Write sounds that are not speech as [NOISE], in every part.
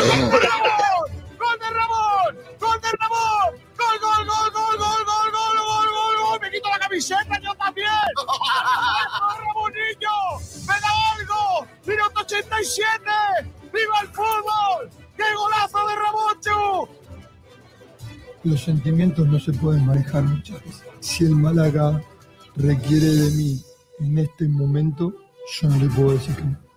¡Gol de Ramón! ¡Gol de Ramón! ¡Gol de Ramón! ¡Gol, gol, gol, gol, gol, gol, gol, gol, gol, gol! ¡Me quito la camiseta, yo también! ¡Ramonillo! ¡Me da algo! ¡Minuto 87! ¡Viva el fútbol! ¡Qué golazo de Ramón, Los sentimientos no se pueden manejar muchas veces. Si el Málaga requiere de mí en este momento, yo no le puedo decir que no.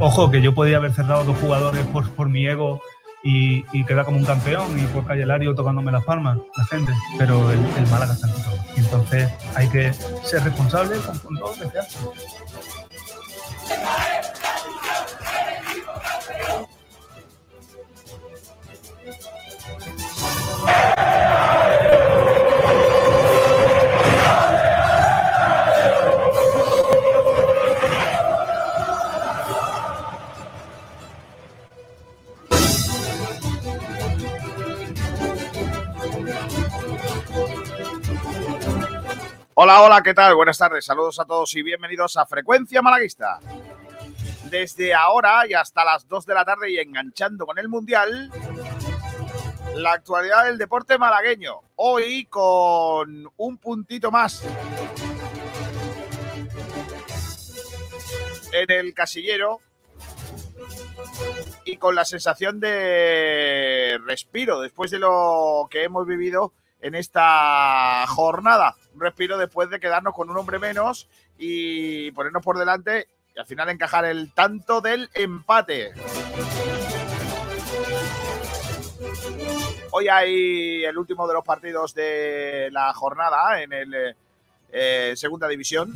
Ojo, que yo podía haber cerrado dos jugadores por, por mi ego y, y quedar como un campeón y por Calle Lario tocándome las palmas, la gente. Pero el, el Málaga está en todo. Entonces hay que ser responsable con, con todo lo que se hace. Hola, hola, ¿qué tal? Buenas tardes, saludos a todos y bienvenidos a Frecuencia Malaguista. Desde ahora y hasta las 2 de la tarde y enganchando con el Mundial, la actualidad del deporte malagueño. Hoy con un puntito más en el casillero y con la sensación de respiro después de lo que hemos vivido en esta jornada. Respiro después de quedarnos con un hombre menos y ponernos por delante y al final encajar el tanto del empate. Hoy hay el último de los partidos de la jornada en el eh, Segunda División.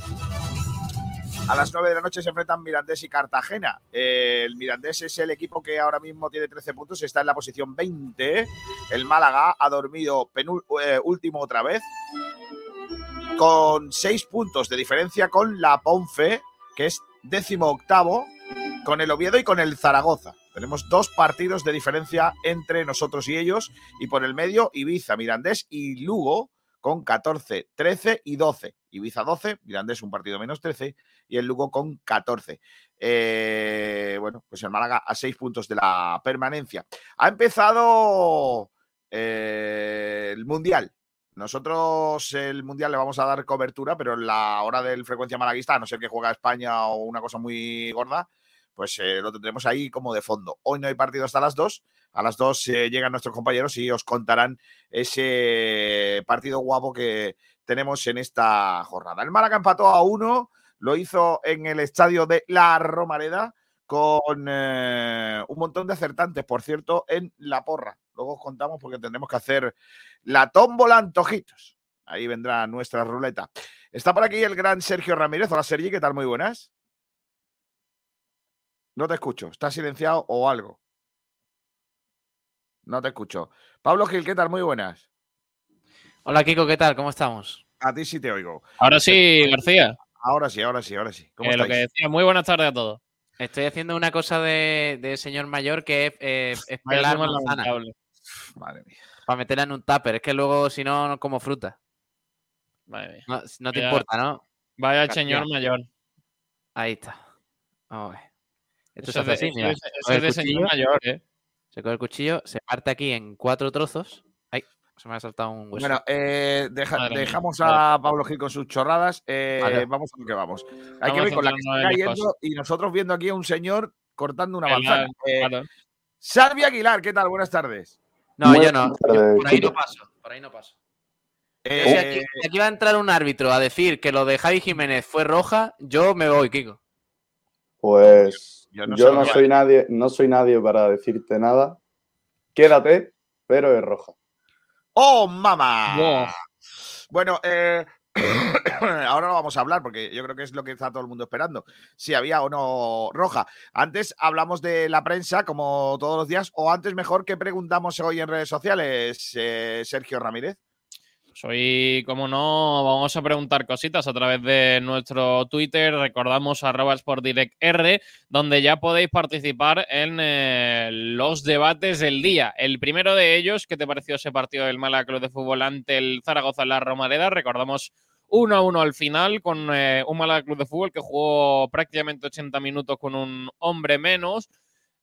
A las 9 de la noche se enfrentan Mirandés y Cartagena. El Mirandés es el equipo que ahora mismo tiene 13 puntos, está en la posición 20. El Málaga ha dormido eh, último otra vez, con 6 puntos de diferencia con la Ponfe, que es décimo octavo, con el Oviedo y con el Zaragoza. Tenemos dos partidos de diferencia entre nosotros y ellos, y por el medio Ibiza, Mirandés y Lugo con 14, 13 y 12. Ibiza 12, Mirandés un partido menos 13 y el Lugo con 14. Eh, bueno, pues el Málaga a 6 puntos de la permanencia. Ha empezado eh, el Mundial. Nosotros el Mundial le vamos a dar cobertura, pero en la hora del frecuencia malaguista, a no ser que juega España o una cosa muy gorda, pues eh, lo tendremos ahí como de fondo. Hoy no hay partido hasta las 2. A las 2 eh, llegan nuestros compañeros y os contarán ese partido guapo que tenemos en esta jornada. El Málaga empató a uno, lo hizo en el estadio de La Romareda con eh, un montón de acertantes, por cierto, en la porra. Luego os contamos porque tendremos que hacer la tómbola antojitos. Ahí vendrá nuestra ruleta. Está por aquí el gran Sergio Ramírez. Hola Sergi, ¿qué tal? Muy buenas. No te escucho. ¿Estás silenciado o algo? No te escucho. Pablo Gil, ¿qué tal? Muy buenas. Hola Kiko, ¿qué tal? ¿Cómo estamos? A ti sí te oigo. Ahora sí, García. Ahora sí, ahora sí, ahora sí. ¿Cómo Eh, lo estáis? que decía, muy buenas tardes a todos. Estoy haciendo una cosa de, de señor mayor que es, eh, es pelar manzana lamentable. Madre mía. para meterla en un tupper. Es que luego, si no, no como fruta. Madre mía. No, no te importa, ¿no? Vaya García. señor mayor. Ahí está. Vamos a ver. Esto Eso se es hace de, así, mira. eso es- eso es de el señor cuchillo, mayor, ¿eh? Se coge el cuchillo, se parte aquí en cuatro trozos. Ay, se me ha saltado un hueso. Bueno, eh, deja- Madre mía. dejamos a Pablo Gil con sus chorradas. eh, Vale. Vamos a lo que vamos. Hay Vamos que ver con la que está cayendo y nosotros viendo aquí a un señor cortando una manzana. Eh, claro. Salvi Aguilar, ¿qué tal? Buenas tardes. No, Muy yo no. Yo por ahí no paso. Por ahí no paso. Eh, Yo si aquí, va a entrar un árbitro a decir que lo de Javi Jiménez fue roja, yo me voy, Kiko. Pues Yo yo no no, lo que- soy nadie, no soy nadie para decirte nada. Quédate, pero es roja. ¡Oh, mamá! Bueno, eh, [COUGHS] ahora no vamos a hablar porque yo creo que es lo que está todo el mundo esperando. Si había o no roja. Antes hablamos de la prensa, como todos los días, o antes mejor que preguntamos hoy en redes sociales, eh, Sergio Ramírez. Soy, como no, vamos a preguntar cositas a través de nuestro Twitter, recordamos arroba sportdirectr, donde ya podéis participar en eh, los debates del día. El primero de ellos, ¿qué te pareció ese partido del Málaga Club de Fútbol ante el Zaragoza en la Romareda? Recordamos 1 a 1 al final con eh, un Málaga Club de Fútbol que jugó prácticamente 80 minutos con un hombre menos.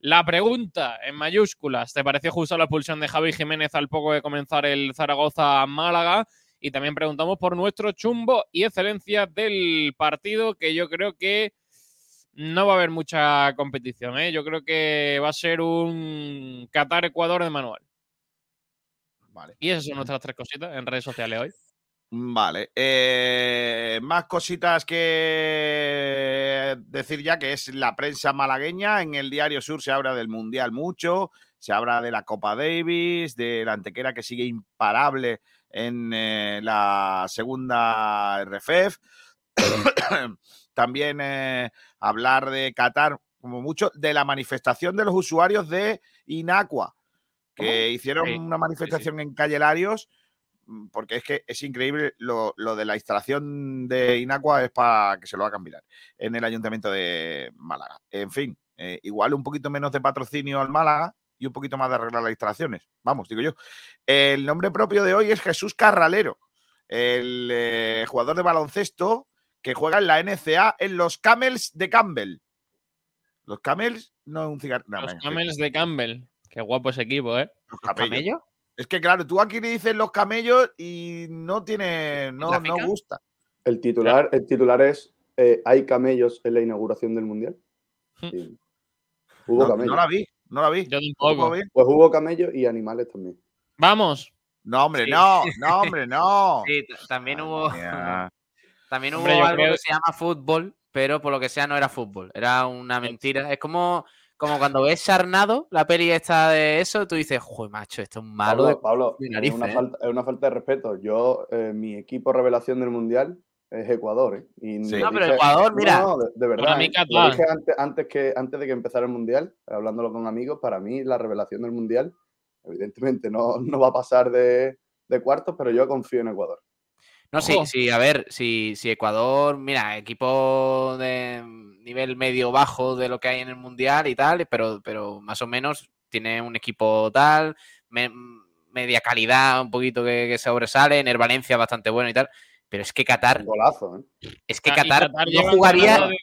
La pregunta en mayúsculas, ¿te pareció justo la expulsión de Javi Jiménez al poco de comenzar el Zaragoza-Málaga? Y también preguntamos por nuestro chumbo y excelencia del partido, que yo creo que no va a haber mucha competición. ¿eh? Yo creo que va a ser un Qatar-Ecuador de manual. Vale. Y esas son nuestras tres cositas en redes sociales hoy. Vale. eh, más cositas que decir ya que es la prensa malagueña. En el Diario Sur se habla del Mundial mucho, se habla de la Copa Davis, de la Antequera que sigue imparable en eh, la segunda RFEF. [COUGHS] También eh, hablar de Qatar, como mucho, de la manifestación de los usuarios de Inacua, que hicieron Sí, una manifestación en Calle Larios mm, porque es que es increíble lo, lo de la instalación de Inacua es para que se lo hagan mirar en el ayuntamiento de Málaga. En fin, eh, igual un poquito menos de patrocinio al Málaga y un poquito más de arreglar las instalaciones. Vamos, digo yo. El nombre propio de hoy es Jesús Carralero, el eh, jugador de baloncesto que juega en la NCA en los Camels de Campbell. Los Camels no es un cigarro. no, Los Camels de Campbell. Qué guapo ese equipo, ¿eh? los camellos. Es que claro, tú aquí le dices los camellos y no tiene, no, no gusta. El titular, el titular es eh, ¿Hay camellos en la inauguración del Mundial? Hmm. Sí. Hubo No, camellos. no la vi, no la vi. Yo ¿Cómo tampoco. vi? Pues hubo camellos y animales también. Vamos. No, hombre, Sí. no, no, hombre, no. [LAUGHS] Sí, también hubo, [LAUGHS] también hubo Hombre, algo creo- que se llama fútbol, pero por lo que sea no era fútbol, era una mentira. Es como, como cuando ves Sarnado, la peli esta de eso, tú dices, joder, macho, esto es un malo de... Pablo, Pablo, de es, una ¿eh? falta, es una falta de respeto. Yo, eh, mi equipo revelación del Mundial es Ecuador. ¿eh? Y Sí. No, pero Ecuador, no, mira. no, de, de verdad. ¿eh? Lo Qatar. dije antes, antes, que, antes de que empezara el Mundial, hablándolo con amigos, para mí la revelación del Mundial, evidentemente no, no va a pasar de, de cuartos, pero yo confío en Ecuador. No, sí, Ojo. sí, a ver, si, si Ecuador, mira, equipo de nivel medio-bajo de lo que hay en el Mundial y tal, pero, pero más o menos tiene un equipo tal, me- media calidad, un poquito que, que sobresale, en el Valencia bastante bueno y tal, pero es que Qatar, Un golazo, ¿eh? es que Qatar, no jugaría, de-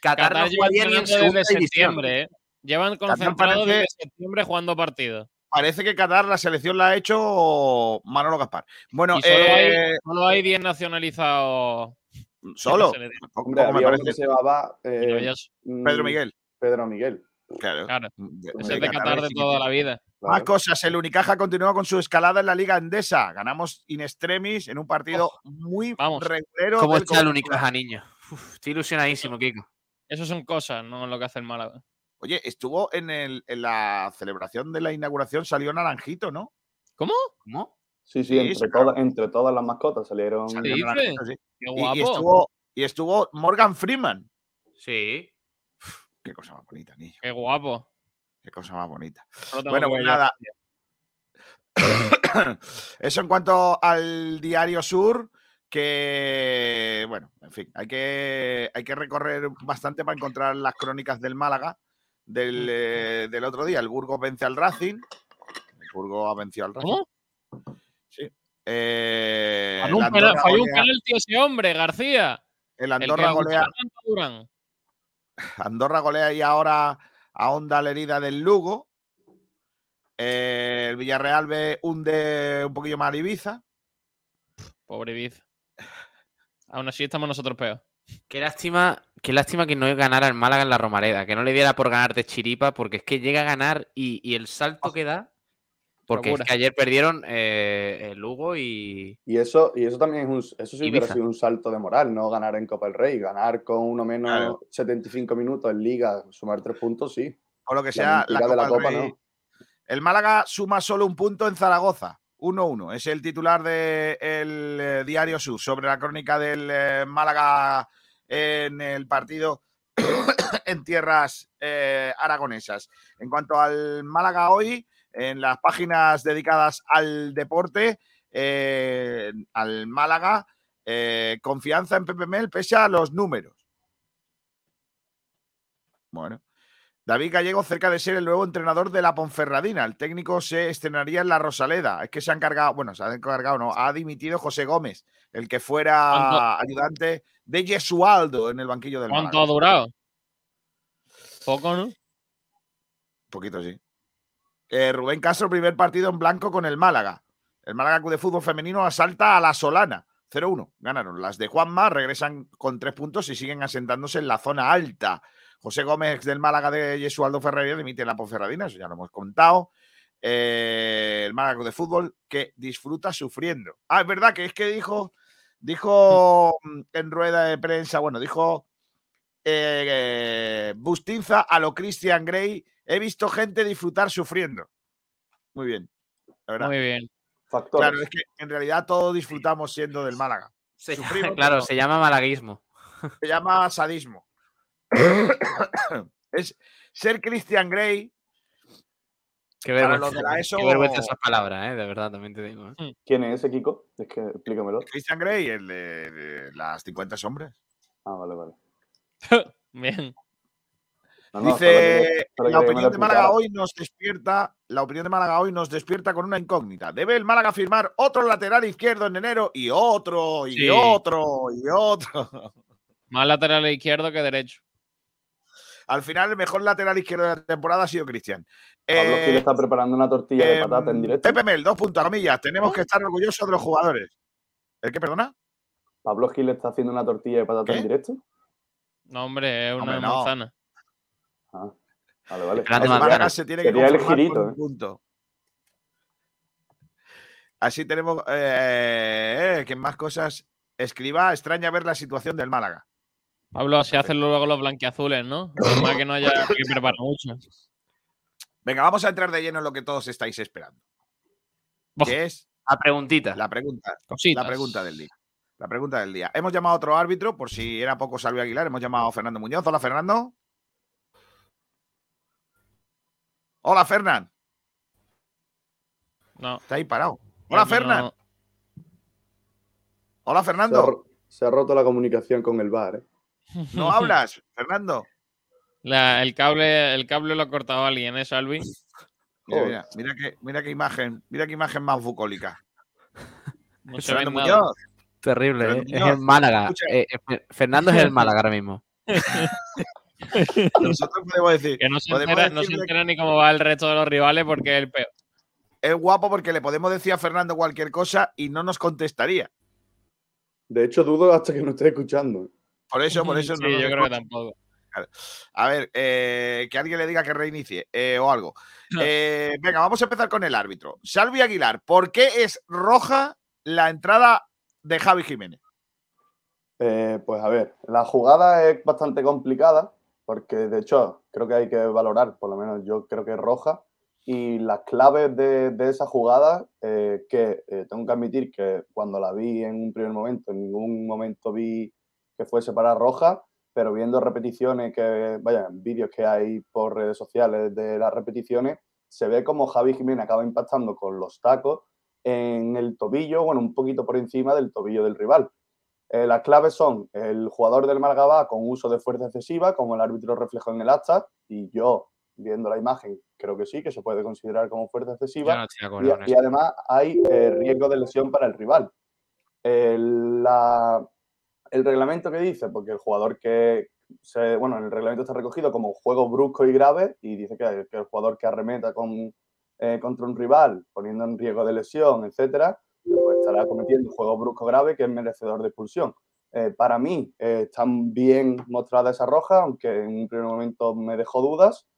Qatar Qatar no lleva jugaría ni en entrenando segunda desde división. septiembre, ¿eh? Llevan concentrados parece- desde septiembre jugando partidos. Parece que Qatar la selección la ha hecho Manolo Gaspar. Bueno, solo, eh, hay, solo hay 10 nacionalizados. solo. Hombre, me uno que parece. se llamaba eh, Maravilloso. Pedro mm, Miguel. Pedro Miguel. Claro. Claro. De- Ese de es de Qatar de toda la vida. Más cosas. El Unicaja continúa con su escalada en la Liga Endesa. Ganamos in extremis en un partido muy vamos. regulero. ¿Cómo está el. Unicaja, niño? Uf, estoy ilusionadísimo, Kiko. Eso son cosas, no lo que hace el Málaga. Oye, estuvo en, el, en la celebración de la inauguración, salió Naranjito, ¿no? ¿Cómo? ¿Cómo? Sí, sí, Sí, entre, todas, entre todas las mascotas salieron. Sí. Qué Y- guapo. Y, estuvo, y estuvo Morgan Freeman. Sí. Qué cosa más bonita, niño. Qué guapo. Qué cosa más bonita. Bueno, pues nada. [COUGHS] Eso en cuanto al Diario Sur, que, bueno, en fin, hay que, hay que recorrer bastante para encontrar las crónicas del Málaga del, eh, del otro día. El Burgos vence al Racing. El Burgos ha vencido al Racing. ¿Cómo? Sí. Eh, Falló un, un penalti ese hombre, García. el [LAUGHS] Andorra golea, a. Andorra golea y ahora ahonda la herida del Lugo. Eh, el Villarreal ve hunde un poquillo más al Ibiza. Pobre Ibiza. Aún así estamos nosotros peor. Qué lástima, qué lástima que no ganara el Málaga en la Romareda, que no le diera por ganar de chiripa, porque es que llega a ganar y, y el salto que da. Porque es que ayer perdieron eh, el Lugo y. Y eso, y eso también es un, eso sí hubiera sido un salto de moral, no ganar en Copa del Rey, ganar con uno menos Claro. 75 minutos en Liga, sumar tres puntos, sí. O lo que La sea, la mentira de la Copa Copa, Rey. no. El Málaga suma solo un punto en Zaragoza. 1-1. Es el titular del Diario Sur sobre la crónica del eh, Málaga en el partido [COUGHS] en tierras eh, aragonesas. En cuanto al Málaga hoy, en las páginas dedicadas al deporte, eh, al Málaga, eh, confianza en Pepe Mel pese a los números. Bueno. David Gallego cerca de ser el nuevo entrenador de la Ponferradina. El técnico se estrenaría en la Rosaleda. Es que se ha encargado, bueno, se ha encargado, no, ha dimitido José Gómez, el que fuera ¿Cuánto- ayudante de Yesualdo en el banquillo del ¿Cuánto Málaga. ha durado? Poco, ¿no? poquito sí. Eh, Rubén Castro, primer partido en blanco con el Málaga. El Málaga de Fútbol Femenino asalta a la Solana. 0-1. Ganaron. Las de Juanma regresan con tres puntos y siguen asentándose en la zona alta. José Gómez del Málaga de Jesualdo Ferreira dimite la Ponferradina, eso ya lo hemos contado. Eh, el Málaga de Fútbol que disfruta sufriendo. Ah, es verdad que es que dijo, dijo mm, en rueda de prensa, bueno, dijo eh, Bustinza a lo Christian Grey, he visto gente disfrutar sufriendo. Muy bien. la verdad. Muy bien. Factores. Claro, es que en realidad todos disfrutamos siendo del Málaga. Se llama- Sufrimos, [LAUGHS] claro, se llama malaguismo. Se llama sadismo. [COUGHS] es ser Christian Grey. Qué Para vergüenza, los de la ESO- qué vergüenza esas palabras, ¿eh? de verdad, también te digo. ¿eh? ¿Quién es ese Kiko? Es que explícamelo. Christian Grey, el de, de las 50 sombras. Ah, vale, vale. [LAUGHS] Bien. No, no, solo Dice, la opinión de Málaga hoy nos despierta, la opinión de Málaga hoy nos despierta con una incógnita. ¿Debe el Málaga firmar otro lateral izquierdo en enero y otro y Sí. otro y otro? Más lateral izquierdo que derecho. Al final el mejor lateral izquierdo de la temporada ha sido Cristian. Pablo Eh, Gil está preparando una tortilla de em, patata en directo. Pepe Mel, dos puntos, comillas. Tenemos que estar orgullosos de los jugadores. ¿El qué, perdona? Pablo Gil está haciendo una tortilla de patata ¿Qué? en directo. No, hombre, es una Hombre, no. manzana. Ah, vale, vale. El manzana. Málaga se tiene que el girito, con un ¿eh? punto. Así tenemos eh, eh, que más cosas. Escriba, extraña ver la situación del Málaga. Pablo, así hacen luego los blanquiazules, ¿no? Más que no haya [LAUGHS] que preparar mucho. Venga, vamos a entrar de lleno en lo que todos estáis esperando. Que es La preguntita. la pregunta. Cositas. La pregunta del día. La pregunta del día. Hemos llamado a otro árbitro, por si era poco Salvi Aguilar, hemos llamado a Fernando Muñoz. Hola, Fernando. Hola, Fernán. No. Está ahí parado. Hola, que Fernán. no. Hola, Se ha, Fernando. se ha roto la comunicación con el bar, ¿eh? No hablas, Fernando. La- el, cable, el cable lo ha cortado alguien, ¿eh, Salvi? [LAUGHS] Mira, mira, mira qué, mira qué imagen, mira qué imagen más bucólica. No se nada. Muñoz. Terrible, Fernando ¿eh? es el Málaga. Eh, eh, Fer- Fernando es el [LAUGHS] Málaga ahora mismo. [LAUGHS] Nosotros podemos decir, Que no se, entera, no se entera ni cómo va el resto de los rivales porque es el peor. es guapo porque le podemos decir a Fernando cualquier cosa y no nos contestaría. De hecho, dudo hasta que no esté escuchando. Por eso, por eso sí, no yo creo que tampoco. A ver, eh, que alguien le diga que reinicie eh, o algo. [LAUGHS] Eh, venga, vamos a empezar con el árbitro. Salvi Aguilar, ¿por qué es roja la entrada de Javi Jiménez? Eh, pues a ver, la jugada es bastante complicada porque de hecho creo que hay que valorar, por lo menos yo creo que es roja. Y las claves de, de esa jugada, eh, que eh, tengo que admitir que cuando la vi en un primer momento, en ningún momento vi que fuese para roja, pero viendo repeticiones que, vaya, vídeos que hay por redes sociales de las repeticiones, se ve como Javi Jiménez acaba impactando con los tacos en el tobillo, bueno, un poquito por encima del tobillo del rival. Eh, las claves son el jugador del Málaga va con uso de fuerza excesiva, como el árbitro reflejó en el acta, y yo, viendo la imagen, creo que sí, que se puede considerar como fuerza excesiva. No Y, además hay eh, riesgo de lesión para el rival. La- el reglamento que dice, porque el jugador que, se, bueno, en el reglamento está recogido como juego brusco y grave y dice que, el jugador que arremeta con, eh, contra un rival poniendo en riesgo de lesión, etcétera, pues estará cometiendo un juego brusco grave que es merecedor de expulsión. Eh, para mí eh, están bien mostrada esa roja, aunque en un primer momento me dejó dudas.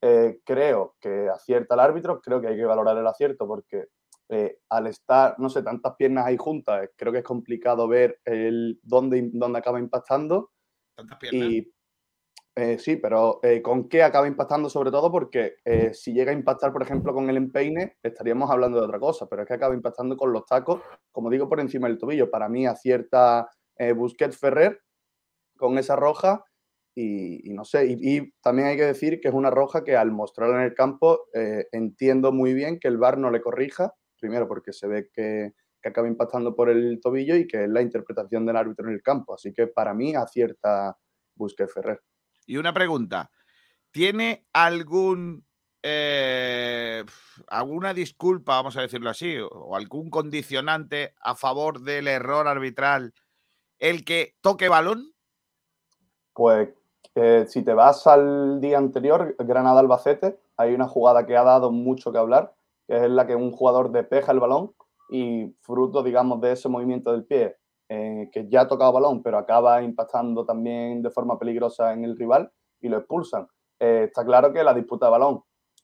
Eh, creo que acierta el árbitro, creo que hay que valorar el acierto porque eh, al estar, no sé, tantas piernas ahí juntas, eh, creo que es complicado ver el, dónde, dónde acaba impactando. Tantas piernas. Y eh, sí, pero eh, ¿con qué acaba impactando sobre todo? Porque si llega a impactar, por ejemplo, con el empeine, estaríamos hablando de otra cosa, pero es que acaba impactando con los tacos, como digo, por encima del tobillo. Para mí acierta Busquets Ferrer con esa roja y, y no sé, y, y también hay que decir que es una roja que al mostrarla en el campo eh, entiendo muy bien que el VAR no le corrija, primero porque se ve que, que acaba impactando por el tobillo y que es la interpretación del árbitro en el campo. Así que para mí acierta Busquets Ferrer. Y una pregunta. ¿Tiene algún eh, alguna disculpa, vamos a decirlo así, o, algún condicionante a favor del error arbitral el que toque balón? Pues Que si te vas al día anterior, Granada-Albacete, hay una jugada que ha dado mucho que hablar, que es la que un jugador despeja el balón y fruto, digamos, de ese movimiento del pie, eh, que ya ha tocado balón, pero acaba impactando también de forma peligrosa en el rival y lo expulsan. Eh, está claro que la disputa de balón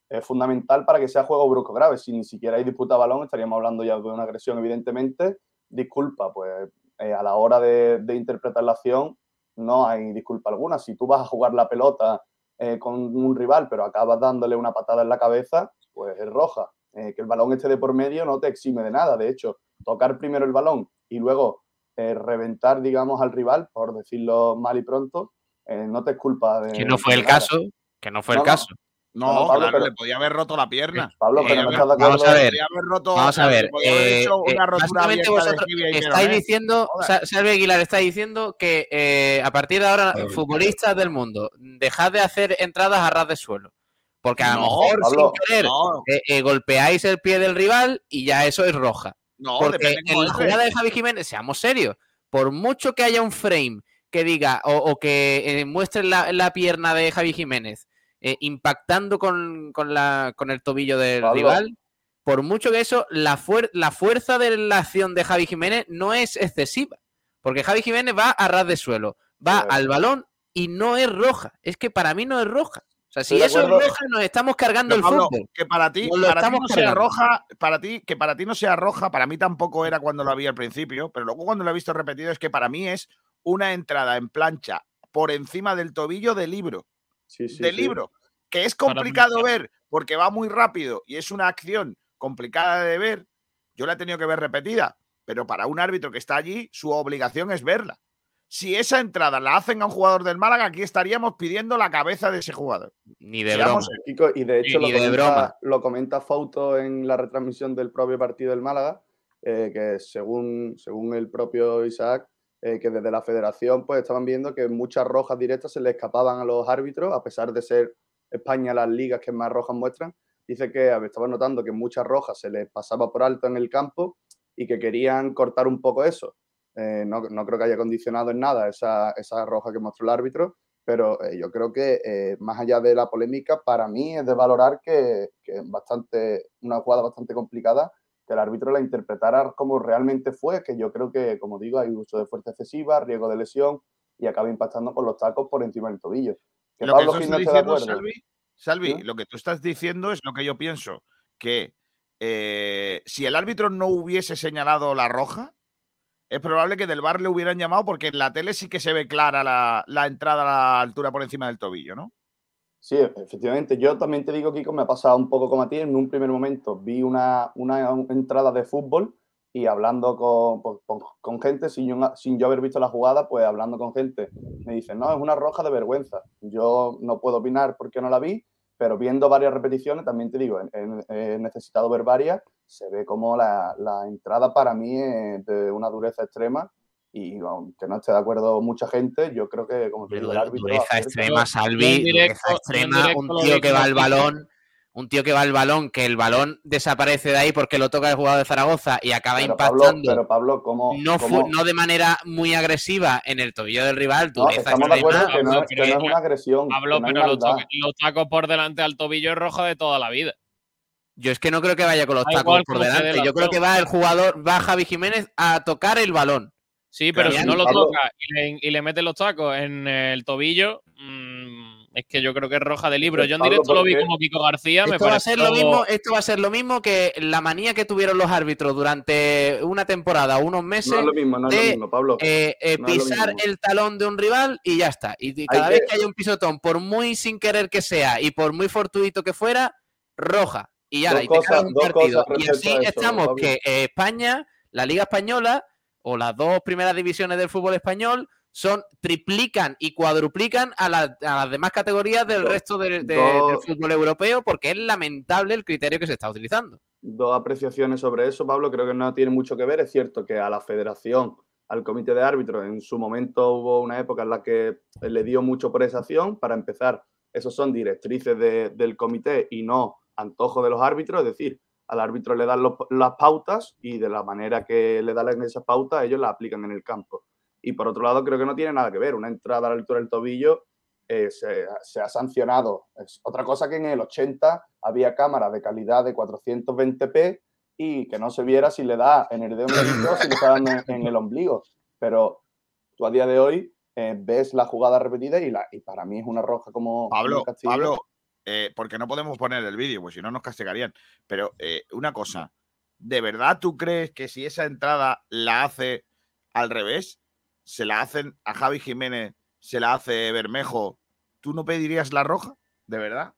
es fundamental para que sea juego brusco grave. Si ni siquiera hay disputa de balón, estaríamos hablando ya de una agresión, evidentemente. Disculpa, pues eh, a la hora de, interpretar la acción no hay disculpa alguna. Si tú vas a jugar la pelota con un rival, pero acabas dándole una patada en la cabeza, pues es roja. Que el balón esté de por medio no te exime de nada. De hecho, tocar primero el balón y luego eh, reventar, digamos, al rival, por decirlo mal y pronto, eh, no te es culpa de. Que no fue el caso, que no fue el caso. No, Pablo, claro, le podía haber roto la pierna. Pablo, pero no estás de acuerdo. Vamos a ver, vamos a ver. Eh, básicamente vosotros estáis diciendo, Salve Aguilar está diciendo que a partir de ahora, futbolistas del mundo, dejad de hacer entradas a ras de suelo. Porque a lo mejor sin querer golpeáis el pie del rival y ya eso es roja. No, Porque en la jugada de Javi Jiménez, seamos serios, por mucho que haya un frame que diga o, que eh, muestre la, pierna de Javi Jiménez eh, impactando con, la, con, el tobillo del rival, por mucho que eso, la, la fuerza de la acción de Javi Jiménez no es excesiva. Porque Javi Jiménez va a ras de suelo, va al balón y no es roja. Es que para mí no es roja sea, si eso es roja, nos estamos cargando el fútbol. Que para ti, para ti no sea roja, para ti, que para ti no sea roja, para mí tampoco era cuando lo vi al principio, pero luego cuando lo he visto repetido es que para mí es una entrada en plancha por encima del tobillo del libro. Sí, sí, del libro. Que es complicado ver porque va muy rápido y es una acción complicada de ver. Yo la he tenido que ver repetida, pero para un árbitro que está allí, su obligación es verla si esa entrada la hacen a un jugador del Málaga, aquí estaríamos pidiendo la cabeza de ese jugador. Ni de broma. y de hecho lo, comenta, lo, comenta, Fauto en la retransmisión del propio partido del Málaga, eh, que según, según el propio Isaac, eh, que desde la federación pues estaban viendo que muchas rojas directas se le escapaban a los árbitros, a pesar de ser España las ligas que más rojas muestran. Dice que estaban notando que muchas rojas se les pasaba por alto en el campo y que querían cortar un poco eso eh, no, creo que haya condicionado en nada esa, roja que mostró el árbitro, pero eh, yo creo que eh, más allá de la polémica, para mí es de valorar que, es bastante, una jugada bastante complicada, que el árbitro la interpretara como realmente fue, que yo creo que, como digo, hay uso de fuerza excesiva, riesgo de lesión y acaba impactando con los tacos por encima del tobillo. lo Pablo que no diciendo, Salvi, lo que tú estás diciendo es lo que yo pienso, que si el árbitro no hubiese señalado la roja, es probable que del bar le hubieran llamado porque en la tele sí que se ve clara la, entrada a la altura por encima del tobillo, ¿no? Sí, efectivamente. Yo también te digo, Kiko, me ha pasado un poco como a ti. En un primer momento vi una, entrada de fútbol y hablando con, con, gente, sin yo, sin yo haber visto la jugada, pues hablando con gente, me dicen, no, es una roja de vergüenza. Yo no puedo opinar porque no la vi, pero viendo varias repeticiones, también te digo, he, necesitado ver varias, se ve como la, entrada para mí es de una dureza extrema y aunque no esté de acuerdo mucha gente, yo creo que como el árbitro... Dureza extrema, Salvi, dureza extrema, un tío que va al balón un tío que va al balón, que el balón desaparece de ahí porque lo toca el jugador de Zaragoza y acaba impactando. pero Pablo, ¿cómo, no, no de manera muy agresiva en el tobillo del rival. No, estamos de acuerdo que no, es una agresión. Pablo, pero los, tacos por delante al tobillo es rojo de toda la vida. Yo es que no creo que vaya con los tacos por delante. Yo creo que va el jugador, va Javi Jiménez a tocar el balón. Sí, pero si no lo toca y le, mete los tacos en el tobillo, mm, es que yo creo que es roja de libro. Yo en directo lo vi como Kiko García. Esto, va a ser lo mismo, esto va a ser lo mismo que la manía que tuvieron los árbitros durante una temporada, unos meses. No es lo mismo, no es lo mismo, Pablo. Eh, eh, pisar el talón de un rival y ya está. Y cada vez que... haya un pisotón, por muy sin querer que sea y por muy fortuito que fuera, roja. Y ya, y te un partido. Y así estamos que eh, España, la Liga Española o las dos primeras divisiones del fútbol español son triplican y cuadruplican a, las demás categorías del resto del fútbol europeo porque es lamentable el criterio que se está utilizando. Dos apreciaciones sobre eso, Pablo, creo que no tiene mucho que ver. Es cierto que a la federación, al comité de árbitros, en su momento hubo una época en la que le dio mucho por esa acción. Para empezar, esos son directrices del comité y no antojo de los árbitros, es decir, al árbitro le dan las pautas y de la manera que le dan esas pautas ellos las aplican en el campo. Y por otro lado, creo que no tiene nada que ver. Una entrada a la altura del tobillo eh, se, se ha sancionado. Es otra cosa que en el 80 había cámaras de calidad de 420p y que no se viera si le da en el dedo meñique o si le está dando en, en el ombligo. Pero tú a día de hoy eh, ves la jugada repetida y, la, y para mí es una roja como Pablo. Pablo, eh, porque no podemos poner el vídeo, pues si no nos castigarían. Pero eh, una cosa, ¿de verdad tú crees que si esa entrada la hace al revés, se la hacen a Javi Jiménez, se la hace Bermejo, ¿tú no pedirías la roja? ¿De verdad?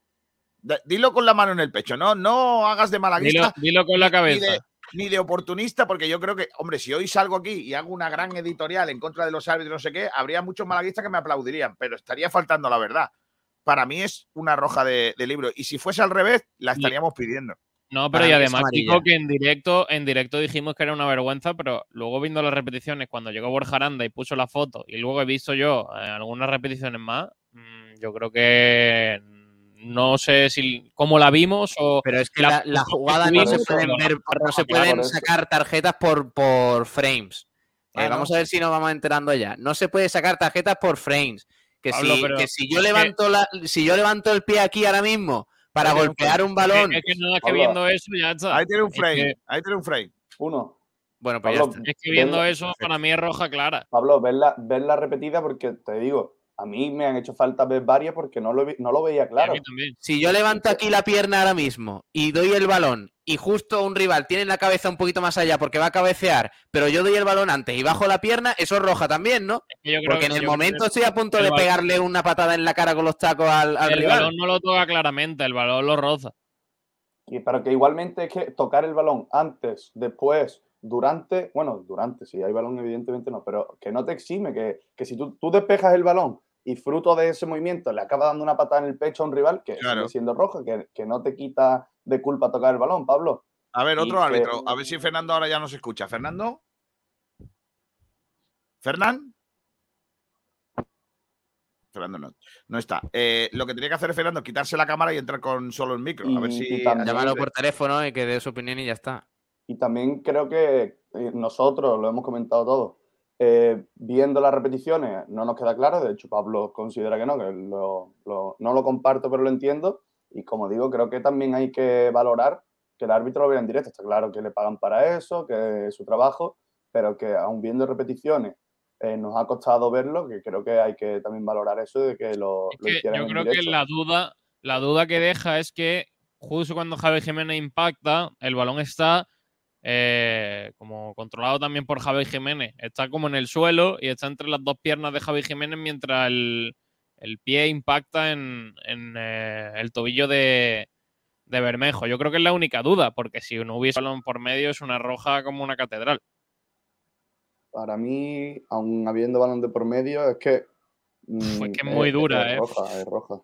Dilo con la mano en el pecho, no, no hagas de malaguista dilo con la ni cabeza. de, ni de oportunista, porque yo creo que, hombre, si hoy salgo aquí y hago una gran editorial en contra de los árbitros, no sé qué, habría muchos malaguistas que me aplaudirían, pero estaría faltando la verdad. Para mí es una roja de, de libro. Y si fuese al revés, la Y- estaríamos pidiendo. No, Para pero y además. Kiko, que en directo, en directo dijimos que era una vergüenza, pero luego viendo las repeticiones, cuando llegó Borja Aranda y puso la foto, y luego he visto yo eh, algunas repeticiones más, mm, yo creo que no sé si cómo la vimos o Pero es que La- la, la jugada no se pueden ver, no se pueden sacar tarjetas por, por frames. Eh, Ah, vamos no. a ver si nos vamos enterando ya. No se puede sacar tarjetas por frames. Que, Pablo, si, pero que si yo es que- levanto la, si yo levanto el pie aquí ahora mismo para golpear un es balón. que, es que nada que Pablo. viendo eso ya está. Ahí tiene un Es frame, que- ahí tiene un frame. Uno, Bueno, pues ya Pablo, está. Es que viendo eso, para mí es roja clara. Pablo, verla, verla repetida porque te digo, a mí me han hecho falta ver varias porque no lo, no lo veía claro. mí también. Si yo levanto aquí la pierna ahora mismo y doy el balón y justo un rival tiene la cabeza un poquito más allá porque va a cabecear, pero yo doy el balón antes y bajo la pierna, eso es roja también, ¿no? Yo creo Porque en el momento estoy a punto de balón- pegarle una patada en la cara con los tacos al, al el rival. balón no lo toca claramente, el balón lo roza. Y pero que igualmente es que tocar el balón antes, después, durante, bueno, durante, si hay balón, evidentemente no, pero que no te exime, que, que si tú, tú despejas el balón y fruto de ese movimiento le acaba dando una patada en el pecho a un rival, que Claro. sigue siendo roja, que, que no te quita de culpa tocar el balón, Pablo. A ver, Y otro que- árbitro. A ver si Fernando ahora ya nos escucha. ¿Fernando? ¿Fernán? Fernando no, no está. Eh, lo que tenía que hacer Fernando es quitarse la cámara y entrar con solo el micro. A ver Y- si. y también- Llámalo por teléfono y que dé su opinión y ya está. Y también creo que eh, nosotros, lo hemos comentado todos, eh, viendo las repeticiones no nos queda claro, de hecho Pablo considera que no, que lo- lo- no lo comparto pero lo entiendo, y como digo, creo que también hay que valorar que el árbitro lo vea en directo, está claro que le pagan para eso, que es su trabajo, pero que aún viendo repeticiones eh, nos ha costado verlo, que creo que hay que también valorar eso de que lo, Es lo que hicieran yo en creo que la duda, la duda que deja es que justo cuando Javi Jiménez impacta, el balón está eh, como controlado también por Javi Jiménez. Está como en el suelo y está entre las dos piernas de Javi Jiménez mientras el, el pie impacta en, en, eh, el tobillo de, de Bermejo. Yo creo que es la única duda, porque si no hubiese balón por medio es una roja como una catedral. Para mí, aún habiendo balón de por medio, es que... es mm, que es muy dura, es ¿eh? roja, es roja.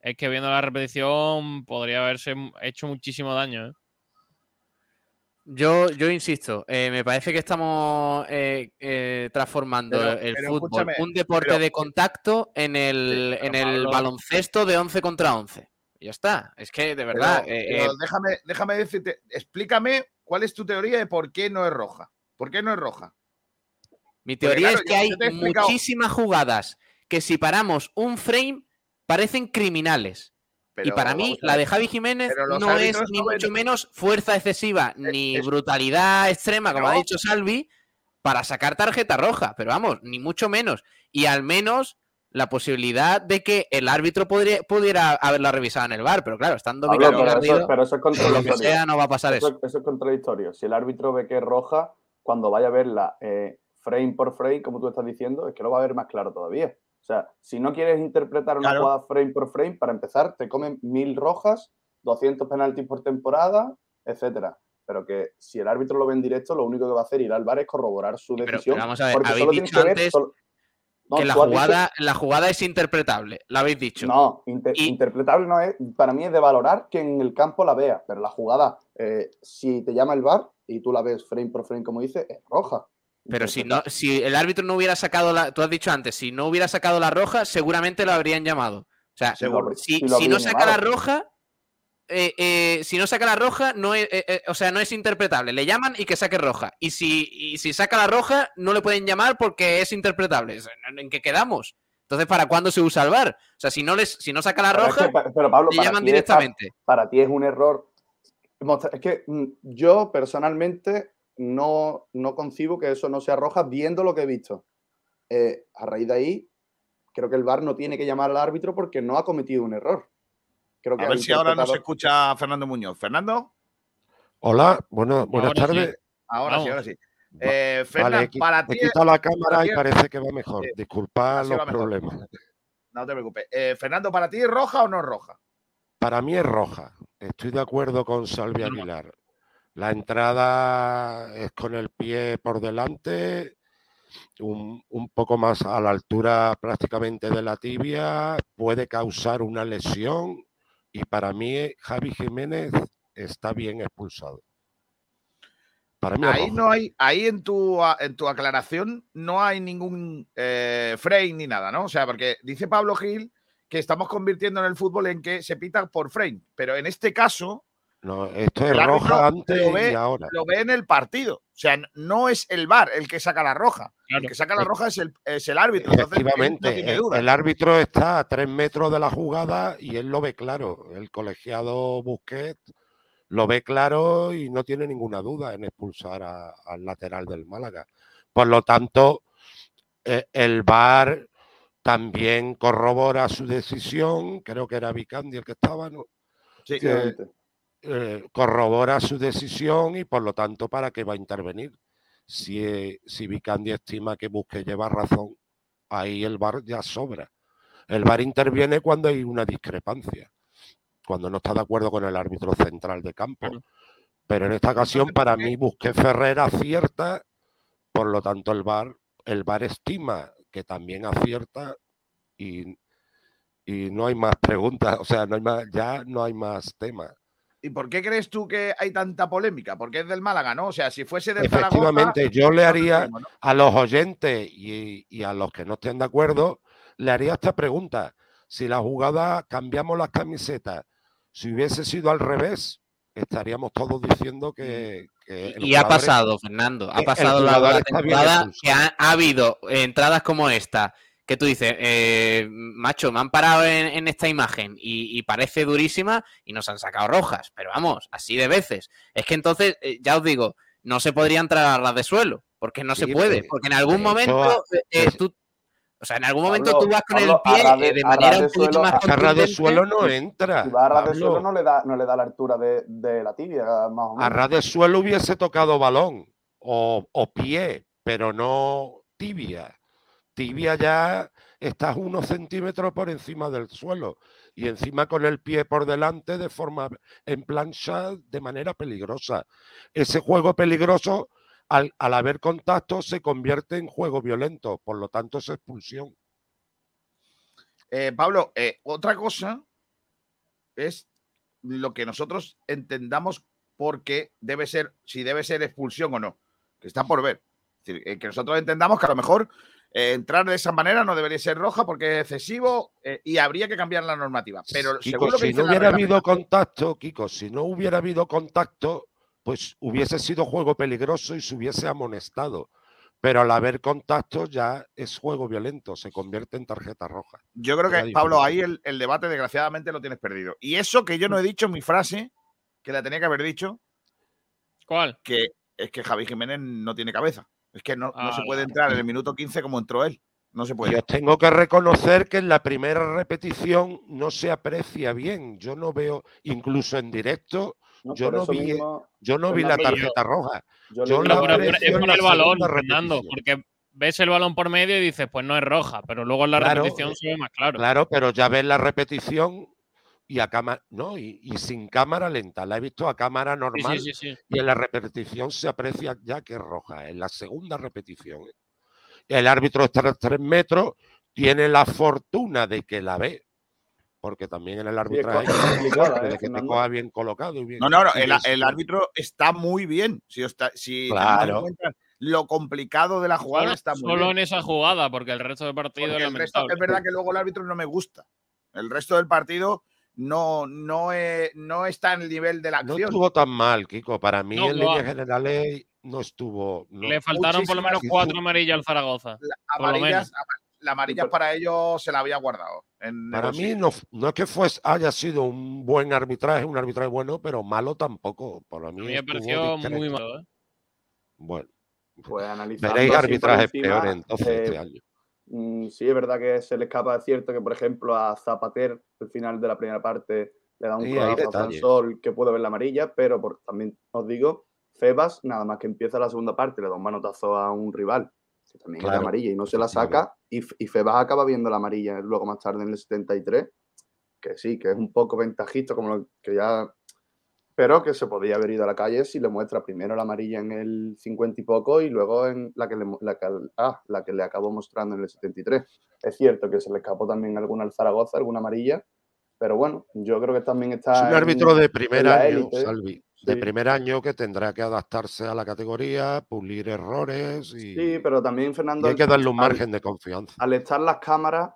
Es que viendo la repetición podría haberse hecho muchísimo daño. ¿eh? Yo, yo insisto, eh, me parece que estamos eh, eh, transformando Pero- el pero fútbol, un deporte pero- de contacto, en el, en el baloncesto de 11 contra 11. Ya está. Es que, de verdad, déjame, déjame decirte, explícame cuál es tu teoría de por qué no es roja. ¿Por qué no es roja? mi teoría claro, es que yo- hay yo muchísimas jugadas que si paramos un frame parecen criminales. Y para mí, la de Javi Jiménez no es ni no ven- mucho menos fuerza excesiva, ni es- brutalidad extrema, como ha dicho Salvi, para sacar tarjeta roja. Pero vamos, ni mucho menos. Y al menos la posibilidad de que el árbitro podría, pudiera haberla revisado en el bar. Pero claro, estando Pablo, pero, eso, pero eso es por lo que contradictorio. sea, no va a pasar eso, eso. eso es contradictorio. Si el árbitro ve que es roja, cuando vaya a verla eh, frame por frame, como tú estás diciendo, es que lo va a ver más claro todavía. O sea, si no quieres interpretar una Claro. jugada frame por frame, para empezar, te comen mil rojas, 200 penaltis por temporada, etcétera. Pero que si el árbitro lo ve en directo, lo único que va a hacer ir al bar es corroborar su decisión. pero vamos a ver, porque habéis solo dicho que ver. antes solo- No, que la dicho- jugada, la jugada es interpretable, lo habéis dicho. No, inter- Y- interpretable no es. Para mí es de valorar que en el campo la vea, pero la jugada, eh, si te llama el bar y tú la ves frame por frame, como dice, es roja. Pero si no, si el árbitro no hubiera sacado la, tú has dicho antes, si no hubiera sacado la roja, seguramente lo habrían llamado. O sea, Seguro. si, si no saca la roja, eh, eh, si no saca la roja, no es, eh, o sea, no es interpretable. Le llaman y que saque roja. Y si, y si saca la roja, no le pueden llamar porque es interpretable. ¿En qué quedamos? Entonces, ¿para cuándo se usa el VAR? O sea, si no les, si no saca la Pero es roja, que, pero Pablo, le llaman es, directamente. para ti es un error. Es que mm, yo personalmente no, no concibo que eso no sea roja viendo lo que he visto. Eh, a raíz de ahí, creo que el VAR no tiene que llamar al árbitro porque no ha cometido un error. Creo que A ver si ahora nos escucha Fernando Muñoz. Fernando, Hola, bueno, buenas Ahora sí. tardes. ahora sí, ahora sí. Eh, Fernan, Vale, he qui- para he ti. quitado la cámara y parece que va mejor. Sí, Disculpad así los mejor. problemas. No te preocupes. Eh, Fernando, ¿para ti es roja o no es roja? Para mí es roja. Estoy de acuerdo con Salvi. Aguilar. La entrada es con el pie por delante, un, un poco más a la altura prácticamente de la tibia, puede causar una lesión y para mí Javi Jiménez está bien expulsado. Para mí Ahí no hay, ahí en tu, en tu aclaración no hay ningún eh, frame ni nada, ¿no? O sea, porque dice Pablo Gil que estamos convirtiendo en el fútbol en que se pita por frame, pero en este caso No, esto es roja antes lo ve- y ahora. lo ve en el partido. O sea, no es el VAR el que saca la roja. Claro. El que saca la roja es el, es el árbitro. Efectivamente, no tiene el, duda. el árbitro está a tres metros de la jugada y él lo ve claro. El colegiado Busquets lo ve claro y no tiene ninguna duda en expulsar a- al lateral del Málaga. Por lo tanto, eh, el VAR también corrobora su decisión. Creo que era Vicandi el que estaba, ¿no? Sí. que-. Eh, corrobora su decisión y por lo tanto para qué va a intervenir. Si, eh, si Vicandi estima que Busque lleva razón, ahí el VAR ya sobra. El VAR interviene cuando hay una discrepancia, cuando no está de acuerdo con el árbitro central de campo. Claro. Pero en esta ocasión, para mí, Busque Ferrer acierta, por lo tanto el VAR, el VAR estima que también acierta y, y no hay más preguntas, o sea, no hay más, ya no hay más tema. ¿Y por qué crees tú que hay tanta polémica? Porque es del Málaga, ¿no? O sea, si fuese del Zaragoza, Efectivamente, yo le haría a los oyentes y, y a los que no estén de acuerdo, le haría esta pregunta. Si la jugada cambiamos las camisetas, si hubiese sido al revés, estaríamos todos diciendo que... que el Y ha pasado, Fernando. Ha pasado la, la temporada que ha, ha habido entradas como esta, que tú dices, eh, macho, me han parado en, en esta imagen y, y parece durísima y nos han sacado rojas. Pero vamos, así de veces. Es que entonces, eh, ya os digo, no se podría entrar a ras de suelo, porque no se puede. pero- Porque en algún momento eh, es- tú. O sea, en algún momento Pablo, tú vas con Pablo, el pie de- de manera de un poquito suelo- más de suelo no entra. Si va a de suelo no le da, no le da la altura de, de la tibia, más o menos. De suelo hubiese tocado balón o, o pie, pero no tibia. Tibia ya estás unos centímetros por encima del suelo y encima con el pie por delante de forma en plancha de manera peligrosa. Ese juego peligroso, al, al haber contacto, se convierte en juego violento, por lo tanto es expulsión. Eh, Pablo, eh, otra cosa es lo que nosotros entendamos porque debe ser, si debe ser expulsión o no, que está por ver. Es decir, eh, que nosotros entendamos que a lo mejor eh, entrar de esa manera no debería ser roja porque es excesivo eh, y habría que cambiar la normativa. Pero Kiko, según lo que si no hubiera habido contacto, Kiko, si no hubiera habido contacto, pues hubiese sido juego peligroso y se hubiese amonestado. Pero al haber contacto ya es juego violento, se convierte en tarjeta roja. Yo creo que, Pablo, ahí el, el debate desgraciadamente lo tienes perdido. Y eso que yo no he dicho en mi frase, que la tenía que haber dicho, ¿Cuál? que es que Javi Jiménez no tiene cabeza. Es que no, no se Ah, puede entrar en el minuto 15 como entró él. No se puede. os tengo que reconocer que en la primera repetición no se aprecia bien. Yo no veo, incluso en directo, ¿no? yo no vi- mismo, yo no vi la tarjeta roja. yo yo la es por el balón, Fernando, porque ves el balón por medio y dices, pues no es roja, pero luego en la Claro, repetición se ve más claro. Claro, pero ya ves la repetición y a cámara, no, y, y sin cámara lenta. La he visto a cámara normal sí, sí, sí. y en la repetición se aprecia ya que es roja, en la segunda repetición. ¿eh? El árbitro está a tres metros, tiene la fortuna de que la ve, porque también en el arbitraje [LAUGHS] ¿eh, de que te Fernando? coja bien colocado y bien. No, no, no. El, árbitro está muy bien. Si, está, si Claro. cuenta lo complicado de la jugada, Solo, está muy solo bien. en esa jugada, porque el resto del partido Porque es el resto, lamentable. es verdad que luego el árbitro no me gusta. El resto del partido no, no, eh, no está en el nivel de la No acción. estuvo tan mal, Kiko. Para mí, No, en no. líneas generales, no estuvo. no. Le faltaron por lo menos cuatro amarillas al Zaragoza. La- por lo amarillas, ama- la amarilla para ellos se la había guardado. en Para mí no, no es que fuese, haya sido un buen arbitraje, un arbitraje bueno, pero malo tampoco. Para mí, A mí me pareció discreto. muy malo. ¿eh? Bueno, Pues analizando veréis arbitrajes peores entonces eh, este año. Mm, sí, es verdad que se le escapa de cierto que, por ejemplo, a Zapater, al final de la primera parte, le da un codazo a detalles. Sansol que puede ver la amarilla, pero por- también os digo, Febas, nada más que empieza la segunda parte, le da un manotazo a un rival, que también es amarilla, y no se la saca, y, y Febas acaba viendo la amarilla luego más tarde en el 73, que sí, que es un poco ventajista, como lo que ya... Pero que se podía haber ido a la calle si le muestra primero la amarilla en el 50 y poco y luego en la que le, la que, ah, la que le acabó mostrando en el 73. Es cierto que se le escapó también alguna al Zaragoza, alguna amarilla, pero bueno, yo creo que también está. Es un en- árbitro de primer año, élite, Salvi. De primer año que tendrá que adaptarse a la categoría, pulir errores y, Sí, pero también Fernando. y hay que darle un al- margen de confianza. al estar las cámaras,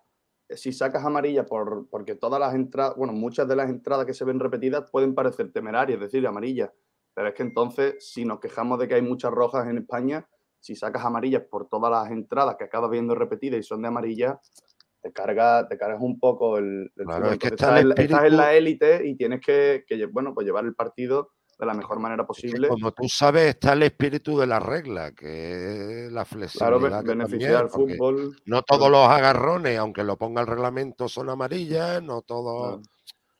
si sacas amarilla, por, porque todas las entradas, bueno, muchas de las entradas que se ven repetidas pueden parecer temerarias, es decir, amarillas. Pero es que entonces, si nos quejamos de que hay muchas rojas en España, si sacas amarillas por todas las entradas que acabas viendo repetidas y son de amarilla, te cargas te cargas un poco el, el Claro, es que está estás, el en, estás en espíritu- la élite y tienes que, que bueno, pues llevar el partido de la mejor manera posible. como tú sabes, está el espíritu de la regla, que es la Claro, flexibilidad. que beneficiar al fútbol. No todos los agarrones, aunque lo ponga el reglamento, son amarillas, no todos. Claro.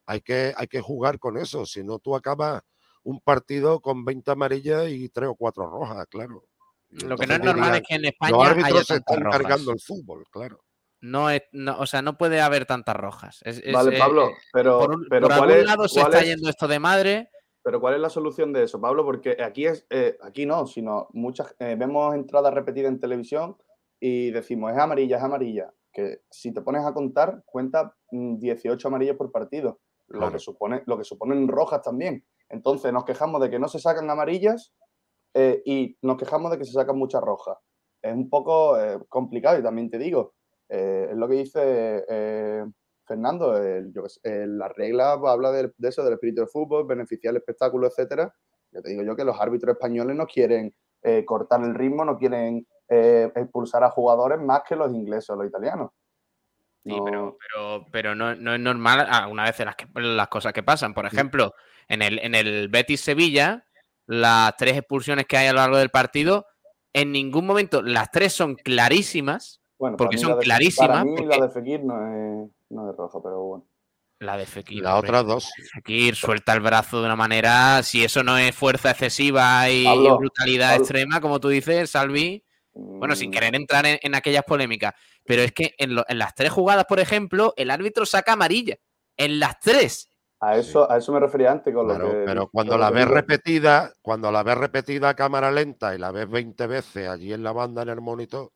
Hay, que, hay que jugar con eso, si no tú acabas un partido con 20 amarillas y 3 o 4 rojas, claro. Lo que no es normal dirían, es que en España Los haya árbitros se están rojas. cargando el fútbol, claro. No es, no, o sea, no puede haber tantas rojas. Es- es, Vale, eh, Pablo, eh, pero, por, un- pero por ¿cuál algún es, lado se está es- yendo esto de madre. Pero ¿cuál es la solución de eso, Pablo? Porque aquí es, eh, aquí no, sino muchas eh, vemos entradas repetidas en televisión y decimos es amarilla, es amarilla. Que si te pones a contar, cuenta mm, 18 amarillas por partido, lo que supone, lo que suponen rojas también. Entonces nos quejamos de que no se sacan amarillas eh, y nos quejamos de que se sacan muchas rojas. Es un poco eh, complicado y también te digo, es lo que dice Fernando, el- yo la regla habla del- de, eso, del espíritu del fútbol, beneficiar el espectáculo, etcétera. Yo te digo yo que los árbitros españoles no quieren eh, cortar el ritmo, no quieren eh, expulsar a jugadores más que los ingleses o los italianos. Sí, No- pero, pero, pero no, no es normal algunas veces las, que- las cosas que pasan. Por ejemplo, en el, en el Betis Sevilla, las tres expulsiones que hay a lo largo del partido, en ningún momento las tres son clarísimas. bueno, porque son la de- clarísimas, Para mí porque- la de Fekir no es, no es roja, pero bueno. La de Fekir. Hombre. otras dos. Fekir suelta el brazo de una manera, si eso no es fuerza excesiva y, Pablo, brutalidad Pablo. extrema, como tú dices, Salvi, bueno, sin Mm, querer entrar en, en aquellas polémicas, pero es que en, lo- en las tres jugadas, por ejemplo, el árbitro saca amarilla. En las tres. A eso, a eso me refería antes con Claro, lo que. pero cuando lo la que ves digo. repetida, cuando la ves repetida a cámara lenta y la ves 20 veces allí en la banda en el monitor,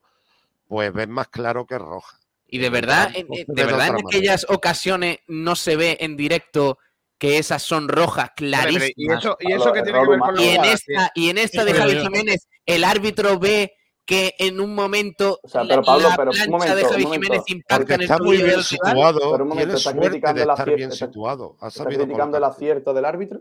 pues ves más claro que roja. Y de verdad, en- se de ve de verdad en aquellas ocasiones no se ve en directo que esas son rojas clarísimas. ¿Y eso, y eso que tiene que ver con Y en esta, y en esta de Javi. Jiménez, el árbitro ve que en un momento O sea, la- pero Pablo, la pero un plancha momento, de un Javi momento, Jiménez impacta en el está muy bien situado. Pero un momento, está criticando el estar acier- bien está- situado. ¿Está criticando el acierto del árbitro?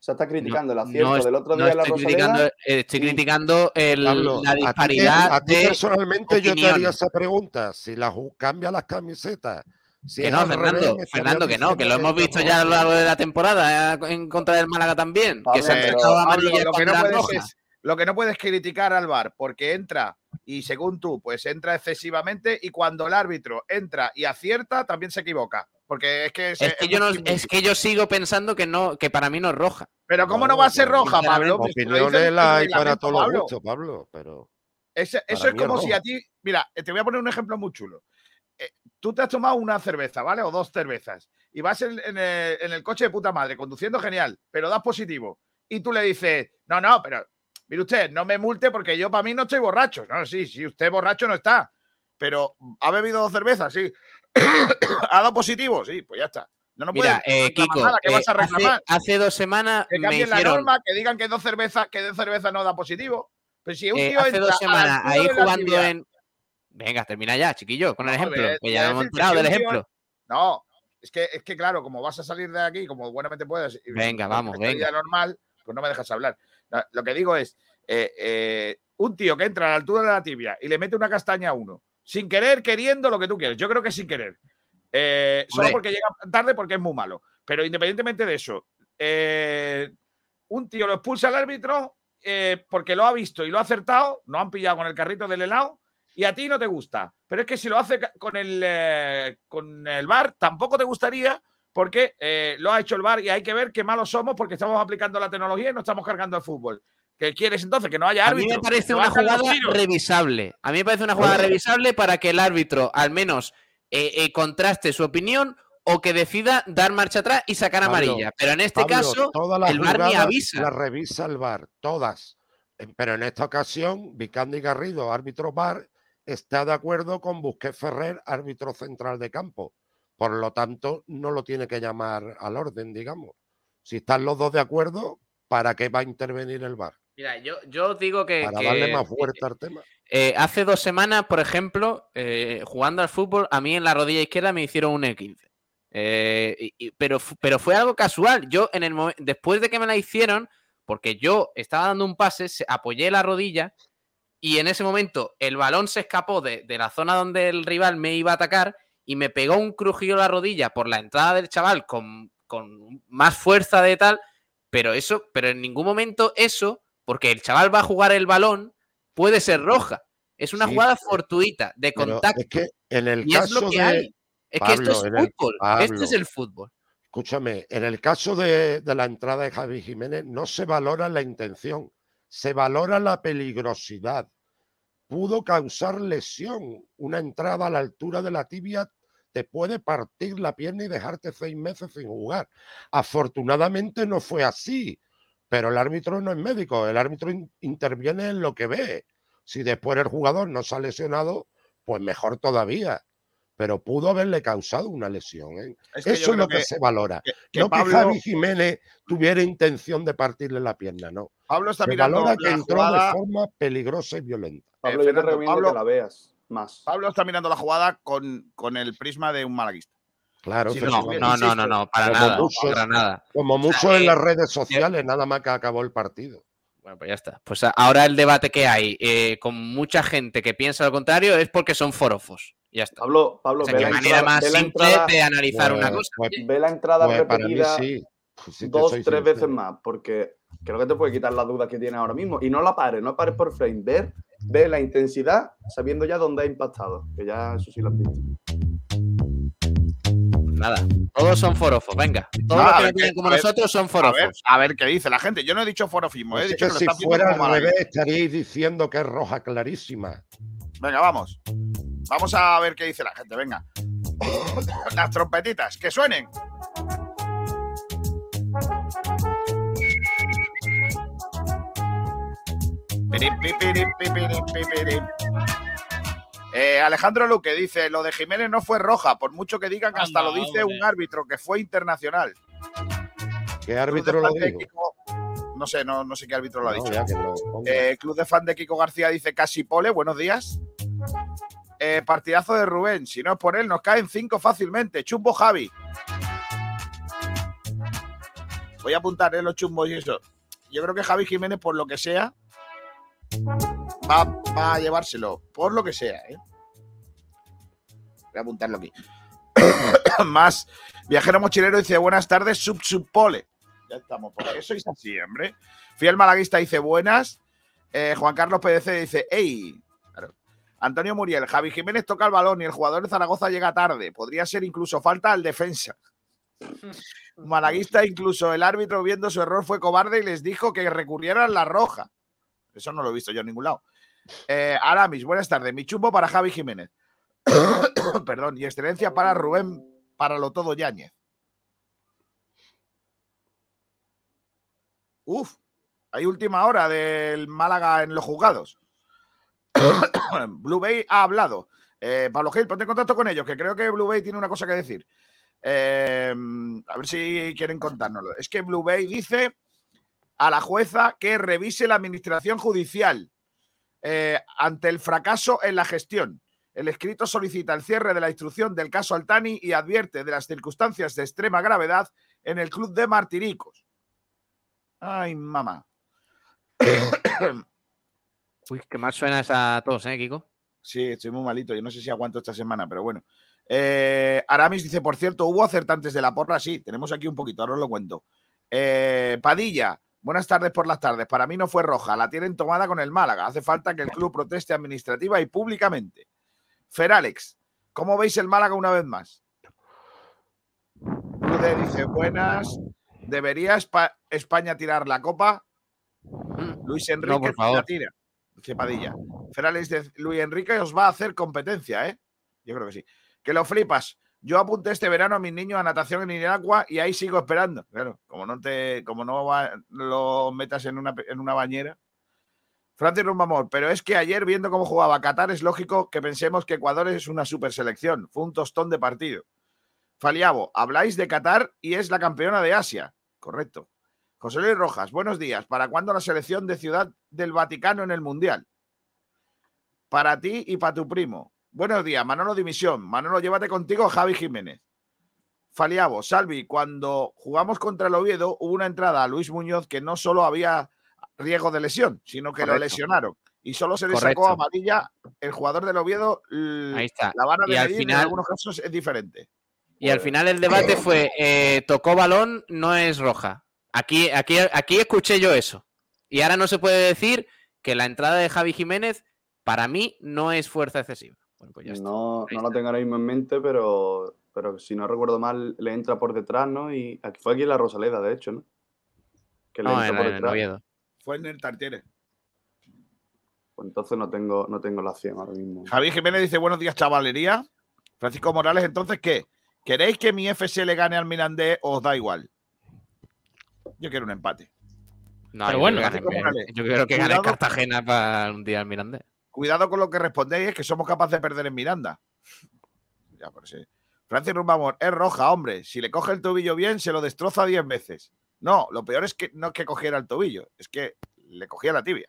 O sea, está criticando el acierto No del otro no día la estoy Rosaleda. criticando, eh, estoy y- criticando el- Pablo, la a ti te- disparidad a ti de personalmente yo te haría esa pregunta. Si la ju- cambia las camisetas. Si Que no, revés, Fernando, Fernando, que no, que lo hemos visto ya a lo largo de la temporada eh, en contra del Málaga también, que se han Pablo, sacado pero- amarillas Pablo, lo que no puedes es- lo que no puedes criticar al VAR porque entra y según tú, pues entra excesivamente y cuando el árbitro entra y acierta, también se equivoca. Porque es que, se- Es que, yo no, es que yo sigo pensando que no, que para mí no es roja. Pero ¿cómo no No, va a ser roja, Pablo? Opiniones las hay para todos los gustos, Pablo, pero Ese- eso es es como si a ti. Mira, te voy a poner un ejemplo muy chulo. Eh, tú te has tomado una cerveza, ¿vale? O dos cervezas. Y vas en, en el, en el coche de puta madre, conduciendo genial, pero das positivo. Y tú le dices, no, no, pero mire usted, no me multe porque yo para mí no estoy borracho. No, sí, sí, usted borracho no está. Pero ha bebido dos cervezas, sí. [COUGHS] ¿Ha dado positivo? Sí, pues ya está. No, no Mira, puedes eh, Kiko, nada. ¿Qué eh, vas a hace, reclamar? hace dos semanas Que me cambien la hicieron, norma, que digan que dos cervezas, que dos cervezas no da positivo. Pero si un eh, tío hace dos a la semanas ahí la jugando en... Venga, termina ya, chiquillo, con el No, ejemplo, que ya a me hemos si del tío- ejemplo. No, es que, es que claro, como vas a salir de aquí como buenamente puedes. Venga, vamos, venga. normal, pues no me dejas hablar. Lo que digo es, eh, eh, un tío que entra a la altura de la tibia y le mete una castaña a uno, sin querer, queriendo, lo que tú quieres. Yo creo que sin querer. Eh, solo porque llega tarde porque es muy malo. Pero independientemente de eso, eh, un tío lo expulsa al árbitro eh, porque lo ha visto y lo ha acertado, no han pillado con el carrito del helado y a ti no te gusta. Pero es que si lo hace con el, eh, con el bar, tampoco te gustaría porque lo ha hecho el bar y hay que ver qué malos somos porque estamos aplicando la tecnología y no estamos cargando el fútbol. ¿Qué quieres entonces? Que no haya A mí árbitro. me parece una jugada revisable. A mí me parece una jugada revisable para que el árbitro al menos eh, eh, contraste su opinión o que decida dar marcha atrás y sacar Pablo, amarilla. Pero en este Pablo, caso, todas las el VAR ni avisa. Las revisa el VAR, todas. Eh, Pero en esta ocasión, Vicandi Garrido, árbitro VAR, está de acuerdo con Busquets Ferrer, árbitro central de campo. Por lo tanto, no lo tiene que llamar al orden, digamos. Si están los dos de acuerdo, ¿para qué va a intervenir el VAR? Mira, yo, yo digo que, Para que, darle más fuerza al tema. eh, hace dos semanas, por ejemplo, eh, jugando al fútbol, a mí en la rodilla izquierda me hicieron un E15. Eh, y- y- pero, pero fue algo casual. Yo, en el después de que me la hicieron, porque yo estaba dando un pase, se- apoyé la rodilla y en ese momento el balón se escapó de, de la zona donde el rival me iba a atacar y me pegó un crujido la rodilla por la entrada del chaval con, con más fuerza de tal, pero eso, pero en ningún momento eso, porque el chaval va a jugar el balón, puede ser roja. Es una Sí, jugada fortuita, de contacto. es que en el y es caso lo que de. hay. Es que esto es en el- fútbol. Esto es el fútbol. Escúchame, en el caso de, de la entrada de Javi Jiménez no se valora la intención, se valora la peligrosidad. Pudo causar lesión. Una entrada a la altura de la tibia te puede partir la pierna y dejarte seis meses sin jugar. Afortunadamente no fue así, pero el árbitro no es médico, el árbitro in- interviene en lo que ve. Si después el jugador no se ha lesionado, pues mejor todavía. Pero pudo haberle causado una lesión. ¿eh? Es que yo Eso es lo que, que- se valora. que- que no Pablo- que Javi Jiménez tuviera intención de partirle la pierna, no. Pablo está Se mirando valora que la entró jugada. de forma peligrosa y violenta. Pablo, yo te Fernando, recomiendo Pablo- que la veas más. Pablo está mirando la jugada con, con el prisma de un malaguista. Claro, Sí, no, No, no, no, no, para Como nada. Para nada. como mucho en las redes sociales, nada más que acabó el partido. Bueno, pues ya está. Pues ahora el debate que hay eh, con mucha gente que piensa lo contrario es porque son forofos. Ya está. Pablo, Pablo O sea, ve, qué la manera entrada, más ve la simple entrada- de analizar una Pues- cosa. pues- ve la entrada pues para mí repetida sí. pues si dos, tres veces más, porque creo que te puede quitar las dudas que tienes ahora mismo. Y no la pares, no pares por frame. Ver, ve la intensidad sabiendo ya dónde ha impactado. Que ya eso sí lo has visto. Nada. Todos son forofos. Venga. Todos Ah, los que ver, no tienen como ver, nosotros son A ver, forofos. a ver qué dice la gente. Yo no he dicho forofismo, Pues he dicho que que lo si están viendo fuera como al revés, estaríais diciendo que es roja clarísima. Venga, vamos. Vamos a ver qué dice la gente, venga. [COUGHS] Las trompetitas, que suenen. Pirim, pi, pirim, pi, pirim, pi, pirim. Eh, Alejandro Luque dice, lo de Jiménez no fue roja, por mucho que digan que hasta Anda, lo dice hombre. un árbitro que fue internacional. ¿Qué árbitro lo dijo? Kiko- No sé, no, no sé qué árbitro lo ha No, dicho. ya que lo ponga. Eh, Club de fan de Kiko García dice casi pole, buenos días. Eh, partidazo de Rubén, si no es por él, nos caen cinco fácilmente. Chumbo Javi. Voy a apuntar eh, los chumbos y eso. Yo creo que Javi Jiménez, por lo que sea, va, va a llevárselo. Por lo que sea, ¿eh? Voy a apuntarlo aquí. [COUGHS] Más. Viajero mochilero dice buenas tardes, sub sub pole. Ya estamos, porque eso es así, hombre. Fiel Malaguista dice buenas. Eh, Juan Carlos PDC dice, ¡Ey! Claro. Antonio Muriel, Javi Jiménez toca el balón y el jugador de Zaragoza llega tarde. Podría ser incluso falta al defensa. [LAUGHS] Malaguista, incluso el árbitro viendo su error fue cobarde y les dijo que recurrieran la roja. Eso no lo he visto yo en ningún lado. Eh, Aramis, buenas tardes. Mi chumbo para Javi Jiménez. [COUGHS] Perdón, y excelencia para Rubén, para lo todo Yáñez. Uf, hay última hora del Málaga en los juzgados. [COUGHS] Blue Bay ha hablado. Eh, Pablo Gil, ponte en contacto con ellos, que creo que Blue Bay tiene una cosa que decir. Eh, a ver si quieren contárnoslo. Es que Blue Bay dice a la jueza que revise la administración judicial eh, ante el fracaso en la gestión. El escrito solicita el cierre de la instrucción del caso Altani y advierte de las circunstancias de extrema gravedad en el club de Martiricos. Ay, mamá. [COUGHS] Uy, qué mal suena esa tos, ¿eh, Kiko? Sí, estoy muy malito. Yo no sé si aguanto esta semana, pero bueno. Eh, Aramis dice, por cierto, ¿hubo acertantes de la porra? Sí, tenemos aquí un poquito, ahora os lo cuento. Eh, Padilla, buenas tardes por las tardes. Para mí no fue roja, la tienen tomada con el Málaga. Hace falta que el club proteste administrativa y públicamente. Fer Alex, ¿cómo veis el Málaga una vez más? Rude dice, buenas. ¿Debería Espa- España tirar la copa? Luis Enrique la tira. Dice Padilla. Fer Alex dice, Luis Enrique os va a hacer competencia, ¿eh? Yo creo que sí. Que lo flipas. Yo apunté este verano a mis niños a natación en Inagua y ahí sigo esperando. Claro, como no te, como no va- lo metas en una, en una bañera. Francis Rumbamor, pero es que ayer viendo cómo jugaba Qatar es lógico que pensemos que Ecuador es una super selección. Fue un tostón de partido. Faliabo, habláis de Qatar y es la campeona de Asia. Correcto. José Luis Rojas, buenos días. ¿Para cuándo la selección de Ciudad del Vaticano en el Mundial? Para ti y para tu primo. Buenos días, Manolo Dimisión. Manolo, llévate contigo Javi Jiménez. Faliabo, Salvi, cuando jugamos contra el Oviedo hubo una entrada a Luis Muñoz que no solo había riesgo de lesión, sino que lo lesionaron. Y solo se le sacó Correcto. amarilla el jugador del Oviedo. Ahí está. La vara Y de al medir en final- algunos casos es diferente. Y al final el debate fue, eh, tocó balón, no es roja. Aquí, aquí, aquí escuché yo eso. Y ahora no se puede decir que la entrada de Javi Jiménez, para mí, no es fuerza excesiva. Bueno, pues ya está. No, no lo tengo ahora mismo en mente, pero, pero si no recuerdo mal, le entra por detrás, ¿no? Y aquí fue aquí en la Rosaleda, de hecho, ¿no? Que le No, entra en, por en detrás. Fue en el Tartiere. Pues entonces no tengo, no tengo la acción ahora mismo. Javier Jiménez dice: Buenos días, chavalería. Francisco Morales, entonces, ¿qué? ¿Queréis que mi FC le gane al Mirandés o os da igual? Yo quiero un empate. No, Pero yo bueno, creo que Francisco gane- Morales, yo creo que gane cuidado- Cartagena para un día al Mirandés. Cuidado con lo que respondéis, que somos capaces de perder en Miranda. Ya, por sí. Francis Rumbamor, es roja, hombre. Si le coge el tobillo bien, se lo destroza 10 veces. No, lo peor es que no es que cogiera el tobillo, es que le cogía la tibia.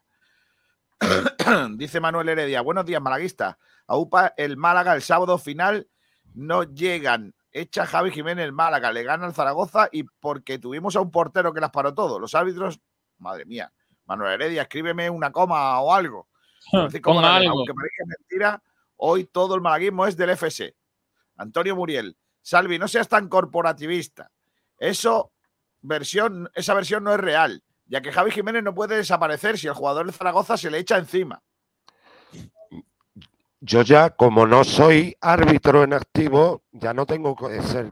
[COUGHS] Dice Manuel Heredia, buenos días, malaguista. A UPA el Málaga el sábado final no llegan. Echa Javi Jiménez el Málaga, le gana el Zaragoza y porque tuvimos a un portero que las paró todo. Los árbitros, madre mía. Manuel Heredia, escríbeme una coma o algo. Francisco Morales. Aunque parezca mentira, hoy todo el malaguismo es del FC. Antonio Muriel, Salvi, no seas tan corporativista. Eso, versión, esa versión no es real, ya que Javi Jiménez no puede desaparecer si el jugador de Zaragoza se le echa encima. Yo ya, como no soy árbitro en activo, ya no tengo que ser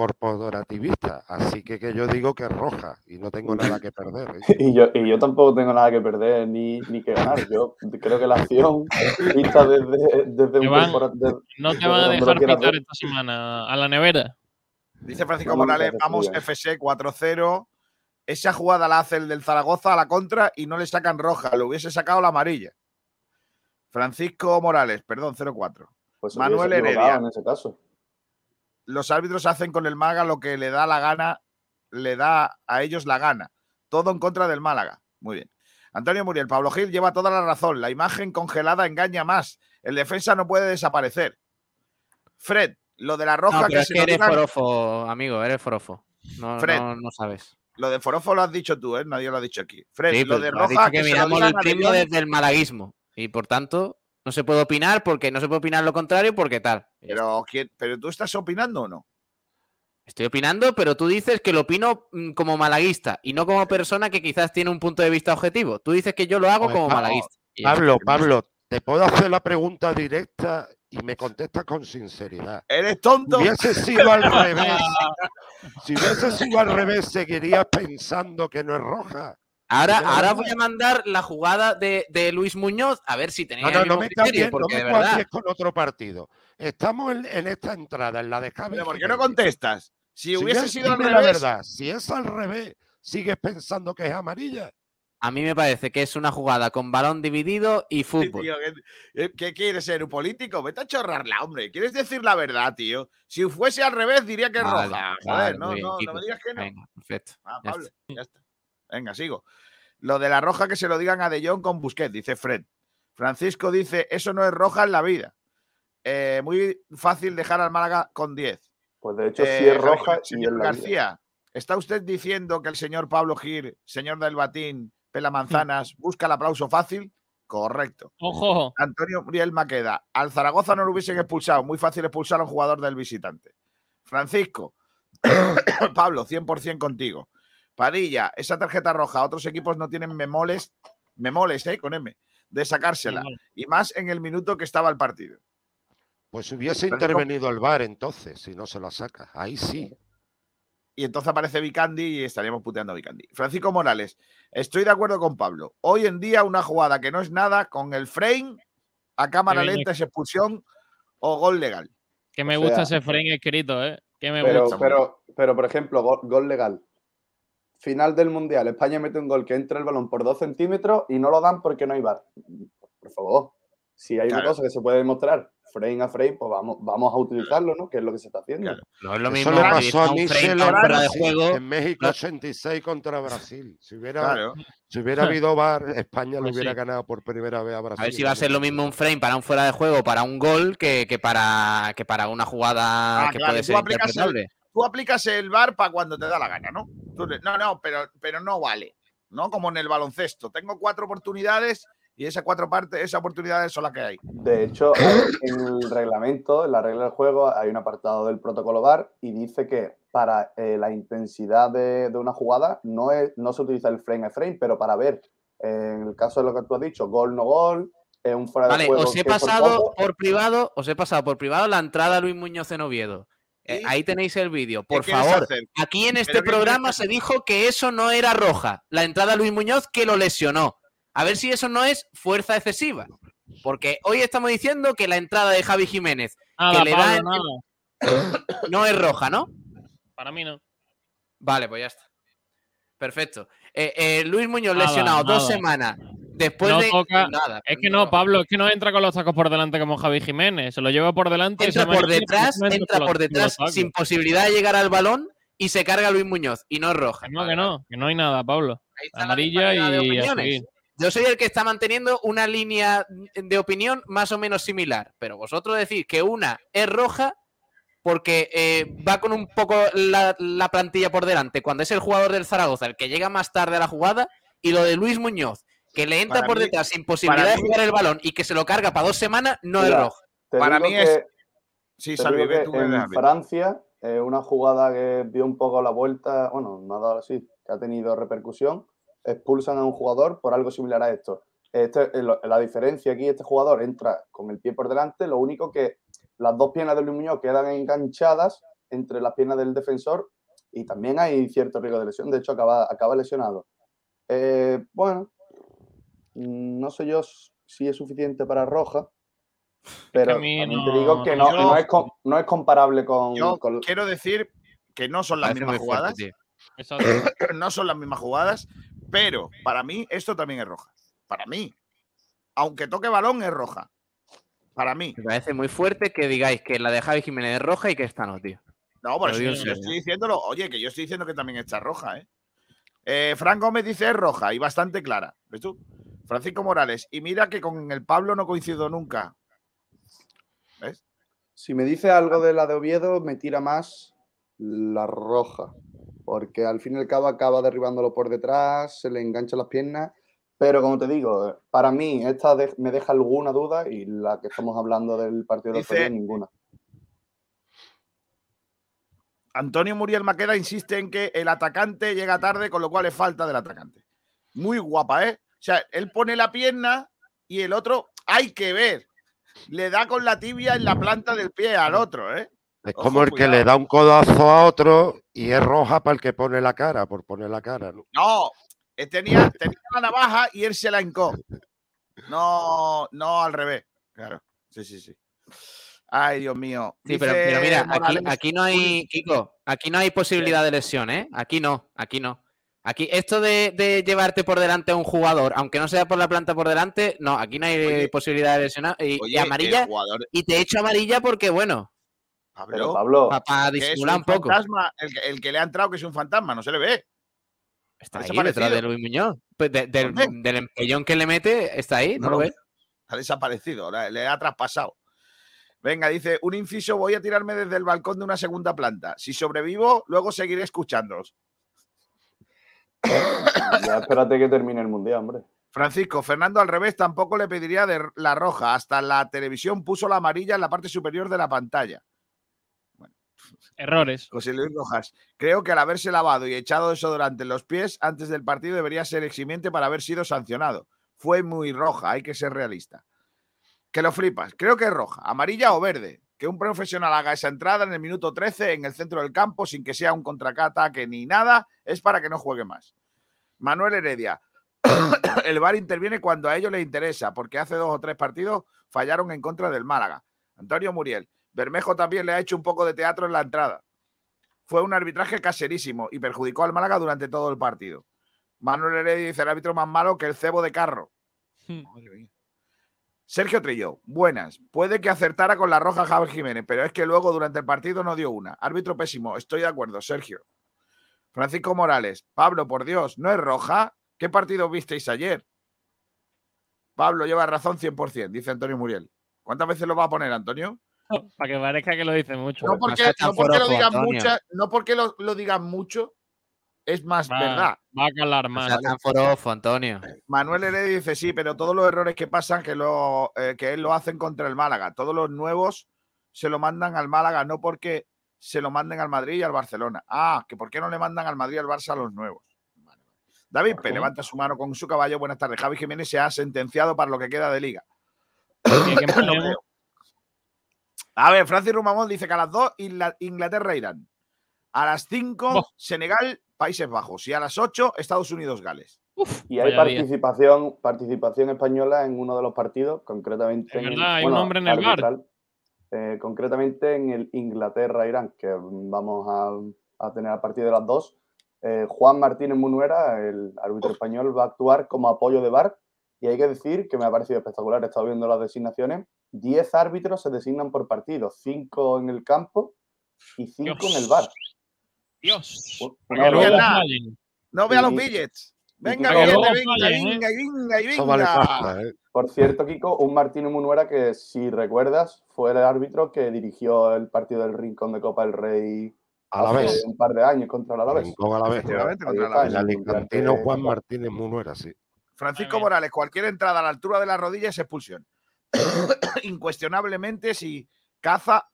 corporativista. Así que, que yo digo que es roja y no tengo nada que perder. ¿eh? [LAUGHS] Y yo, y yo tampoco tengo nada que perder ni, ni que ganar. Yo creo que la acción vista desde, desde Iván, No te van a dejar pitar esta semana a la nevera. Dice Francisco Morales, vamos. FC 4-0. Esa jugada la hace el del Zaragoza a la contra y no le sacan roja, le hubiese sacado la amarilla. Francisco Morales, perdón, 0-4. pues Manuel Heredia. En ese caso. Los árbitros hacen con el Málaga lo que le da la gana, le da a ellos la gana. Todo en contra del Málaga. Muy bien. Antonio Muriel, Pablo Gil lleva toda la razón. La imagen congelada engaña más. El defensa no puede desaparecer. Fred, lo de la roja No, que es se que eres forofo, amigo, eres forofo. No, Fred. no, no sabes. Lo de Forofo lo has dicho tú, ¿eh? Nadie lo ha dicho aquí. Fred, Sí, lo de has roja dicho que que miramos el primo desde el malaguismo. Y por tanto, no se puede opinar porque no se puede opinar lo contrario porque tal. Pero, ¿quién- pero tú estás opinando o no? Estoy opinando, pero tú dices que lo opino mm, como malaguista y no como persona que quizás tiene un punto de vista objetivo. Tú dices que yo lo hago Pues, como Pablo, malaguista. Pablo, Pablo, te puedo hacer la pregunta directa y me contestas con sinceridad. ¿Eres Si tonto? hubiese sido al revés, si hubiese sido al revés, seguirías pensando que no es roja. Ahora, ahora no. voy a mandar la jugada de, de Luis Muñoz a ver si tenéis No, no, el no me criterio, cambies, no porque me de verdad. cuadres con otro partido. Estamos en, en esta entrada, en la de Javi Pero ¿Por qué no contestas? Si Si hubiese es- sido al la revés, verdad, si es al revés, sigues pensando que es amarilla. A mí me parece que es una jugada con balón dividido y Sí, fútbol. tío, ¿qué, qué quieres ser? ¿Un político? Vete a chorrarla, hombre. ¿Quieres decir la verdad, tío? Si fuese al revés, diría que es Vale, roja. vale, Joder, no, bien, no, no me digas que no. Venga, perfecto. Ah, ya Pablo, está. ya está. Venga, sigo. Lo de la roja que se lo digan a De Jong con Busquets, dice Fred. Francisco dice, eso no es roja en la vida. Eh, muy fácil dejar al Málaga con 10. Pues de hecho sí Eh, es roja Javier, y señor es la vida. García, ¿está usted diciendo que el señor Pablo Gir, señor del Batín, pela manzanas, [LAUGHS] busca el aplauso fácil? Correcto. Ojo. Antonio Muriel Maqueda. Al Zaragoza no lo hubiesen expulsado. Muy fácil expulsar a un jugador del visitante. Francisco. [COUGHS] Pablo, 100% contigo. Padilla, esa tarjeta roja. Otros equipos no tienen memoles, memoles, ¿eh? Con M, de sacársela. Y más en el minuto que estaba el partido. Pues hubiese intervenido el VAR entonces, si no se la saca. Ahí sí. Y entonces aparece Vicandi y estaríamos puteando a Vicandi. Francisco Morales, estoy de acuerdo con Pablo. Hoy en día una jugada que no es nada, con el frame, a cámara lenta es expulsión o gol legal. Que me O gusta sea- ese frame escrito, ¿eh? Que me Pero, gusta. pero, pero, por ejemplo, gol, gol legal. Final del Mundial. España mete un gol que entra el balón por dos centímetros y no lo dan porque no hay bar. Por favor, si hay Claro. una cosa que se puede demostrar frame a frame, pues vamos, vamos a utilizarlo, ¿no? Que es lo que se está haciendo. Claro. No es lo Eso mismo le que pasó a un frame Michel con en, fuera de Brasil, juego. en México No. 86 contra Brasil. Si hubiera, Claro. si hubiera habido VAR, España lo Pues hubiera sí. ganado por primera vez a Brasil. A ver si va a ser lo mismo un frame para un fuera de juego, para un gol, que, que para, que para una jugada Ah, que claro, puede ser el- interpretable. Tú aplicas el bar para cuando te da la gana, ¿no? Tú le- no, no, pero, pero no vale. ¿No? Como en el baloncesto. Tengo cuatro oportunidades y esas cuatro partes, esas oportunidades son las que hay. De hecho, en el reglamento, en la regla del juego, hay un apartado del protocolo VAR y dice que para eh, la intensidad de, de una jugada no, es, no se utiliza el frame a frame, pero para ver, eh, en el caso de lo que tú has dicho, gol no gol, es un fuera de Vale, juego. os he por pasado poco- por privado, os he pasado por privado la entrada a Luis Muñoz en Oviedo. Eh, ahí tenéis el vídeo. ¿Qué Por favor, hacer? aquí en este ¿Pero qué programa se dijo que eso no era roja. La entrada Luis Muñoz que lo lesionó. A ver si eso no es fuerza excesiva. Porque hoy estamos diciendo que la entrada de Javi Jiménez Nada, le da Pablo, en- nada. [COUGHS] no es roja, ¿no? Para mí no. Vale, pues ya está. Perfecto. Eh, eh, Luis Muñoz Nada, lesionado dos semanas. Después No de. toca- nada, Es que no, Pablo, es que no entra con los tacos por delante como Javi Jiménez. Se lo lleva por delante. y Entra por detrás, entra por detrás sin posibilidad de llegar al balón y se carga Luis Muñoz. Y no es roja. Que no, que no, que no hay nada, Pablo. Ahí está la Amarilla y a opiniones. seguir. Yo soy el que está manteniendo una línea de opinión más o menos similar, pero vosotros decís que una es roja porque eh, va con un poco la, la plantilla por delante, cuando es el jugador del Zaragoza el que llega más tarde a la jugada, y lo de Luis Muñoz, que le entra Para por mí- detrás sin posibilidad para de mí- jugar el balón y que se lo carga para dos semanas, no es roja. Te Para mí que- es- Sí, Te Salvi, digo ve que tú, en. Francia, eh, una jugada que dio un poco la vuelta, bueno, no ha dado así, que ha tenido repercusión, expulsan a un jugador por algo similar a esto. Este, eh, la diferencia aquí, este jugador entra con el pie por delante, lo único que las dos piernas de Luis Muñoz quedan enganchadas entre las piernas del defensor y también hay cierto riesgo de lesión, de hecho acaba, acaba lesionado. Eh, bueno, no sé yo si es suficiente para Roja, pero a mí también no- te digo que no, yo- no, es, no es comparable con, Yo con- quiero decir que no son las mismas fuerte, jugadas, [COUGHS] no son las mismas jugadas, pero para mí esto también es roja. Para mí. Aunque toque balón es roja. Para mí. Me parece muy fuerte que digáis que la de Javi Jiménez es roja y que esta no, tío. No, por eso yo serio. estoy diciéndolo. Oye, que yo estoy diciendo que también está roja, ¿eh? Eh, Fran Gómez dice es roja y bastante clara. ¿Ves tú? Francisco Morales. Y mira que con el Pablo no coincido nunca. ¿Ves? Si me dice algo de la de Oviedo, me tira más la roja. Porque al fin y al cabo acaba derribándolo por detrás, se le engancha las piernas. Pero como te digo, para mí esta de- me deja alguna duda y la que estamos hablando del partido de Dice- otro día, ninguna. Antonio Muriel Maqueda insiste en que el atacante llega tarde, con lo cual es falta del atacante. Muy guapa, ¿eh? O sea, él pone la pierna y el otro, hay que ver, le da con la tibia en la planta del pie al otro, ¿eh? Es Ojo, como el que cuidado. le da un codazo a otro y es roja para el que pone la cara, por poner la cara. ¿no? No, eh, tenía, tenía la navaja y él se la hincó. No, no al revés. Claro, sí, sí, sí. Ay, Dios mío. Sí, pero, mira, aquí no hay, Kiko, aquí no hay posibilidad de lesión, ¿eh? Aquí no, aquí no. Aquí, esto de, de llevarte por delante a un jugador, aunque no sea por la planta por delante, no, aquí no hay Oye, posibilidad de lesionar. Y, y Oye, amarilla, jugador, y te echo amarilla porque, bueno, Pero Pablo, Pablo, para que es disimular un un poco. fantasma, el, que- el que le ha entrado que es un fantasma, no se le ve. Está ahí detrás desaparecido. de Luis Muñoz. Pues de- del, empellón que le mete, está ahí, ¿no, No lo ves? Ha desaparecido, le ha traspasado. Venga, dice, un inciso, voy a tirarme desde el balcón de una segunda planta. Si sobrevivo, luego seguiré escuchándoos. [COUGHS] ya espérate que termine el mundial, hombre. Francisco, Fernando al revés tampoco le pediría de la roja. Hasta la televisión puso la amarilla en la parte superior de la pantalla. Errores. José Luis Rojas, creo que al haberse lavado y echado desodorante en los pies antes del partido debería ser eximiente para haber sido sancionado. Fue muy roja, hay que ser realista. Que lo flipas, creo que es roja, amarilla o verde. Que un profesional haga esa entrada en el minuto 13 en el centro del campo sin que sea un contraataque ni nada, es para que no juegue más. Manuel Heredia, [COUGHS] el VAR interviene cuando a ellos les interesa, porque hace dos o tres partidos fallaron en contra del Málaga. Antonio Muriel, Bermejo también le ha hecho un poco de teatro en la entrada. Fue un arbitraje caserísimo y perjudicó al Málaga durante todo el partido. Manuel Heredia dice el árbitro más malo que el cebo de carro. Madre mía. Sergio Trillo, buenas. Puede que acertara con la roja Javier Jiménez, pero es que luego durante el partido no dio una. Árbitro pésimo, estoy de acuerdo, Sergio. Francisco Morales, Pablo, por Dios, ¿no es roja? ¿Qué partido visteis ayer? Pablo lleva razón 100%, dice Antonio Muriel. ¿Cuántas veces lo va a poner, Antonio? [LAUGHS] Para que parezca que lo dice mucho. No porque, lo digan no porque lo, lo digan mucho, es más Va, verdad. va a calar O más. sea, tan forofo, Antonio. Manuel Heredia dice sí, pero todos los errores que pasan que, lo, eh, que él lo hacen contra el Málaga. Todos los nuevos se lo mandan al Málaga, no porque se lo manden al Madrid y al Barcelona. Ah, que por qué no le mandan al Madrid y al Barça a los nuevos. Vale. David P. levanta su mano con su caballo. Buenas tardes. Javi Jiménez se ha sentenciado para lo que queda de liga. [COUGHS] No. A ver, Francis Rumamón dice que a las 2 Inglaterra Irán. A las 5 Buah. Senegal, Países Bajos. Y a las 8 Estados Unidos, Gales. Y hay día. participación, participación españa en uno de los partidos, concretamente Es en verdad, hay un hombre en el bar. eh, concretamente en el Inglaterra-Irán, que vamos a, a tener a partir de las dos. Eh, Juan Martínez Munuera, el árbitro español, va a actuar como apoyo de bar. Y hay que decir que me ha parecido espectacular, he estado viendo las designaciones. 10 árbitros se designan por partido, 5 en el campo y 5 en el bar. Dios. Mierda. barbaridad. fallen. No vea los billets. Venga, venga, ¿eh? venga, venga, venga. pasta, ¿eh? Por cierto, Kiko, un Martínez Munuera que, si recuerdas, fue el árbitro que dirigió el partido del Rincón de Copa del Rey A la vez. un par de años contra el Alavés. Rincón a la vez. El alicantino Juan. Martínez Munuera, sí. Francisco. Morales, cualquier entrada a la altura de la rodilla es expulsión. [COUGHS] Incuestionablemente, si caza,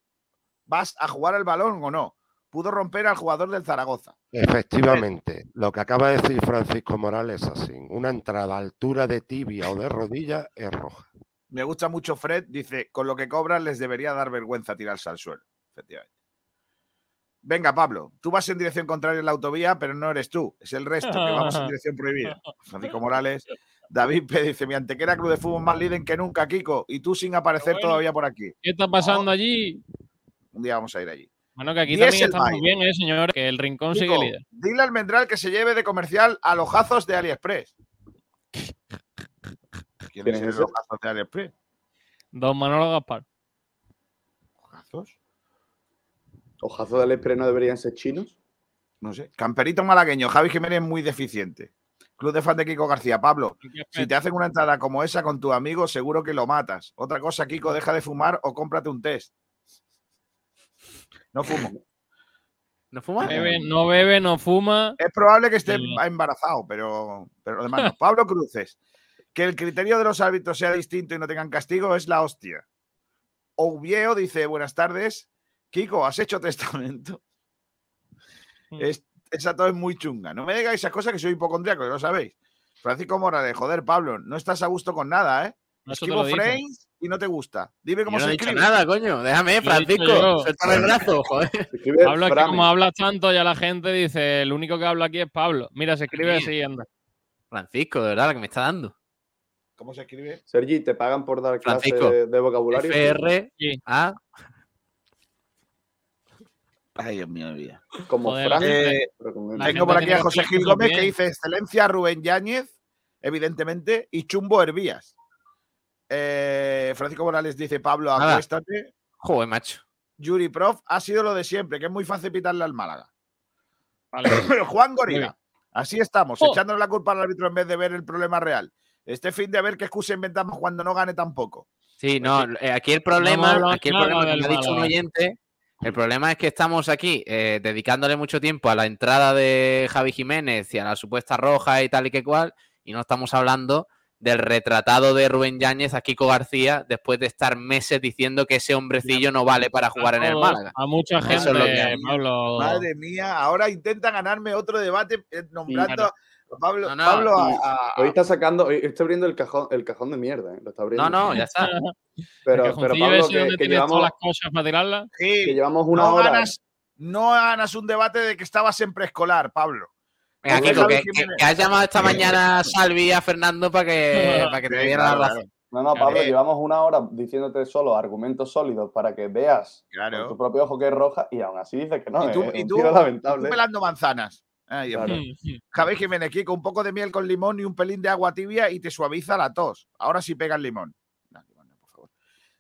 vas a jugar el balón o no. Pudo romper al jugador del Zaragoza. Efectivamente, lo que acaba de decir Francisco Morales es así. Una entrada a altura de tibia o de rodilla es roja. Me gusta mucho Fred, dice, con lo que cobran les debería dar vergüenza tirarse al suelo. Efectivamente. Venga, Pablo, tú vas en dirección contraria en la autovía, pero no eres tú, es el resto, que vamos en [LAUGHS] dirección prohibida. Francisco Morales, David P. dice, mi antequera Club de Fútbol más líder que nunca, Kiko, y tú sin aparecer bueno. todavía por aquí. ¿Qué está pasando allí? Un día vamos a ir allí. Bueno, que aquí también estamos Bike. bien, ¿eh, señor? Que el rincón sigue líder. dile al Mendral que se lleve de comercial a los jazos de AliExpress. ¿Quién ¿Quién es los jazos de AliExpress? Don Manolo Gaspar. ¿Jazos? ¿Ojazos del Express no deberían ser chinos? No sé. Camperito malagueño, Javi Jiménez muy deficiente. Club de fan de Kiko García. Pablo, si te hacen una entrada como esa con tu amigo, seguro que lo matas. Otra cosa, Kiko, deja de fumar o cómprate un test. No fumo. ¿No fuma? Bebe, no bebe, no fuma. Es probable que esté embarazado, pero, pero además no. Pablo Cruces, que el criterio de los árbitros sea distinto y no tengan castigo es la hostia. Oubieo dice, buenas tardes. Kiko, ¿has hecho testamento? Mm. Es- esa todo es muy chunga. No me digáis esas cosas que soy hipocondriaco, que lo sabéis. Francisco Morales, joder, Pablo, no estás a gusto con nada, ¿eh? Esquivo frames y no te gusta. Dime Yo cómo no se he dicho escribe. nada, coño. Déjame, Francisco. Suéltame el brazo, joder. Escribe Pablo, es que como hablas tanto, ya la gente dice, el único que habla aquí es Pablo. Mira, se escribe así, anda. Francisco, de verdad, la que me está dando. ¿Cómo se escribe? Sergi, ¿te pagan por dar clase Francisco, de, de vocabulario? FR. A. Ay, Dios mío, vida. Como Joder, Fran, Eh, la Tengo por aquí a José Gil Gómez que dice excelencia Rubén Yáñez, evidentemente, y Chumbo Hervías. Eh, Francisco Morales dice Pablo, Nada. acuéstate. Joder, macho. Yuri Prof ha sido lo de siempre, que es muy fácil pitarle al Málaga. Vale. Pero [LAUGHS] Juan Gorila, así estamos, Oh. echándole la culpa al árbitro en vez de ver el problema real. Este fin de ver qué excusa inventamos cuando no gane tampoco. Sí, no, eh, aquí el hemos problema, aquí el problema que del me ha dicho un oyente, el problema es que estamos aquí eh, dedicándole mucho tiempo a la entrada de Javi Jiménez y a la supuesta roja y tal y que cual, y no estamos hablando del retratado de Rubén Yáñez a Kiko García después de estar meses diciendo que ese hombrecillo no vale para jugar en el Málaga. A mucha Eso gente, es lo que hay. Pablo. Madre mía, ahora intenta ganarme otro debate eh, nombrando a Pablo, No, no, Pablo a- Hoy está sacando, hoy estoy abriendo el cajón, el cajón de mierda, ¿eh? Lo está abriendo. No, no, ya está. [LAUGHS] Pero, pero Pablo, que, que llevamos, todas las cosas para tirarlas. Sí, que llevamos una no hora. ganas, no ganas un debate de que estabas en preescolar, Pablo. Venga, Kiko, que, que- Jiménez- que has llamado esta mañana a Salvi y a Fernando para que, para que te diera claro, la razón. No, no, Pablo, Eh. llevamos una hora diciéndote solo argumentos sólidos para que veas Claro. con tu propio ojo que es roja y aún así dices que no. y tú, es y un tú- tiro y lamentable. tú pelando manzanas. Ay, Dios Claro. mío. Javi Jiménez, Kiko, un poco de miel con limón y un pelín de agua tibia y te suaviza la tos. Ahora sí pega el limón. No, limón no, por favor.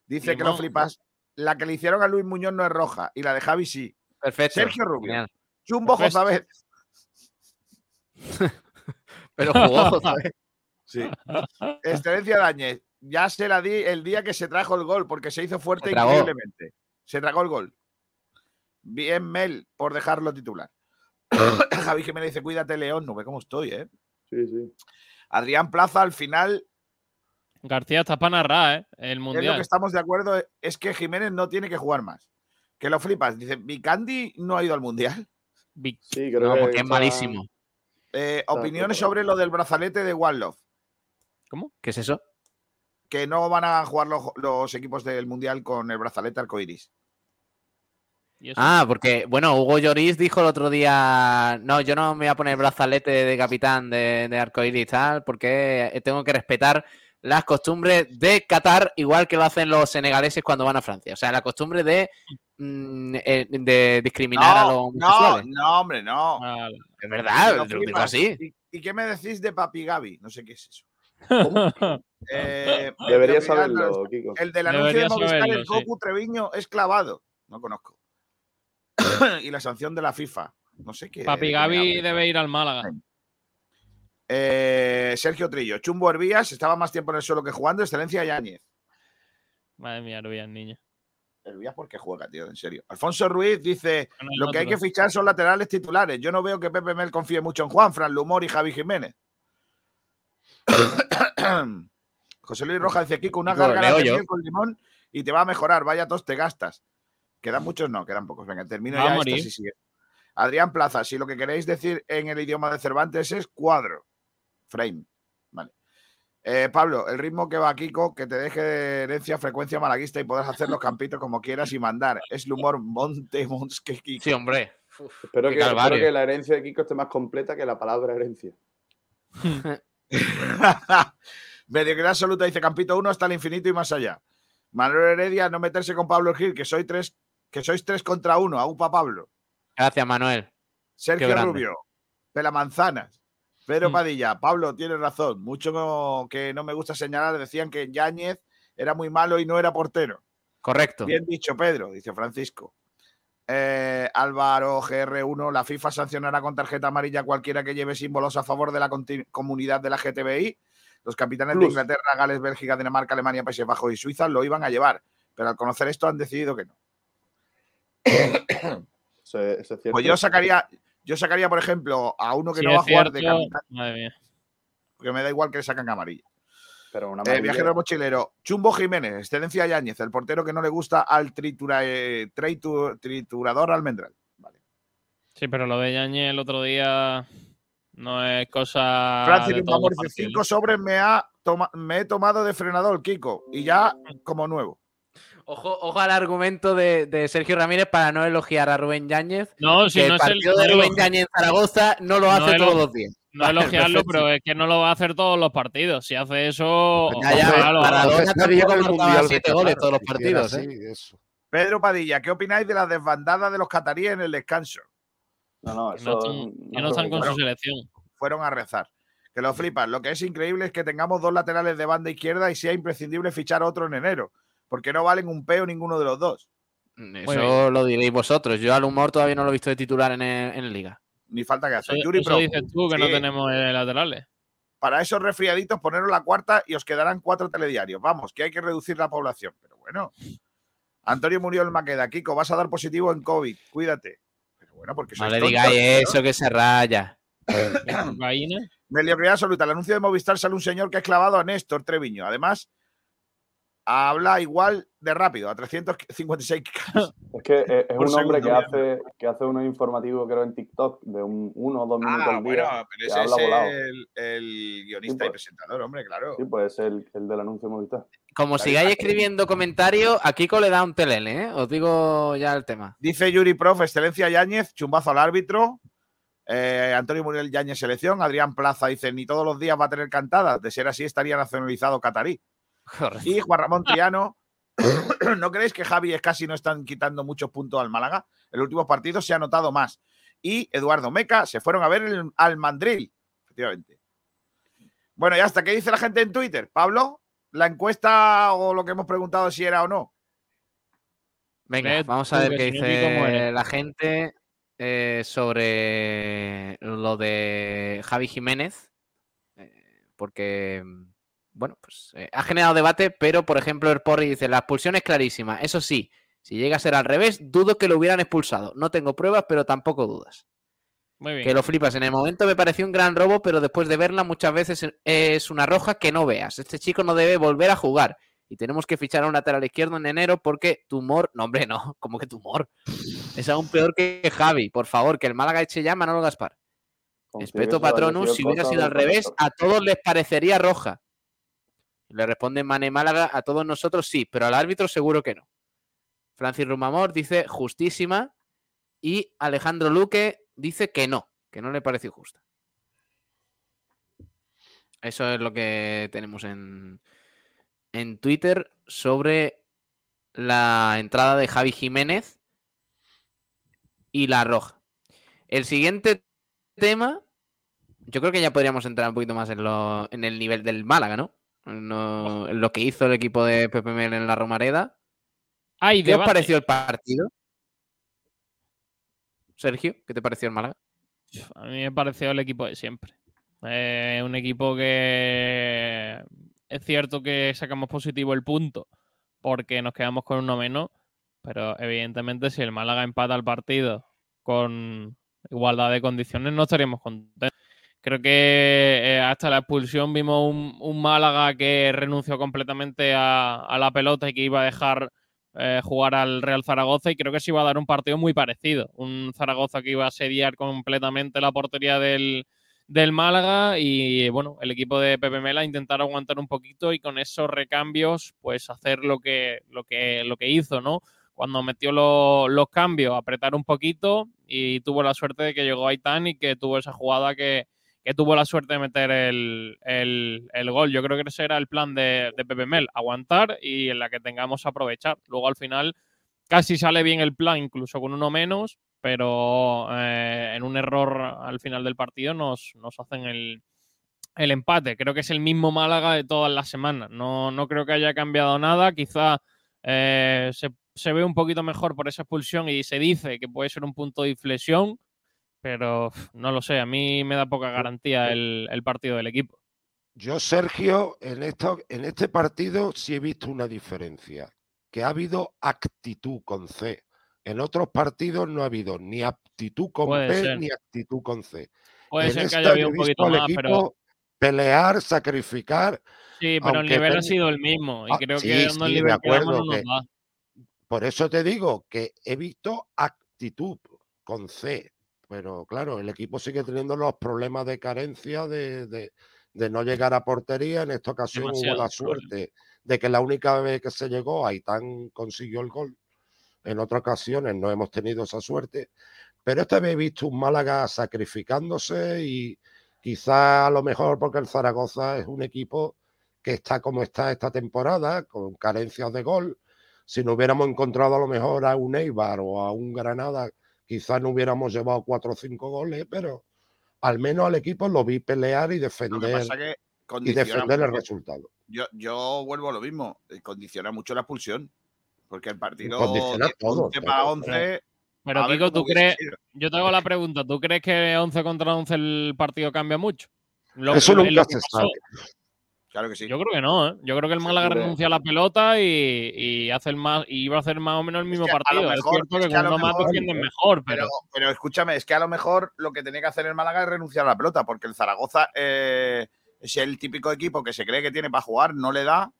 Dice que lo flipas. La que le hicieron a Luis Muñoz no es roja y la de Javi sí. Perfecto. Sergio Rubio. Genial. Chumbo Perfecto. [LAUGHS] Pero jugó, [LAUGHS] Jozabet. Sí. Excelencia Dañez. Ya se la di el día que se trajo el gol porque se hizo fuerte Se increíblemente. Se tragó el gol. Bien, Mel, por dejarlo titular. [COUGHS] Javi Jiménez dice: Cuídate, León. No ve cómo estoy, ¿eh? Sí, sí. Adrián Plaza, al final, García está para narrar, ¿eh? El es lo mundial. que estamos de acuerdo es que Jiménez no tiene que jugar más. Que lo flipas. Dice: Vicandi no ha ido al mundial. Vic- Sí, creo No, que porque es malísimo. Eh, opiniones sobre lo del brazalete de One Love. ¿Qué es eso? Que no van a jugar los, los equipos del mundial con el brazalete arcoiris. Ah, porque, bueno, Hugo Lloris dijo el otro día, no, yo no me voy a poner brazalete de capitán de, de arcoíris y tal, porque tengo que respetar las costumbres de Qatar, igual que lo hacen los senegaleses cuando van a Francia. O sea, la costumbre de, mm, eh, de discriminar a los No, no, homosexuales. no, hombre, no. Vale. Es verdad, Lo lo digo así. ¿Y, y qué me decís de Papi Gaby? No sé qué es eso. [LAUGHS] Eh, [LAUGHS] Debería saberlo, Kiko. El del anuncio de Movistar, saberlo, el sí. Goku Treviño es clavado. No conozco. [COUGHS] y la sanción de la FIFA. No sé qué. Papi Gaby debe ir al Málaga. Eh, Sergio Trillo. Chumbo Hervías estaba más tiempo en el suelo que jugando. Excelencia Yáñez. Madre mía, vean, niño. Hervías, ¿por qué juega, tío? En serio. Alfonso Ruiz dice: Lo no que hay que fichar son laterales titulares. Yo no veo que Pepe Mel confíe mucho en Juan, Fran Lumor y Javi Jiménez. [COUGHS] José Luis Rojas dice: Kiko, una miel con limón y te va a mejorar. Vaya tos te gastas. ¿Quedan muchos? No, quedan pocos. Venga, termino ya esto. sí. Adrián Plaza, si lo que queréis decir en el idioma de Cervantes es cuadro. Frame. Vale. Eh, Pablo, el ritmo que va Kiko, que te deje de herencia frecuencia malaguista y podrás hacer los campitos como quieras y mandar. Es el humor Monte Monsque Kiko. Sí, hombre. Espero Qué que, espero que la herencia de Kiko esté más completa que la palabra herencia. [LAUGHS] Mediocridad absoluta, dice Campito 1 hasta el infinito y más allá. Manuel Heredia, no meterse con Pablo Gil, que soy tres, que sois tres contra uno. Aupa Pablo. Gracias, Manuel. Sergio. Rubio. Pelamanzanas. Pedro Mm. Padilla. Pablo, tienes razón. Mucho no- que no me gusta señalar. Decían que Yáñez era muy malo y no era portero. Correcto. Bien dicho, Pedro, dice Francisco. Eh, Álvaro GR1, la FIFA sancionará con tarjeta amarilla a cualquiera que lleve símbolos a favor de la comunidad de la GTBI. Los capitanes de. Inglaterra, Gales, Bélgica, Dinamarca, Alemania, Países Bajos y Suiza lo iban a llevar, pero al conocer esto han decidido que no. [COUGHS] Eso es, eso es cierto. Pues yo sacaría, yo sacaría, por ejemplo, a uno que no va a jugar de capitán, madre mía. porque me da igual que le sacan amarilla. Pero una Eh, viajero mochilero, Chumbo Jiménez, excelencia Yáñez, el portero que no le gusta al tritura- eh, tritu- triturador almendral. Vale. Sí, pero lo de Yañez el otro día no es cosa. Francis dice, cinco sobres me, ha toma- me he tomado de frenador, Kiko, y ya como nuevo. Ojo, ojo al argumento de, de Sergio Ramírez para no elogiar a Rubén Yáñez. No, si que no el es el. partido de Rubén Yáñez en Zaragoza no lo hace No todos los días. No Vale, elogiarlo, perfecto. [LAUGHS] pero es que no lo va a hacer todos los partidos. Si hace eso. Ya, ya. Maradona marcaba Mundial de siete goles todos los partidos, así, ¿eh? eso. Pedro Padilla, ¿qué opináis de la desbandada de los cataríes en el descanso? No, no, eso no están, no que no están con su selección. Fueron a rezar. Que lo flipan. Lo que es increíble es que tengamos dos laterales de banda izquierda y sea imprescindible fichar otro en enero, porque no valen un peo ninguno de los dos. Eso lo diréis vosotros. Yo al humor todavía no lo he visto de titular en, el- en Liga. Ni falta que Eso, hacer. Yuri eso dices tú, que no tenemos eh, laterales. para esos resfriaditos, poneros la cuarta y os quedarán cuatro telediarios. Vamos, que hay que reducir la población. Pero bueno. Antonio Muriel Maqueda, Kiko, vas a dar positivo en COVID. Cuídate. Pero bueno, porque No le tontos, digáis ¿no? eso que se raya. [COUGHS] Cocaína. Mediocridad absoluta. El anuncio de Movistar sale un señor que ha clavado a Néstor Treviño. Además, habla igual de rápido, a 356 [LAUGHS] Es que eh, es un hombre que hace, que hace unos informativos, creo, en TikTok de un, uno o dos minutos Ah, al bueno, pero ese habla es volado. el, el guionista y pues. presentador, hombre, claro. Sí, pues es el, el del anuncio de Movistar. Como sigáis escribiendo comentarios, a Kiko le da un telele, ¿eh? Os digo ya el tema. Dice Yuri Prof, excelencia Yáñez, chumbazo al árbitro. Eh, Antonio Muriel Yáñez, selección. Adrián Plaza dice, ni todos los días va a tener cantadas. De ser así, estaría nacionalizado catarí. Correcto. Y Juan Ramón [LAUGHS] Triano, [CLEARS THROAT] ¿no creéis que Javi y casi no están quitando muchos puntos al Málaga? El último partido se ha notado más. Y Eduardo Meca se fueron a ver el, al Mandril, efectivamente. Bueno, ya hasta ¿qué dice la gente en Twitter? Pablo, la encuesta o lo que hemos preguntado si era o no. Venga, Ve vamos a ver qué dice la gente eh, sobre lo de Javi Jiménez. eh, porque, bueno, pues eh, ha generado debate, pero por ejemplo, el Porri dice: la expulsión es clarísima. Eso sí, si llega a ser al revés, dudo que lo hubieran expulsado. No tengo pruebas, pero tampoco dudas. Muy bien. Que lo flipas. En el momento me pareció un gran robo, pero después de verla muchas veces es una roja que no veas. Este chico no debe volver a jugar. Y tenemos que fichar a un lateral izquierdo en enero porque tumor. No, hombre, no. [LAUGHS] como que tumor? Es aún peor que Javi. Por favor, que el Málaga eche ya a Manolo Gaspar. Respeto, Patronus. Si hubiera sido al revés, a todos les parecería roja. Le responde Mane Málaga, a todos nosotros sí, pero al árbitro seguro que no. Francis Rumamor dice justísima y Alejandro Luque dice que no, que no le parece justa. Eso es lo que tenemos en, en Twitter sobre la entrada de Javi Jiménez y la roja. El siguiente tema, yo creo que ya podríamos entrar un poquito más en, lo- en el nivel del Málaga, ¿no? No- lo que hizo el equipo de Pepe Mel en la Romareda. Hay ¿Qué os pareció el partido? Sergio, ¿qué te pareció el Málaga? A mí me pareció el equipo de siempre. Eh, un equipo que es cierto que sacamos positivo el punto porque nos quedamos con uno menos, pero evidentemente si el Málaga empata el partido con igualdad de condiciones no estaríamos contentos. Creo que eh, hasta la expulsión vimos un, un Málaga que renunció completamente a, a la pelota y que iba a dejar eh, jugar al Real Zaragoza y creo que se iba a dar un partido muy parecido. Un Zaragoza que iba a asediar completamente la portería del, del Málaga y bueno, el equipo de Pepe Mela intentar aguantar un poquito y con esos recambios pues hacer lo que, lo que, lo que hizo, ¿no? Cuando metió lo- los cambios, apretar un poquito y tuvo la suerte de que llegó Aitán y que tuvo esa jugada que, que tuvo la suerte de meter el, el- gol. Yo creo que ese era el plan de, de Pepe Mel, aguantar y en la que tengamos aprovechar. Luego al final casi sale bien el plan, incluso con uno menos, pero eh, en un error al final del partido nos, nos hacen el, el empate. Creo que es el mismo Málaga de todas las semanas. No, no creo que haya cambiado nada. Quizá eh, se, se ve un poquito mejor por esa expulsión y se dice que puede ser un punto de inflexión, pero no lo sé. A mí me da poca garantía el, el partido del equipo. Yo, Sergio, en, esto, en este partido sí he visto una diferencia, que ha habido actitud con C. En otros partidos no ha habido ni aptitud con Puede P ser. ni actitud con C. Puede en ser que haya habido un poquito más, pero pelear, sacrificar. sí, pero el nivel ha sido el mismo y Ah, creo sí, que sí, de nivel que damos acuerdo no nos que- da. Por eso te digo que he visto actitud con C. Pero claro, el equipo sigue teniendo los problemas de carencia de, de- de no llegar a portería. En esta ocasión hubo la suerte de que la única vez que se llegó, Aitán consiguió el gol. En otras ocasiones no hemos tenido esa suerte. Pero esta vez he visto un Málaga sacrificándose y quizá a lo mejor porque el Zaragoza es un equipo que está como está esta temporada, con carencias de gol. Si no hubiéramos encontrado a lo mejor a un Eibar o a un Granada, quizás no hubiéramos llevado cuatro o cinco goles, pero al menos al equipo lo vi pelear y Lo que defender, pasa que y defender el resultado. yo, yo vuelvo a lo mismo, eh, condiciona mucho la expulsión. Porque el partido Condiciona todo, 11 para todo. 11. Pero Kiko, ¿tú crees? sido. Yo te hago la pregunta, ¿tú crees que 11 contra 11 el partido cambia mucho? Lo- Eso nunca lo que se sabe. Claro que sí. Yo creo que no, ¿eh? Yo creo que el Málaga renuncia a la pelota y, y hace el más y iba a hacer más o menos el mismo que a lo partido. mejor- es cierto es que que uno más defienden mejor, pero, Pero, pero escúchame, es que a lo mejor lo que tenía que hacer el Málaga es renunciar a la pelota, porque el Zaragoza eh, es el típico equipo que se cree que tiene para jugar, no le da.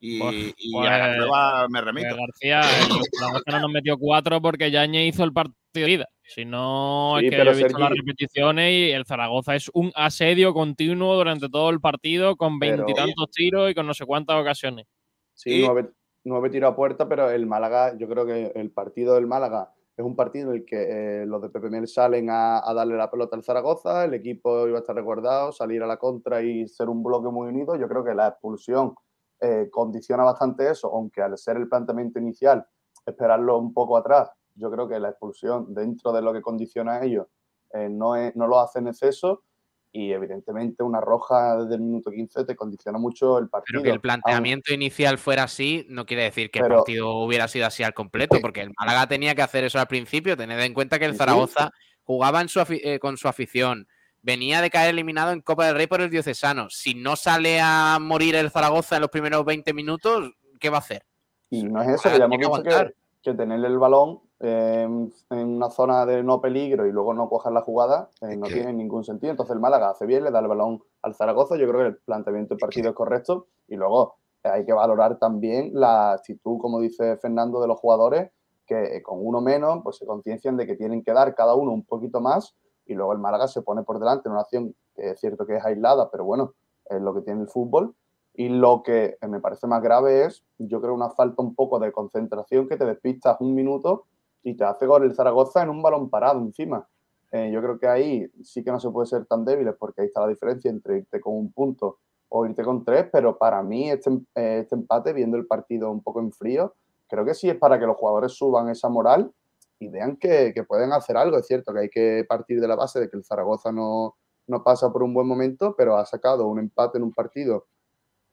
Y, Pues- y pues- a la prueba me remito. García, Zaragoza [LAUGHS] no nos metió cuatro porque Yañez hizo el partido de ida. Si no, Sí, es que yo he visto las repeticiones y el Zaragoza es un asedio continuo durante todo el partido con veintitantos tiros y con no sé cuántas ocasiones. Sí, nueve, nueve tiros a puerta, pero el Málaga, yo creo que el partido del Málaga es un partido en el que eh, los de Pepe Mel salen a, a darle la pelota al Zaragoza, el equipo iba a estar recordado, salir a la contra y ser un bloque muy unido. Yo creo que la expulsión eh, condiciona bastante eso, aunque al ser el planteamiento inicial, esperarlo un poco atrás, yo creo que la expulsión dentro de lo que condiciona a ellos eh, no, es- no lo hace en exceso. Y evidentemente una roja desde el minuto 15 te condiciona mucho el partido. Pero que el planteamiento inicial fuera así no quiere decir que el Pero- partido hubiera sido así al completo, porque el Málaga tenía que hacer eso al principio, tened en cuenta que el. Zaragoza jugaba en su eh, con su afición, venía de caer eliminado en Copa del Rey por el Diocesano. Si no sale a morir el Zaragoza en los primeros 20 minutos, ¿qué va a hacer? Y no es eso, Ah, que ya hemos que visto que, que tenerle el balón eh, en una zona de no peligro y luego no coger la jugada eh, no que- tiene ningún sentido. Entonces el Málaga hace bien, le da el balón al Zaragoza. Yo creo que el planteamiento del partido es correcto y luego eh, hay que valorar también la actitud, como dice Fernando, de los jugadores que eh, con uno menos pues se conciencian de que tienen que dar cada uno un poquito más y luego el Málaga se pone por delante en una acción que es cierto que es aislada, pero bueno, es lo que tiene el fútbol. Y lo que eh, me parece más grave es, yo creo, una falta un poco de concentración que te despistas un minuto y te hace gol el Zaragoza en un balón parado encima. Eh, yo creo que ahí sí que no se puede ser tan débiles porque ahí está la diferencia entre irte con un punto o irte con tres, pero para mí este, em- eh, este empate, viendo el partido un poco en frío, creo que sí es para que los jugadores suban esa moral y vean que, que pueden hacer algo. Es cierto que hay que partir de la base de que el Zaragoza no, no pasa por un buen momento, pero ha sacado un empate en un partido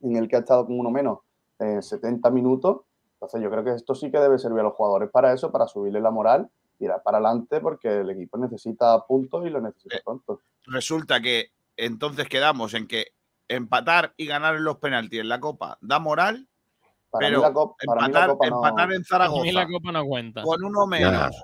en el que ha estado con uno menos eh, 70 minutos. Entonces yo creo que esto sí que debe servir a los jugadores para eso, para subirle la moral, ir para adelante porque el equipo necesita puntos y lo necesita Eh, pronto. Resulta que entonces quedamos en que empatar y ganar en los penaltis en la Copa da moral, Para pero mí la Copa, para mí la empatar, Copa no- empatar en Zaragoza mí la copa no cuenta. con uno menos.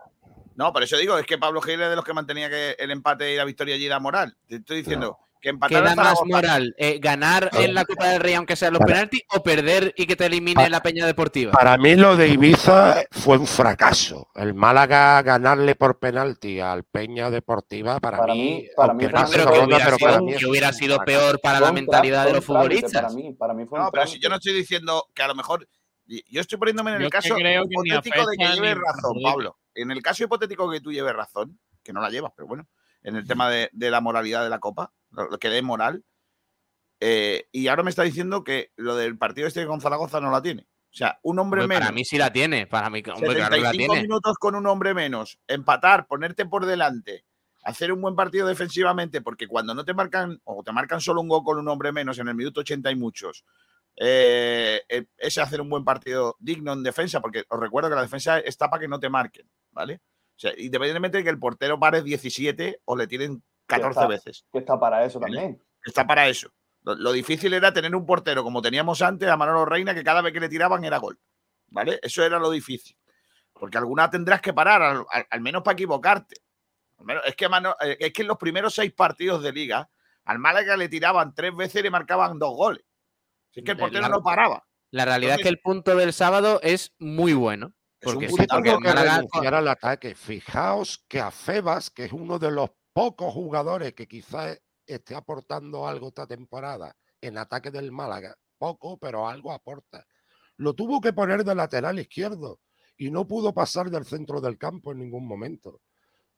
No, por eso digo, es que Pablo Gil es de los que mantenía que el empate y la victoria allí da moral. Te estoy diciendo que ¿Qué da más moral? Eh, ¿Ganar en la Copa del Rey aunque sean los Para- penaltis o perder y que te elimine Para- la Peña Deportiva? Para mí lo de Ibiza fue un fracaso. El Málaga ganarle por penalti al Peña Deportiva, para, Para mí, mí- para mí no pero que hubiera, pero sido, para mí que hubiera sido peor para la mentalidad de los futbolistas. Para mí, para mí fue un No, pero si yo no estoy diciendo que a lo mejor. Yo estoy poniéndome en el caso creo que ni hipotético de que lleves razón. Pablo. En el caso hipotético que tú lleves razón, que no la llevas, pero bueno, en el tema de, de la moralidad de la Copa, lo que dé moral. eh, y ahora me está diciendo que lo del partido este con Zaragoza no la tiene. O sea, un hombre Hombre, menos. para mí sí la tiene. Para mí, hombre, claro que la 75 tiene. minutos con un hombre menos, empatar, ponerte por delante, hacer un buen partido defensivamente, porque cuando no te marcan o te marcan solo un gol con un hombre menos en el minuto 80 y muchos, eh, eh, es hacer un buen partido digno en defensa, porque os recuerdo que la defensa está para que no te marquen, ¿vale? O sea, independientemente de que el portero pare 17 o le tiren 14 está. veces, Que está para eso Vale. también. está para eso. Lo, lo difícil era tener un portero como teníamos antes a Manolo Reina, que cada vez que le tiraban era gol, ¿vale? Eso era lo difícil. Porque alguna tendrás que parar, al, al- al menos para equivocarte. Al menos- es, que eh, es que en los primeros seis partidos de liga, al Málaga le tiraban tres veces y le marcaban dos goles. Si es que el portero no paraba. La realidad es que el punto del sábado es muy bueno. Es un Porque sí, porque el que Málaga- al ataque. Fijaos que a Febas, que es uno de los pocos jugadores que quizás esté aportando algo esta temporada en ataque del Málaga, poco, pero algo aporta. Lo tuvo que poner de lateral izquierdo y no pudo pasar del centro del campo en ningún momento.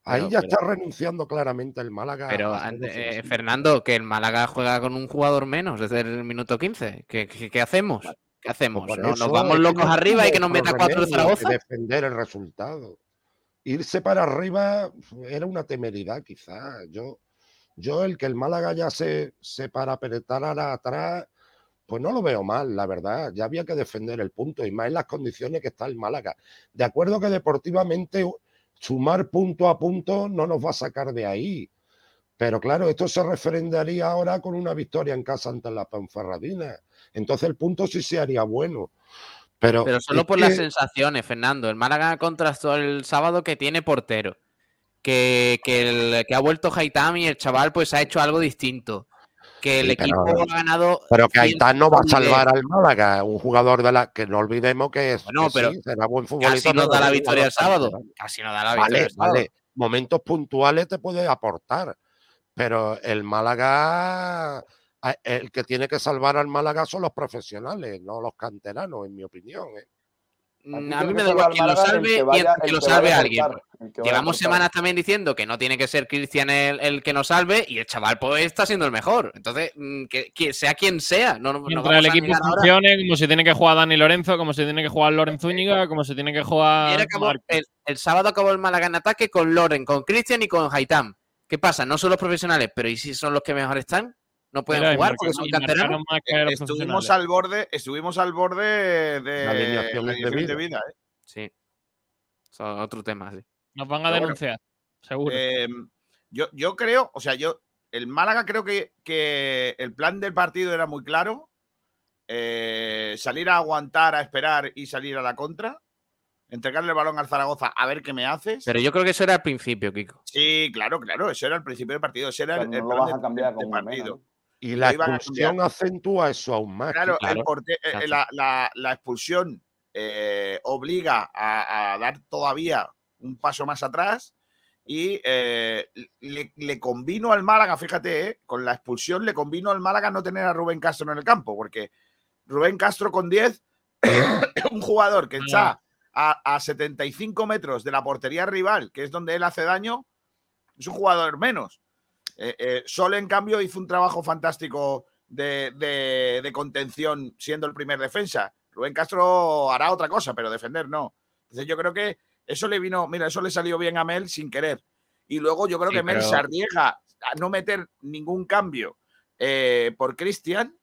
Ahí Pero- ya pero- está renunciando claramente el Málaga. Pero, eh. Fernando, que el Málaga juega con un jugador menos desde el minuto 15. ¿Qué, qué- qué hacemos? ¿Qué hacemos? Por ¿No- ¿Nos vamos locos arriba y que nos meta cuatro Zaragoza? defender el resultado. Irse para arriba era una temeridad, quizás. Yo, yo el que el Málaga ya se, se parapetara atrás, pues no lo veo mal, la verdad. Ya había que defender el punto y más en las condiciones que está el Málaga. De acuerdo que deportivamente sumar punto a punto no nos va a sacar de ahí. Pero claro, esto se refrendaría ahora con una victoria en casa ante la Panferradina. Entonces el punto sí se haría bueno. Pero, Pero solo por las sensaciones, Fernando. El Málaga contrastó el sábado que tiene portero. Que, que, el- que ha vuelto Haitami y el chaval pues ha hecho algo distinto. Que el Sí, pero- equipo ha ganado. Pero que 100 Aitán no va a salvar al Málaga, un jugador de la que no olvidemos que es Bueno, que pero sí, será buen futbolista. Casi no da la victoria el sábado. Casi no da la victoria Vale, el sábado. vale. Momentos puntuales te puede aportar, pero el Málaga, el que tiene que salvar al Málaga son los profesionales, no los canteranos, en mi opinión. ¿eh? Mm, A tiene mí me da salvar igual al quien lo salve que y vaya- que lo salve a alguien. Llevamos semanas también diciendo que no tiene que ser Cristian el, el que nos salve y el chaval pues está siendo el mejor. Entonces, mm, que, que sea quien sea, no, no Mientras vamos el equipo negar ahora. funcione, como si tiene que jugar Dani Lorenzo, como si tiene que jugar Lorenzo Zúñiga, como si tiene que jugar. Acabó- el sábado acabó el Málaga en ataque con Loren, con Cristian y con Haitam. ¿Qué pasa? No son los profesionales, pero ¿y si son los que mejor están? ¿No pueden jugar porque son canteranos? Estuvimos profesionales. al borde, estuvimos al borde de La alineación la es alineación debida. debida, ¿eh? Sí. Son otro tema, sí. Nos van a Pero bueno. denunciar, seguro. Eh, yo, yo creo, o sea, yo, el Málaga creo que, que el plan del partido era muy claro. eh, salir a aguantar, a esperar y salir a la contra. Entregarle el balón al Zaragoza a ver qué me haces. Pero yo creo que eso era al principio, Kiko. Sí, claro, claro. Eso era el principio del partido. Ese era Pero el, el no lo plan vas de- a cambiar de- de Mena, partido. Y la expulsión acentúa eso aún más. Claro, Kiko. el porte- eh, Exacto. la, la- la expulsión eh, obliga a, a dar todavía un paso más atrás y eh, le, le convino al Málaga, fíjate, eh, con la expulsión le convino al Málaga no tener a Rubén Castro en el campo, porque Rubén Castro con 10, [COUGHS] un jugador que está a, a 75 metros de la portería rival, que es donde él hace daño, es un jugador menos. Eh, eh, Sol, en cambio, hizo un trabajo fantástico de, de- de contención siendo el primer defensa. Rubén Castro hará otra cosa, pero defender no. Entonces yo creo que eso le vino, mira, eso le salió bien a Mel sin querer. Y luego yo creo Sí, que Mel pero- se arriesga a no meter ningún cambio eh, por Cristian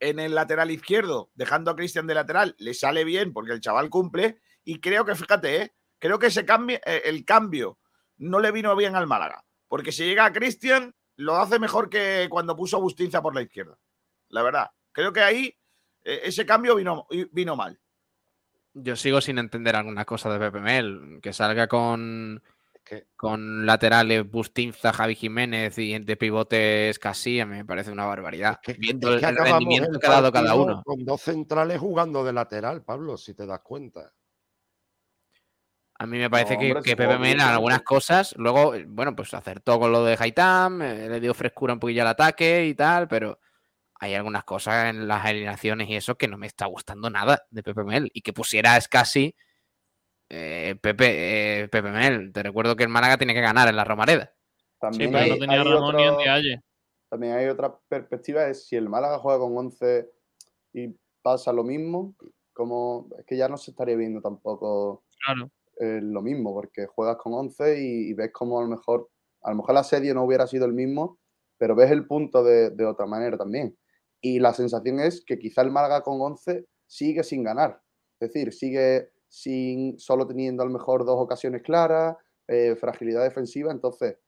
en el lateral izquierdo, dejando a Cristian de lateral, le sale bien porque el chaval cumple. Y creo que, fíjate, eh, creo que ese cambio, el cambio no le vino bien al Málaga. Porque si llega a Cristian, lo hace mejor que cuando puso a Bustinza por la izquierda. La verdad. Creo que ahí eh, ese cambio vino, vino mal. Yo sigo sin entender alguna cosa de Pepe Mel. Que salga con, con laterales Bustinza, Javi Jiménez y de pivotes Casilla me parece una barbaridad. Es que- Viendo es el, que el acabamos rendimiento que ha dado cada uno. Con dos centrales jugando de lateral, Pablo, si te das cuenta. A mí me parece No, que, hombre, que Pepe en algunas cosas, luego, bueno, pues acertó con lo de Haitam, eh, le dio frescura un poquillo al ataque y tal, pero hay algunas cosas en las alineaciones y eso que no me está gustando nada de Pepe Mel. Y que pusiera a Scassi, eh, Pepe, eh, Pepe Mel, te recuerdo que el Málaga tiene que ganar en la Romareda. Sí, También, pero hay, no tenía Ramón ni Andialle. también hay otra perspectiva, es si el Málaga juega con 11 y pasa lo mismo, como es que ya no se estaría viendo tampoco Claro. Eh, lo mismo, porque juegas con 11 y, y ves como a lo mejor, a lo mejor el asedio no hubiera sido el mismo, pero ves el punto de, de otra manera también. Y la sensación es que quizá el Málaga con 11 sigue sin ganar. Es decir, sigue sin solo teniendo a lo mejor dos ocasiones claras, eh, fragilidad defensiva. Entonces,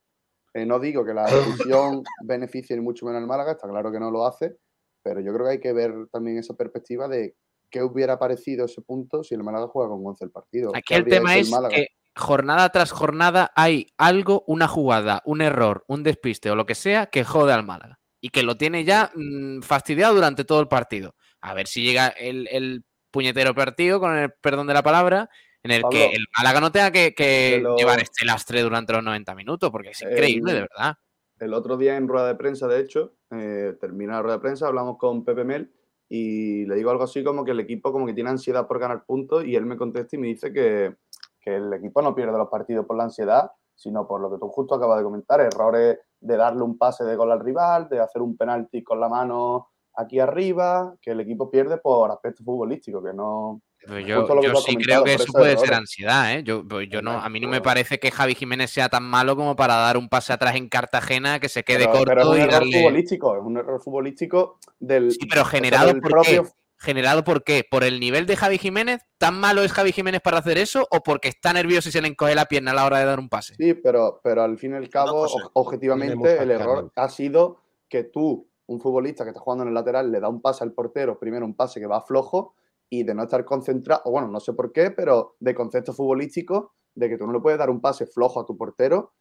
eh, no digo que la expulsión [LAUGHS] beneficie ni mucho menos al Málaga, está claro que no lo hace, pero yo creo que hay que ver también esa perspectiva de qué hubiera parecido ese punto si el Málaga juega con 11 el partido. Aquí ¿Qué el tema el es que jornada tras jornada hay algo, una jugada, un error, un despiste o lo que sea que jode al Málaga. Y que lo tiene ya mm, fastidiado durante todo el partido. A ver si llega el, el puñetero partido, con el perdón de la palabra, en el que el Málaga no tenga que, que de lo- llevar este lastre durante los 90 minutos, porque es increíble, El- de verdad. El otro día en rueda de prensa, de hecho, eh, termina la rueda de prensa, hablamos con Pepe Mel y le digo algo así como que el equipo como que tiene ansiedad por ganar puntos y él me contesta y me dice que, que el equipo no pierde los partidos por la ansiedad, sino por lo que tú justo acabas de comentar, errores de darle un pase de gol al rival, de hacer un penalti con la mano aquí arriba, que el equipo pierde por aspecto futbolístico, que no... Justo yo, sí creo que eso puede ser ansiedad, ¿eh? Yo, pues yo no, a mí no me parece que Javi Jiménez sea tan malo como para dar un pase atrás en Cartagena que se quede Pero, corto pero es un y error darle. futbolístico, es un error futbolístico del... Sí, pero o sea, generado del por propio- qué? ¿Generado por qué? ¿Por el nivel de Javi Jiménez? ¿Tan malo es Javi Jiménez para hacer eso? ¿O porque está nervioso y se le encoge la pierna a la hora de dar un pase? Sí, pero, pero al fin y al cabo, o- objetivamente, el error ha sido que tú, un futbolista que está jugando en el lateral, le da un pase al portero, primero un pase que va flojo, y de no estar concentrado, o bueno, no sé por qué, pero de concepto futbolístico, de que tú no le puedes dar un pase flojo a tu portero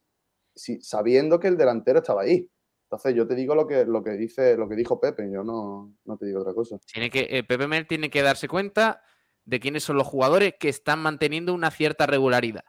si, sabiendo que el delantero estaba ahí. Entonces yo te digo lo que, lo que dice, lo que dijo Pepe, yo no, no te digo otra cosa. Tiene que, eh, Pepe Mel tiene que darse cuenta de quiénes son los jugadores que están manteniendo una cierta regularidad.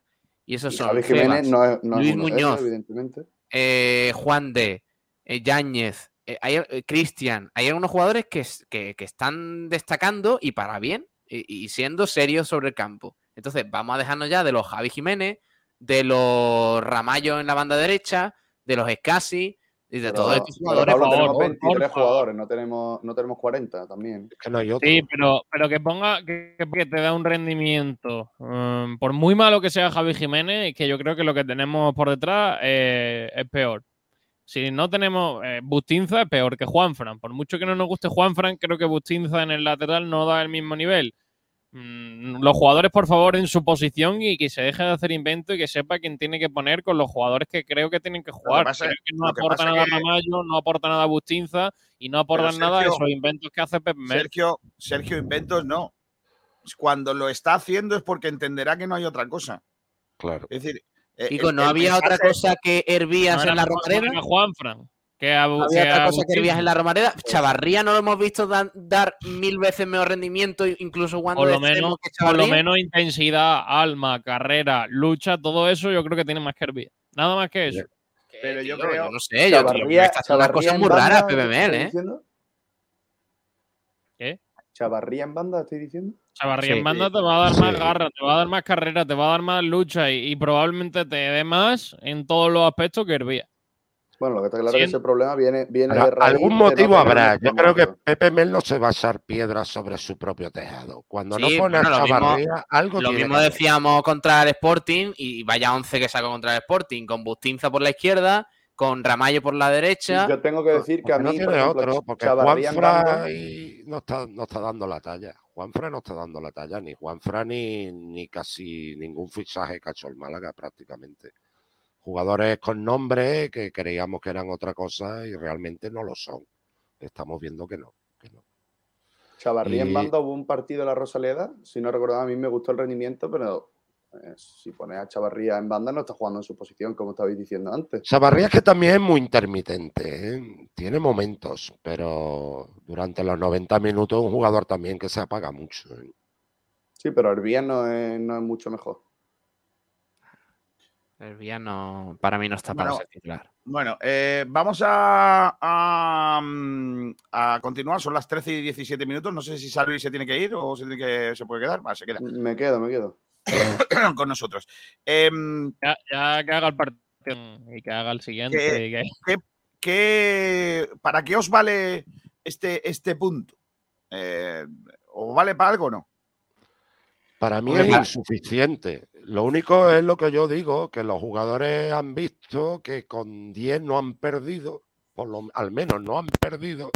Y esos Y son Javi Jiménez Febas, no es, no Luis Muñoz. evidentemente. eh, Juan de, eh, Yáñez, eh, hay, eh, Cristian. Hay algunos jugadores que, que- que están destacando y para bien y, y siendo serios sobre el campo. Entonces, vamos a dejarnos ya de los Javi Jiménez, de los Ramallo en la banda derecha, de los Escasi y de Pero- todos estos jugadores. Pablo, por tenemos favor, 23 por favor. jugadores, no tenemos, no tenemos 40 también. Es que no hay otro. Sí, pero, pero que ponga que, que te da un rendimiento. um, por muy malo que sea Javi Jiménez, que yo creo que lo que tenemos por detrás eh, es peor. Si no tenemos. eh, Bustinza es peor que Juanfran. Por mucho que no nos guste Juanfran, creo que Bustinza en el lateral no da el mismo nivel. Mm, los jugadores, por favor, en su posición y que se deje de hacer invento y que sepa quién tiene que poner con los jugadores que creo que tienen que jugar. pasa- Creo que no que aporta nada que- Ramallo, no aporta nada Bustinza y no aportan nada Sergio- esos inventos que hace Pep Mel. Sergio, Sergio Inventos no. Cuando lo está haciendo es porque entenderá que no hay otra cosa. Claro. Es decir, Chico, el- ¿no el había otra cosa que Hervías No en la Romareda? Que a, ¿No que había otra a cosa que. Hervías en la Romareda? Chavarría no lo hemos visto dan- dar mil veces mejor rendimiento, incluso cuando por lo, menos, que por lo menos intensidad, alma, carrera, lucha, todo eso yo creo que tiene más que Hervía. Nada más que eso. Que, Pero yo creo- no sé, yo, está haciendo unas Chavarría cosas muy raras, ¿estoy ¿eh? ¿Qué? ¿Chavarría en banda, estoy diciendo? Chavarría Sí, en banda te va a dar más garra, te va a dar más carrera, te va a dar más lucha y, y probablemente te dé más en todos los aspectos que Hervía. Bueno, lo que está claro Sí. es que ese problema viene, viene de raíz algún no motivo habrá. Yo creo que. Pepe Mel no se va a echar piedras sobre su propio tejado. Cuando Sí, no pone bueno, a Chavarría, algo Lo tiene mismo que decíamos contra el Sporting y vaya 11 que sacó contra el Sporting, con Bustinza por la izquierda, con Ramallo por la derecha. Yo tengo que decir que a mí, no por tiene ejemplo, otro, porque Juanfra no está, no está dando la talla. Juanfra no está dando la talla, ni Juanfra ni, ni casi ningún fichaje que ha hecho el Málaga prácticamente. Jugadores con nombre que creíamos que eran otra cosa y realmente no lo son. Estamos viendo que no. que no. Chavarría Y- en banda hubo un partido de la Rosaleda, si no recuerdo, a mí me gustó el rendimiento, pero eh, si pones a Chavarría en banda no está jugando en su posición, como estabais diciendo antes. Chavarría es que también es muy intermitente, ¿eh? tiene momentos, pero durante los 90 minutos un jugador también que se apaga mucho. ¿eh? Sí, pero Hervía no es, no es mucho mejor. Hervías no, para mí no está para Bueno, ser titular. Bueno, eh, vamos a, a, mm, a continuar. Son las 13 y 17 minutos. No sé si Salvi se tiene que ir o se, tiene que, se puede quedar. Se queda Me quedo, me quedo. [COUGHS] con nosotros. Em, Ya, ya que haga el partido y que haga el siguiente. Que- que- ¿qué- ¿Para qué os vale este, este punto? Eh, ¿O vale para algo o no? Para mí es insuficiente. Lo único es lo que yo digo, que los jugadores han visto que con 10 no han perdido, por lo, al menos no han perdido,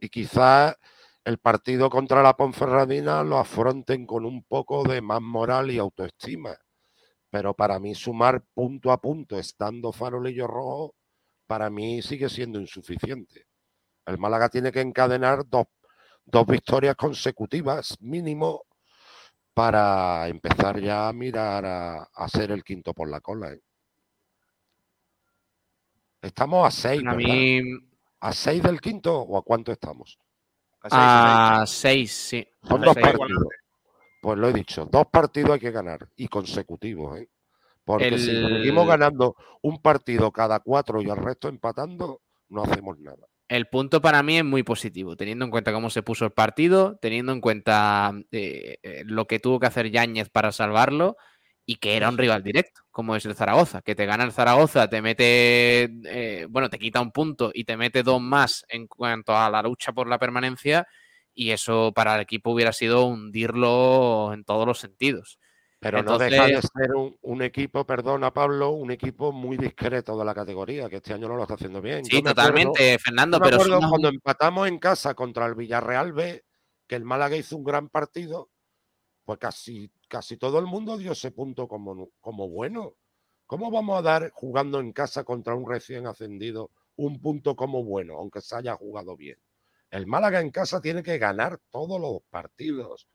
y quizás el partido contra la Ponferradina lo afronten con un poco de más moral y autoestima. Pero para mí sumar punto a punto estando farolillo rojo, para mí sigue siendo insuficiente. El Málaga tiene que encadenar dos, dos victorias consecutivas mínimo para empezar ya a mirar a, ser el quinto por la cola. ¿eh? Estamos a seis, ¿A seis del quinto o a cuánto estamos? A 6, sí. Son dos seis. partidos. Pues lo he dicho, dos partidos hay que ganar y consecutivos, ¿eh? Porque si seguimos ganando un partido cada cuatro y el resto empatando, no hacemos nada. El punto para mí es muy positivo, teniendo en cuenta cómo se puso el partido, teniendo en cuenta eh, eh, lo que tuvo que hacer Yáñez para salvarlo y que era un rival directo, como es el Zaragoza, que te gana el Zaragoza, te mete, eh, bueno, te quita un punto y te mete dos más en cuanto a la lucha por la permanencia y eso para el equipo hubiera sido hundirlo en todos los sentidos. Pero no deja de Entonces- ser un, un equipo, perdona Pablo, un equipo muy discreto de la categoría, que este año no lo está haciendo bien. Sí, acuerdo- totalmente, Fernando, me pero somos cuando empatamos en casa contra el Villarreal B, que el Málaga hizo un gran partido, pues casi, casi todo el mundo dio ese punto como, como bueno. ¿Cómo vamos a dar jugando en casa contra un recién ascendido un punto como bueno, aunque se haya jugado bien? El Málaga en casa tiene que ganar todos los partidos.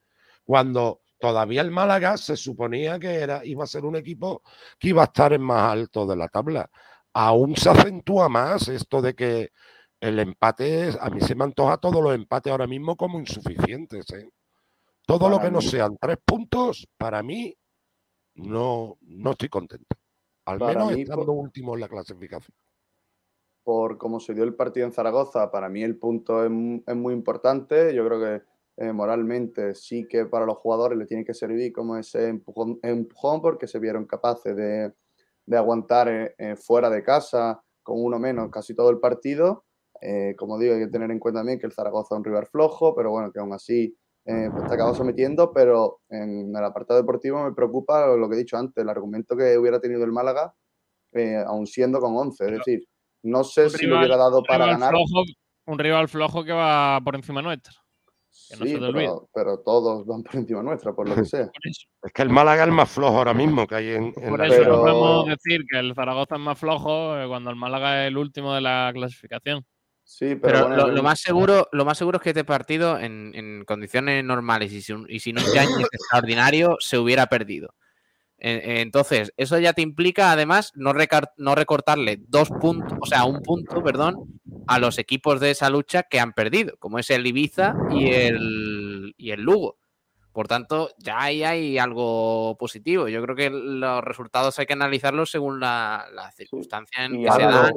Cuando todavía el Málaga se suponía que era, iba a ser un equipo que iba a estar en más alto de la tabla. Aún se acentúa más esto de que el empate, a mí se me antoja todos los empates ahora mismo como insuficientes. ¿eh? Todo lo que no sean tres puntos, para mí, no, no estoy contento. Al menos estando último en la clasificación. Por cómo se dio el partido en Zaragoza, para mí el punto es, muy importante. Yo creo que eh, moralmente sí que para los jugadores le tiene que servir como ese empujón, empujón porque se vieron capaces de, de aguantar eh, eh, fuera de casa con uno menos casi todo el partido. como digo, hay que tener en cuenta también que el Zaragoza es un rival flojo, pero bueno, que aún así eh, pues te acabo sometiendo, pero en el apartado deportivo me preocupa lo que he dicho antes, el argumento que hubiera tenido el Málaga, eh, aún siendo con 11. Es decir, no sé si lo hubiera dado para ganar. un rival flojo que va por encima nuestra. sí, pero, todos van por encima nuestra, por lo que [LAUGHS] sea. Es que el Málaga es el más flojo ahora mismo que hay en, en Por eso no podemos decir que el Zaragoza es más flojo eh, cuando el Málaga es el último de la clasificación. Sí, pero, lo, más seguro, lo más seguro es que este partido, en, condiciones normales y si, y si no es extraordinario, se hubiera perdido. Entonces, eso ya te implica además no, no recortarle dos puntos, o sea, un punto, perdón, a los equipos de esa lucha que han perdido, como es el Ibiza y el, y el Lugo. Por tanto, ya ahí hay algo positivo. Yo creo que los resultados hay que analizarlos según las la circunstancias en que se dan.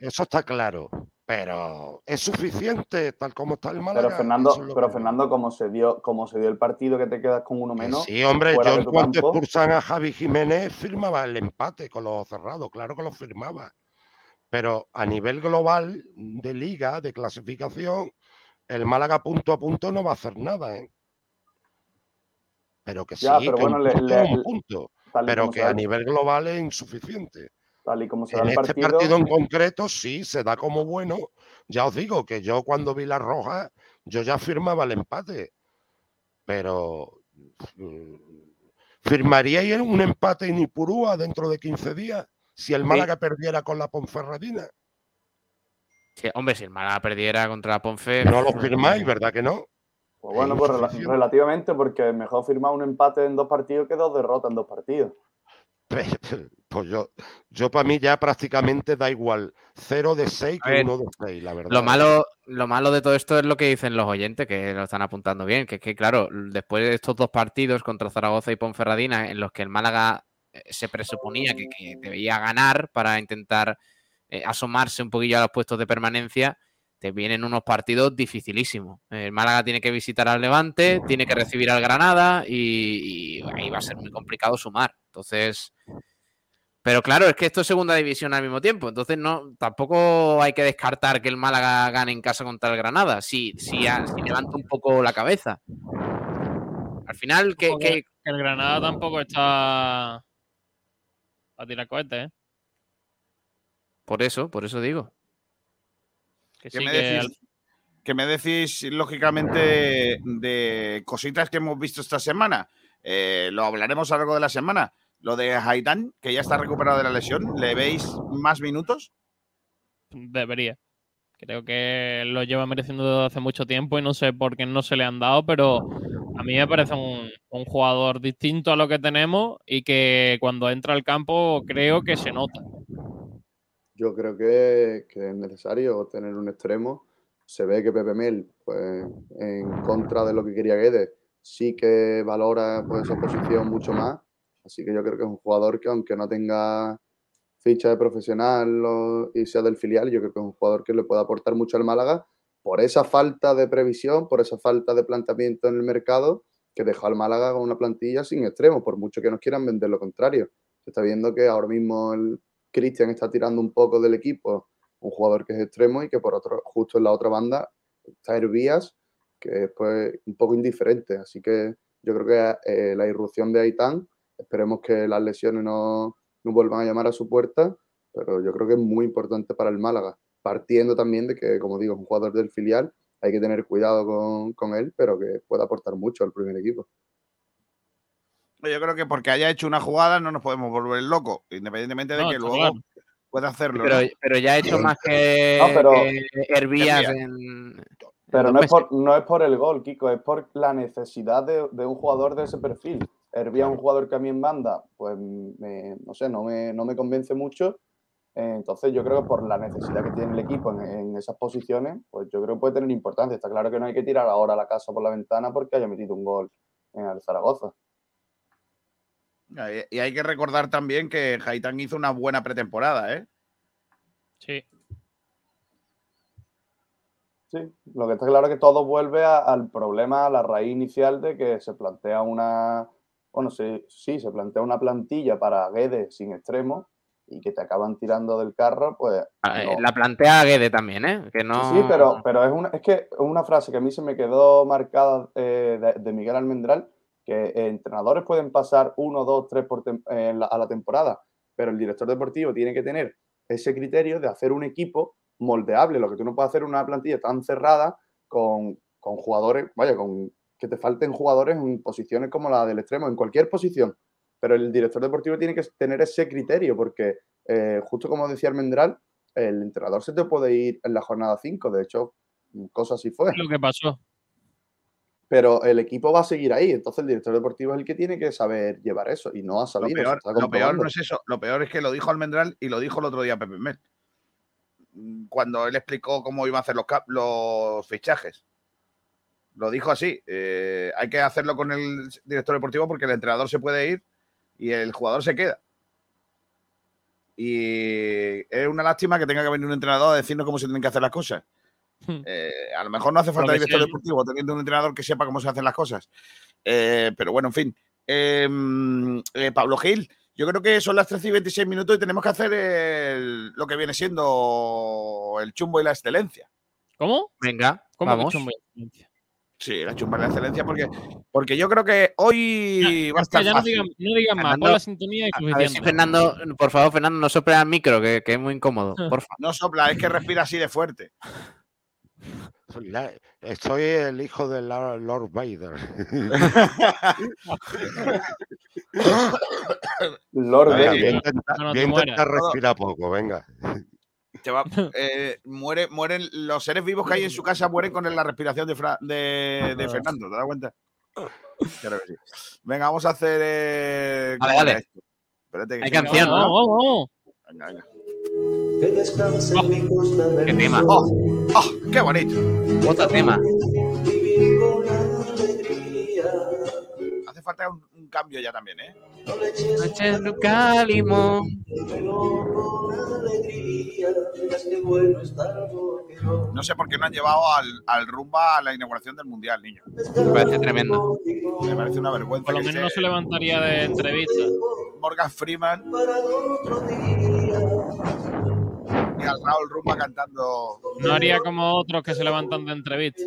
Eso está claro. Pero es suficiente tal como está el Málaga. Pero Fernando, pero Fernando, como se dio, como se dio el partido que te quedas con uno menos. Sí, hombre, yo en cuanto expulsan a Javi Jiménez firmaba el empate con los cerrados, claro que lo firmaba. Pero a nivel global de liga, de clasificación, el Málaga punto a punto no va a hacer nada, ¿eh? Pero que sí, pero que un punto, pero que a nivel global es insuficiente. Tal y como se en este partido en concreto sí se da como bueno. Ya os digo que yo cuando vi la roja, yo ya firmaba el empate. Pero mm, ¿firmaríais un empate en Ipurúa dentro de 15 días si el Málaga perdiera con la Ponferradina? Hombre, si el Málaga perdiera contra la Ponfe. No lo firmáis, ¿verdad que no? Pues bueno, pues relativamente, porque mejor firmar un empate en dos partidos que dos derrotas en dos partidos. Pues, yo, yo para mí ya prácticamente da igual 0 de 6 que 1 de 6, la verdad. Lo malo, lo malo de todo esto es lo que dicen los oyentes, que lo están apuntando bien, que es que, claro, después de estos dos partidos contra Zaragoza y Ponferradina, en los que el Málaga eh, se presuponía que, que debía ganar para intentar eh, asomarse un poquillo a los puestos de permanencia, te vienen unos partidos dificilísimos. El Málaga tiene que visitar al Levante, tiene que recibir al Granada y, ahí va a ser muy complicado sumar. Entonces, pero claro, es que esto es segunda división al mismo tiempo. Entonces, no, tampoco hay que descartar que el Málaga gane en casa contra el Granada. Si, si, levanta un poco la cabeza. Al final, que, que... El Granada tampoco está a tirar cohetes, ¿eh? Por eso, por eso digo. ¿Qué, me decís, lógicamente, de cositas que hemos visto esta semana? Eh, lo hablaremos a lo largo de la semana. Lo de Haitán, que ya está recuperado de la lesión, ¿le veis más minutos? Debería. Creo que lo lleva mereciendo desde hace mucho tiempo y no sé por qué no se le han dado, pero a mí me parece un, un, jugador distinto a lo que tenemos y que cuando entra al campo creo que se nota yo creo que, es necesario tener un extremo. Se ve que Pepe Mel, pues, en contra de lo que quería Guedes, sí que valora pues, esa posición mucho más. Así que yo creo que es un jugador que, aunque no tenga ficha de profesional y sea del filial, yo creo que es un jugador que le puede aportar mucho al Málaga por esa falta de previsión, por esa falta de planteamiento en el mercado que dejó al Málaga con una plantilla sin extremo, por mucho que nos quieran vender lo contrario. Se está viendo que ahora mismo el, Cristian está tirando un poco del equipo, un jugador que es extremo y que por otro, justo en la otra banda está Hervías, que es pues, un poco indiferente. Así que yo creo que eh, la irrupción de Aitán, esperemos que las lesiones no, no vuelvan a llamar a su puerta, pero yo creo que es muy importante para el Málaga, partiendo también de que, como digo, es un jugador del filial hay que tener cuidado con, con él, pero que puede aportar mucho al primer equipo. Yo creo que porque haya hecho una jugada no nos podemos volver locos, independientemente de No, que luego pueda hacerlo. Pero, ¿no? pero ya ha hecho más que, No, pero- que Hervías Hervías. en. Pero no es, por, no es por el gol, Kiko, es por la necesidad de, de un jugador de ese perfil. Hervía un jugador que a mí en banda, pues me- no sé, no me, no me convence mucho. Eh, Entonces yo creo que por la necesidad que tiene el equipo en, en esas posiciones, pues yo creo que puede tener importancia. Está claro que no hay que tirar ahora la casa por la ventana porque haya metido un gol en el Zaragoza. Y y hay que recordar también que Haitán hizo una buena pretemporada, ¿eh? Sí. Sí, lo que está claro es que todo vuelve a- al problema, a la raíz inicial de que se plantea una, bueno, sí, sí, se plantea una plantilla para Guedes sin extremo y que te acaban tirando del carro, pues Ah, eh, no. La plantea Guede también, ¿eh? Que Sí, no. sí, pero, pero es, una, es que una frase que a mí se me quedó marcada eh, de, de Miguel Almendral, que entrenadores pueden pasar uno, dos, tres por la- a la temporada, pero el director deportivo tiene que tener ese criterio de hacer un equipo moldeable. Lo que tú no puedes hacer una plantilla tan cerrada con, con jugadores, vaya, con que te falten jugadores en posiciones como la del extremo, en cualquier posición. Pero el director deportivo tiene que tener ese criterio, porque eh, justo como decía Almendral, el entrenador se te puede ir en la jornada 5, de hecho, cosa así fue. Lo que pasó. Pero el equipo va a seguir ahí, entonces el director deportivo es el que tiene que saber llevar eso y no ha Lo peor, está lo peor no es eso, lo peor es que lo dijo Almendral y lo dijo el otro día Pepe Mel. Cuando él explicó cómo iba a hacer los, cap- los fichajes. Lo dijo así, eh, hay que hacerlo con el director deportivo porque el entrenador se puede ir y el jugador se queda. Y es una lástima que tenga que venir un entrenador a decirnos cómo se tienen que hacer las cosas. Hmm. Eh, a lo mejor no hace falta director deportivo teniendo un entrenador que sepa cómo se hacen las cosas. Eh, pero bueno, en fin. Eh, eh, Pablo Gil, yo creo que son las 13 y 26 minutos y tenemos que hacer el- lo que viene siendo el chumbo y la excelencia. ¿Cómo? Venga, ¿Cómo vamos. chumbo y excelencia? Sí, la chumba y la excelencia, porque, porque yo creo que hoy va a estar ya no digan, no digan más, pon la sintonía y A ver si suficiente. Fernando, por favor, Fernando, no sopla al micro, que, que es muy incómodo. [LAUGHS] Por favor. No sopla, es que respira así de fuerte. Soy, la- soy el hijo de la- Lord Vader. Lord Venga, Vader. voy a intentar, No, no voy a te mueras. intentar respirar poco, venga. Te va- [LAUGHS] eh, muere, mueren los seres vivos que hay en su casa mueren con la respiración de, Fra- de, de Fernando, ¿te das cuenta? Claro que sí. Venga, vamos a hacer. eh, Vale, que Hay canción, Vamos, ¿no? vamos, vamos. Venga, venga. Qué tema. ¡Oh! ¡Oh! ¡Qué bonito! Otro tema. Hace falta un, un cambio ya también, ¿eh? Noche en Luca, limón. No sé por qué no han llevado al, al rumba a la inauguración del mundial, niño. Me parece tremendo. Me parece una vergüenza. Por lo menos no se levantaría de entrevista. Morgan Freeman al Raúl Rumba cantando. No haría como otros que se levantan de entrevista.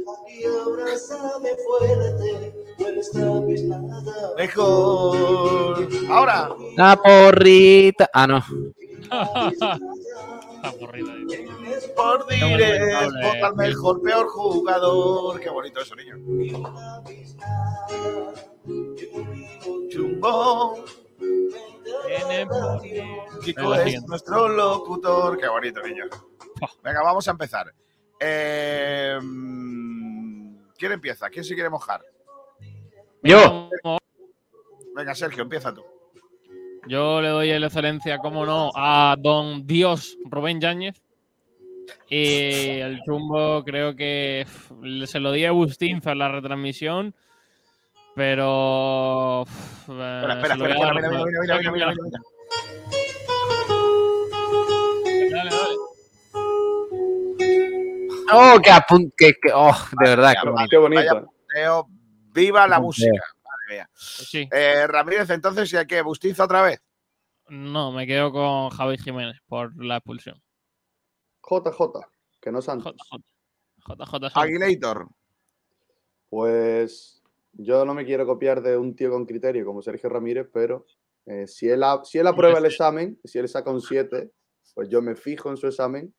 Mejor. Ahora. La porrita. Ah, no. Está aburrido. ahí. Por dire, lamentable. vota al mejor, peor jugador. Qué bonito eso, niño. Chumbo. Tiene. Kiko Es nuestro locutor. Qué bonito, niño. Venga, vamos a empezar. Eh, ¿Quién empieza? ¿Quién se quiere mojar? Yo. Venga, Sergio, empieza tú. Yo le doy la excelencia, como no, a don Dios Rubén Yáñez. Y el chumbo creo que se lo di a Agustín en la retransmisión. Pero. uf, eh, Espera, espera, espera, espera, mira, mira, mira, mira, mira, mira. Dale, dale. Oh, qué apun... que, que- oh, de verdad. qué bonito. Qué bonito. Vaya punteo, viva la música. Madre mía. Sí, Eh, Ramírez, entonces, ¿y a qué? ¿Bustiza otra vez? no, me quedo con Javi Jiménez por la expulsión. JJ, que no Santos. JJ. JJ. Aguilator. Pues yo no me quiero copiar de un tío con criterio como Sergio Ramírez, pero eh, si, él, a- si él aprueba el examen, si él saca un 7, pues yo me fijo en su examen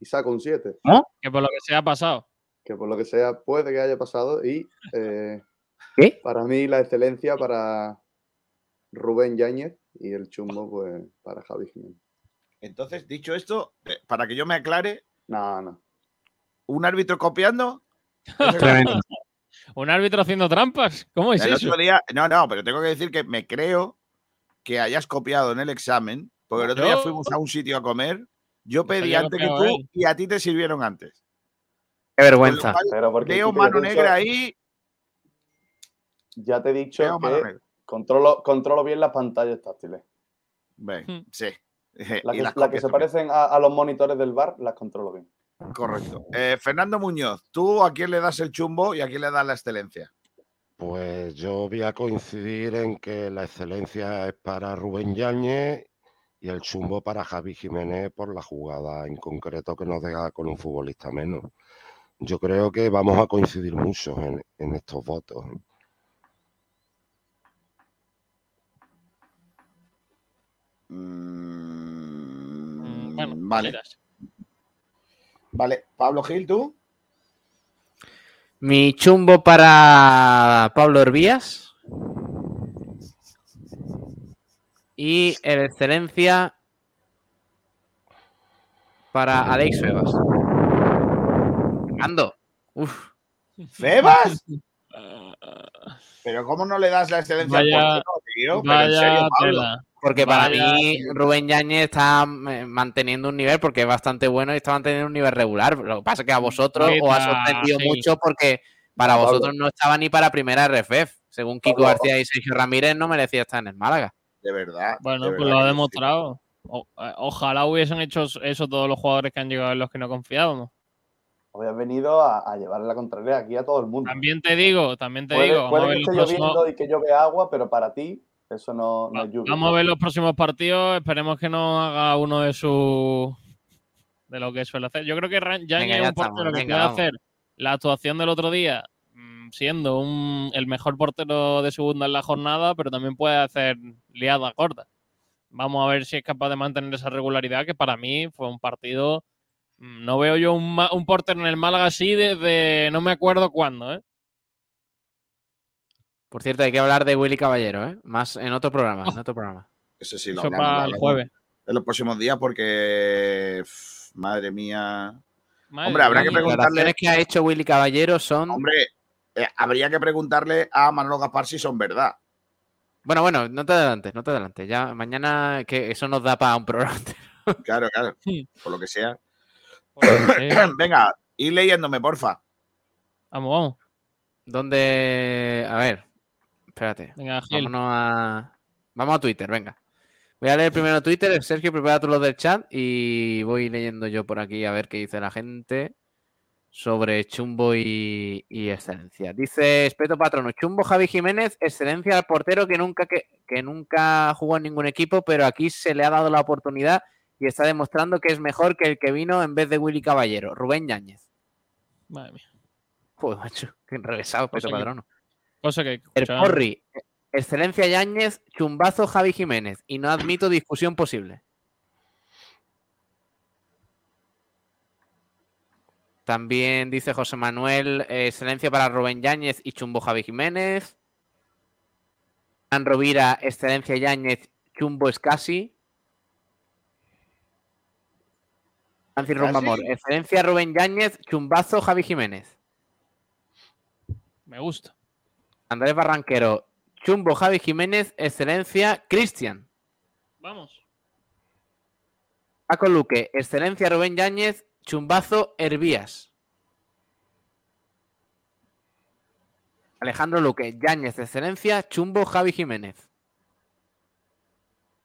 y saco un 7. Que por lo que sea ha pasado. que por lo que sea puede que haya pasado y eh, [LAUGHS] ¿Qué? para mí la excelencia para Rubén Yáñez y el chumbo pues para Javi Jiménez. Entonces, dicho esto, eh, para que yo me aclare, No, no. un árbitro copiando. [LAUGHS] Tremendo. ¿Un árbitro haciendo trampas? ¿Cómo es El eso? otro día, no, no, pero tengo que decir que me creo que hayas copiado en el examen, porque el otro día fuimos a un sitio a comer, yo pedí antes que tú él. y a ti te sirvieron antes. Qué vergüenza. cual, Pero porque Veo mano negra ahí, Ya te he dicho veo que controlo, controlo bien las pantallas táctiles. Ven, Hmm. sí. [LAUGHS] Las que, las que se parecen a, a los monitores del bar, las controlo bien. Correcto. Eh, Fernando Muñoz, ¿tú a quién le das el chumbo y a quién le das la excelencia? Pues yo voy a coincidir en que la excelencia es para Rubén Yáñez y el chumbo para Javi Jiménez por la jugada en concreto que nos deja con un futbolista menos. Yo creo que vamos a coincidir mucho en, en estos votos. Mm, Mm, Bueno, vale. miras. Vale. Pablo Gil, ¿tú? Mi chumbo para Pablo Hervías. Y el excelencia para Alex Febas. Ando. Uf. ¿Febas? [LAUGHS] Pero ¿cómo no le das la excelencia Vaya- al portero, tío? Pero en serio, Pablo. tela. Porque para Vaya, mí Rubén Yáñez está eh, manteniendo un nivel porque es bastante bueno y está manteniendo un nivel regular. Lo que pasa es que a vosotros os ha sorprendido sí. mucho porque para Pablo. vosotros no estaba ni para primera RFF. Según Kiko Pablo. García y Sergio Ramírez no merecía estar en el Málaga. De verdad. Bueno, de pues verdad lo ha demostrado. O- eh, ojalá hubiesen hecho eso todos los jugadores que han llegado en los que no confiábamos. Hoy has venido a, a llevarle la contraria aquí a todo el mundo. También te digo, también te puede digo, puede que esté lloviendo y que vea agua, pero para ti eso no, no es lluvia. vamos a ver los próximos partidos. Esperemos que no haga uno de sus de lo que suele hacer. Yo creo que Venga, es ya un portero estamos, que venga, puede vamos. hacer la actuación del otro día mm, siendo un, el mejor portero de segunda en la jornada, pero también puede hacer liadas cortas. Vamos a ver si es capaz de mantener esa regularidad, que para mí fue un partido. mm, No veo yo un, un portero en el Málaga así desde no me acuerdo cuándo, ¿eh? Por cierto, hay que hablar de Willy Caballero, ¿eh? Más en otro programa, en otro programa. Ese sí lo Eso hablamos, lo para el jueves. En los próximos días porque... pff, Madre mía. Madre Hombre, habrá mía. que Las preguntarle- declaraciones que ha hecho Willy Caballero son. Hombre, eh, habría que preguntarle a Manolo Gaspar si son verdad. Bueno, bueno, no te adelantes, no te adelantes. Ya mañana que eso nos da para un programa. [LAUGHS] Claro, claro. Sí. Por lo que sea. Joder, sí. [COUGHS] Venga, ir leyéndome, porfa. Vamos, vamos. ¿Dónde? A ver, espérate. Venga, Gil. Vámonos a. Vamos a Twitter, venga. Voy a leer primero Twitter. Sergio, prepara tú los del chat y voy leyendo yo por aquí a ver qué dice la gente sobre Chumbo y, y Excelencia. Dice Espeto Patrono, Chumbo Javi Jiménez, Excelencia al portero que nunca, que, que nunca jugó en ningún equipo, pero aquí se le ha dado la oportunidad y está demostrando que es mejor que el que vino en vez de Willy Caballero, Rubén Yáñez. Madre mía. Joder, macho, qué enrevesado, Espeto Patrono. Cosa que El. Porri, Excelencia Yáñez, Chumbazo Javi Jiménez. Y no admito discusión posible. También dice José Manuel, eh, excelencia para Rubén Yáñez y Chumbo Javi Jiménez. An Rovira, excelencia Yáñez, Chumbo Escasi. Francis Rombamor, ¿Escasi? excelencia Rubén Yáñez, Chumbazo Javi Jiménez. Me gusta. Andrés Barranquero, Chumbo Javi Jiménez, excelencia Cristian. Vamos. Paco Luque, excelencia Rubén Yáñez, chumbazo Hervías. Alejandro Luque, Yáñez, excelencia, chumbo Javi Jiménez.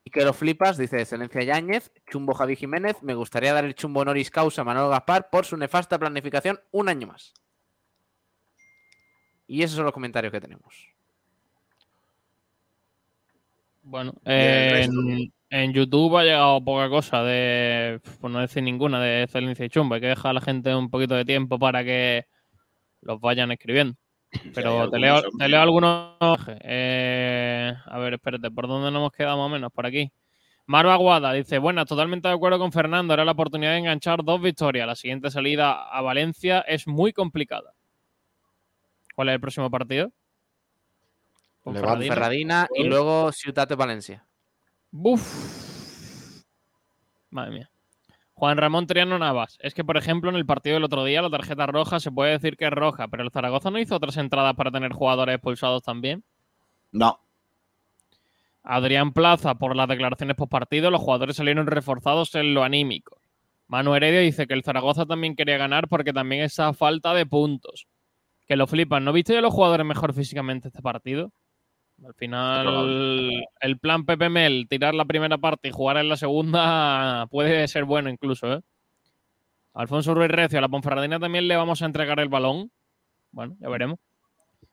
Y que lo flipas, dice excelencia Yáñez, chumbo Javi Jiménez. Me gustaría dar el chumbo honoris causa a Manolo Gaspar por su nefasta planificación un año más. Y esos son los comentarios que tenemos. Bueno, en, en YouTube ha llegado poca cosa de, por no decir ninguna, de excelencia y chumbo. Hay que dejar a la gente un poquito de tiempo para que los vayan escribiendo. Pero te, leo, algunos, te leo algunos. Eh, a ver, espérate, ¿por dónde nos hemos quedado más o menos? Por aquí. Marva Aguada dice, buenas, totalmente de acuerdo con Fernando, era la oportunidad de enganchar dos victorias. La siguiente salida a Valencia es muy complicada. ¿Cuál es el próximo partido? Levante. Ferradina y luego Ciutat de Valencia. Buf. Madre mía. Juan Ramón Triano Navas. Es que, por ejemplo, en el partido del otro día, la tarjeta roja se puede decir que es roja, pero el Zaragoza no hizo otras entradas para tener jugadores expulsados también. No. Adrián Plaza, por las declaraciones post partido, los jugadores salieron reforzados en lo anímico. Manu Heredia dice que el Zaragoza también quería ganar porque también está a falta de puntos. Que lo flipan. ¿No viste a los jugadores mejor físicamente este partido? Al final, el plan Pepe Mel, tirar la primera parte y jugar en la segunda, [LAUGHS] puede ser bueno incluso, ¿eh? Alfonso Ruiz Recio, a la Ponferradina también le vamos a entregar el balón. Bueno, ya veremos.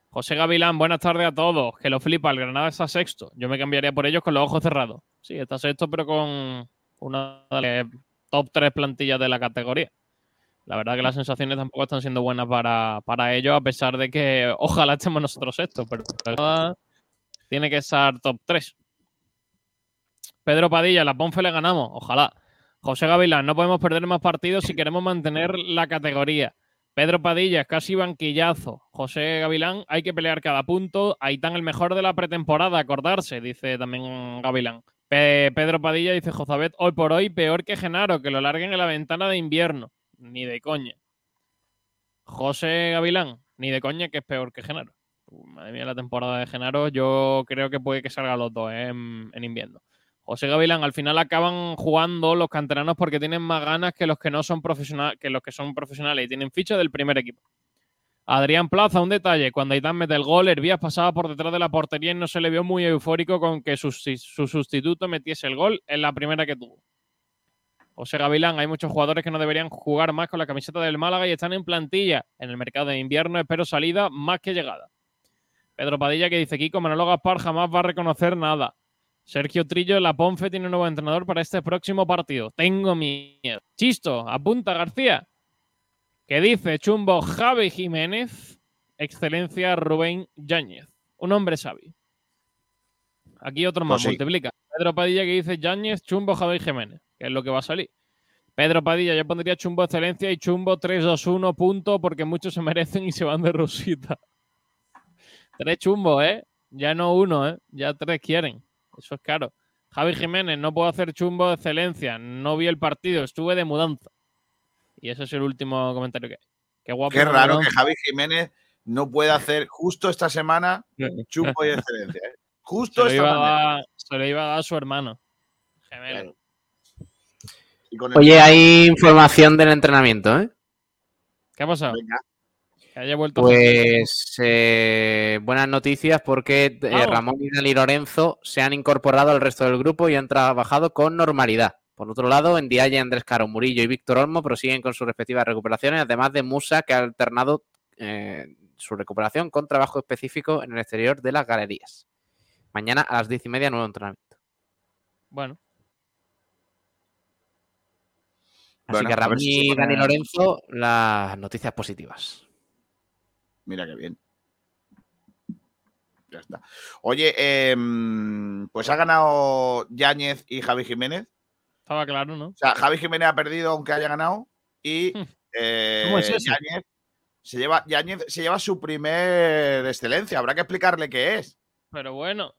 José Gavilán, buenas tardes a todos. Que lo flipa, el Granada está sexto. Yo me cambiaría por ellos con los ojos cerrados. Sí, está sexto, pero con una de las top 3 plantillas de la categoría. La verdad que las sensaciones tampoco están siendo buenas para, para ellos, a pesar de que [LAUGHS] ojalá estemos nosotros sexto, pero tiene que estar top 3. Pedro Padilla, la Ponfe le ganamos, ojalá. José Gavilán, no podemos perder más partidos si queremos mantener la categoría. Pedro Padilla, casi banquillazo. José Gavilán, hay que pelear cada punto. Ahí están el mejor de la pretemporada, acordarse, dice también Gavilán. Pedro Padilla dice Jozabet, hoy por hoy peor que Genaro, que lo larguen en la ventana de invierno. Ni de coña. José Gavilán, ni de coña que es peor que Genaro. Madre mía, la temporada de Genaro, yo creo que puede que salga los dos ¿eh? en, invierno. José Gavilán, al final acaban jugando los canteranos porque tienen más ganas que los que no son profesionales, que los que son profesionales y tienen ficha del primer equipo. Adrián Plaza, un detalle. Cuando Aitán mete el gol, Hervías pasaba por detrás de la portería y no se le vio muy eufórico con que su, su sustituto metiese el gol en la primera que tuvo. José Gavilán, hay muchos jugadores que no deberían jugar más con la camiseta del Málaga y están en plantilla. En el mercado de invierno espero salida más que llegada. Pedro Padilla que dice, Kiko, Manolo Gaspar jamás va a reconocer nada. Sergio Trillo, la Ponfe tiene un nuevo entrenador para este próximo partido. Tengo miedo. Chisto, apunta García. Que dice Chumbo Javi Jiménez, excelencia Rubén Yáñez. Un hombre sabio. Aquí otro más, Pues sí. multiplica. Pedro Padilla que dice Yáñez, Chumbo Javi Jiménez, que es lo que va a salir. Pedro Padilla, yo pondría Chumbo Excelencia y Chumbo 3-2-1 punto porque muchos se merecen y se van de rosita. [LAUGHS] Tres chumbos, ¿eh? Ya no uno, ¿eh? Ya tres quieren. Eso es caro. Javi Jiménez, no puedo hacer chumbo de excelencia. No vi el partido, estuve de mudanza. Y ese es el último comentario que hay. Qué guapo. Qué raro que. Javi Jiménez no pueda hacer justo esta semana chumbo y excelencia. ¿eh? [LAUGHS] Se Justo lo, esta iba a mañana. dar, se lo iba a dar a su hermano. Gemelo. Claro. Y con el- Oye, hay información del entrenamiento, ¿eh? ¿Qué ha pasado? Venga, Que haya vuelto. Pues eh, buenas noticias porque eh. Ramón y Dani Lorenzo se han incorporado al resto del grupo y han trabajado con normalidad. Por otro lado, en Diaya, Andrés Caro, Murillo y Víctor Olmo prosiguen con sus respectivas recuperaciones, además de Musa, que ha alternado eh, su recuperación con trabajo específico en el exterior de las galerías. Mañana a las diez y media, nuevo entrenamiento. Bueno, Así Bueno, que si pone- Dani Lorenzo, las noticias positivas. mira qué bien. Ya está. Oye, em, pues ha ganado Yáñez y Javi Jiménez. estaba claro, ¿no? O sea, Javi Jiménez ha perdido aunque haya ganado. Y [LAUGHS] eh, ¿Cómo es eso? Yáñez, se lleva, Yáñez se lleva su primer excelencia. Habrá que explicarle qué es, Pero bueno,